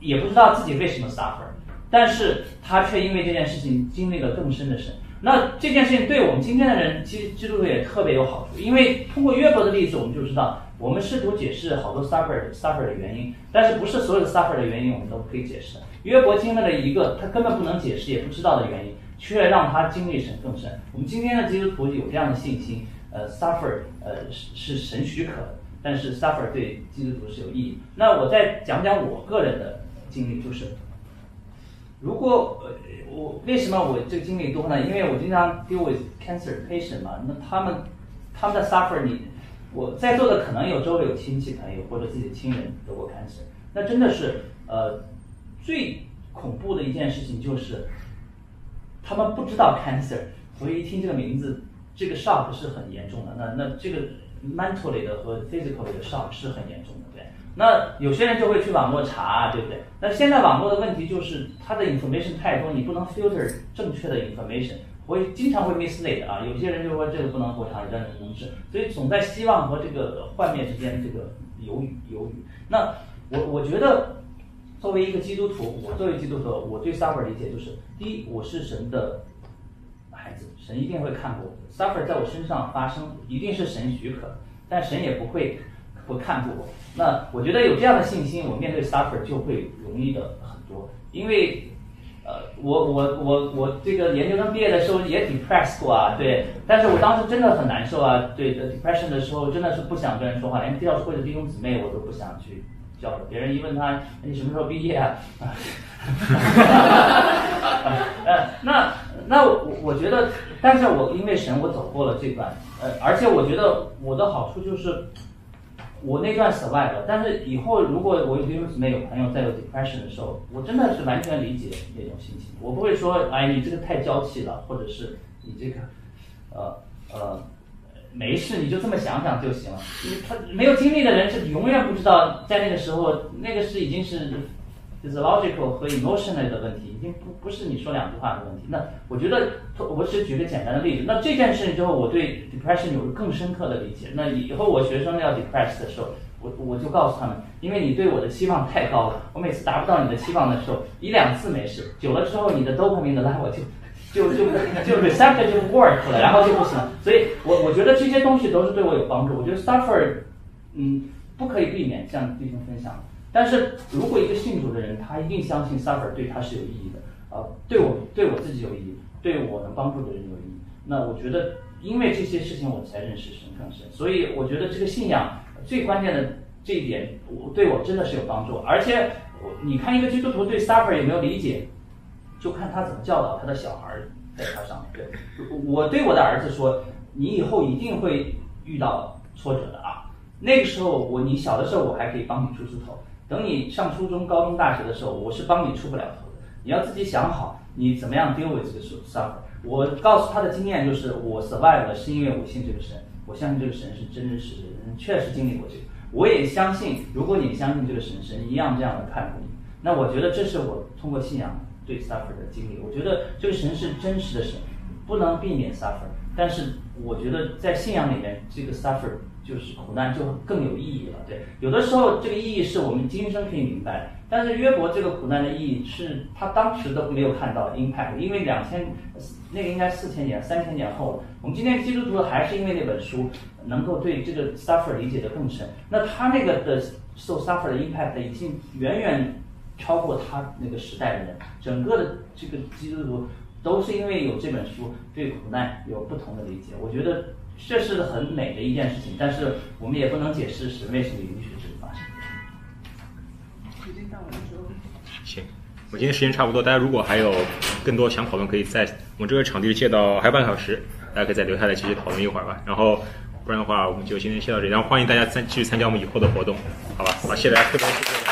也不知道自己为什么 suffer，但是他却因为这件事情经历了更深的神。那这件事情对我们今天的人，其实基督徒也特别有好处，因为通过约伯的例子，我们就知道，我们试图解释好多 suffer suffer 的原因，但是不是所有的 suffer 的原因我们都可以解释。约伯经历了一个他根本不能解释也不知道的原因，却让他经历神更深。我们今天的基督徒有这样的信心，呃，suffer 呃是是神许可的，但是 suffer 对基督徒是有意义。那我再讲讲我个人的经历，就是。如果呃我为什么我这个经历多呢？因为我经常 deal with cancer patient 嘛，那他们他们的 suffer 你我在座的可能有周围有亲戚朋友或者自己的亲人得过 cancer，那真的是呃最恐怖的一件事情就是他们不知道 cancer，所以一听这个名字，这个 shock 是很严重的。那那这个 mentally 的和 physically 的 shock 是很严重的。那有些人就会去网络查，对不对？那现在网络的问题就是它的 information 太多，你不能 filter 正确的 information，会经常会 mislead 啊。有些人就说这个不能过长，这个不能治，所以总在希望和这个幻灭之间这个犹豫犹豫。那我我觉得作为一个基督徒，我作为基督徒，我对 suffer 理解就是：第一，我是神的孩子，神一定会看过我的 suffer 在我身上发生，一定是神许可，但神也不会。不看过我，那我觉得有这样的信心，我面对 suffer 就会容易的很多。因为，呃，我我我我这个研究生毕业的时候也 depressed 过啊，对，但是我当时真的很难受啊，对，depression 的时候真的是不想跟人说话，连教会的弟兄姊妹我都不想去交流。别人一问他你什么时候毕业啊？呃，那那我我觉得，但是我因为神我走过了这段，呃，而且我觉得我的好处就是。我那段 survive，但是以后如果我有弟兄姊妹有朋友在有 depression 的时候，我真的是完全理解那种心情。我不会说，哎，你这个太娇气了，或者是你这个，呃呃，没事，你就这么想想就行了。他没有经历的人是永远不知道，在那个时候，那个是已经是。Physiological 和 emotional 的问题，已经不不是你说两句话的问题。那我觉得，我只举个简单的例子。那这件事情之后，我对 depression 有了更深刻的理解。那以后我学生要 depressed 的时候，我我就告诉他们，因为你对我的期望太高了，我每次达不到你的期望的时候，一两次没事，久了之后你的 dopamine 的 level 就就就就 receptor 就 work 了，然后就不行了。所以我我觉得这些东西都是对我有帮助。我觉得 suffer，嗯，不可以避免，像弟兄分享。但是如果一个信主的人，他一定相信 suffer 对他是有意义的，啊，对我对我自己有意义，对我能帮助的人有意义。那我觉得，因为这些事情我才认识神更深。所以我觉得这个信仰最关键的这一点，我对我真的是有帮助。而且我，你看一个基督徒对 suffer 有没有理解，就看他怎么教导他的小孩在他上面。对，我对我的儿子说，你以后一定会遇到挫折的啊。那个时候我你小的时候我还可以帮你出出头。等你上初中、高中、大学的时候，我是帮你出不了头的。你要自己想好，你怎么样 deal with 这个 suffer。我告诉他的经验就是，我 survive 了是因为我信这个神，我相信这个神是真真实实的，确实经历过这个。我也相信，如果你相信这个神，神一样这样的看顾你。那我觉得这是我通过信仰对 suffer 的经历。我觉得这个神是真实的神，不能避免 suffer。但是我觉得在信仰里面，这个 suffer。就是苦难就更有意义了，对。有的时候这个意义是我们今生可以明白，但是约伯这个苦难的意义是他当时都没有看到 impact，因为两千那个应该四千年、三千年后了。我们今天基督徒还是因为那本书能够对这个 suffer 理解的更深。那他那个的受 suffer 的 impact 已经远远超过他那个时代的人，整个的这个基督徒都是因为有这本书对苦难有不同的理解。我觉得。这是很美的一件事情，但是我们也不能解释是为什么允许这个发生。行，我今天时间差不多，大家如果还有更多想讨论，可以在我们这个场地借到还有半个小时，大家可以再留下来继续讨论一会儿吧。然后不然的话，我们就今天先到这里，然后欢迎大家参继续参加我们以后的活动，好吧？好，谢谢大家，特别谢谢。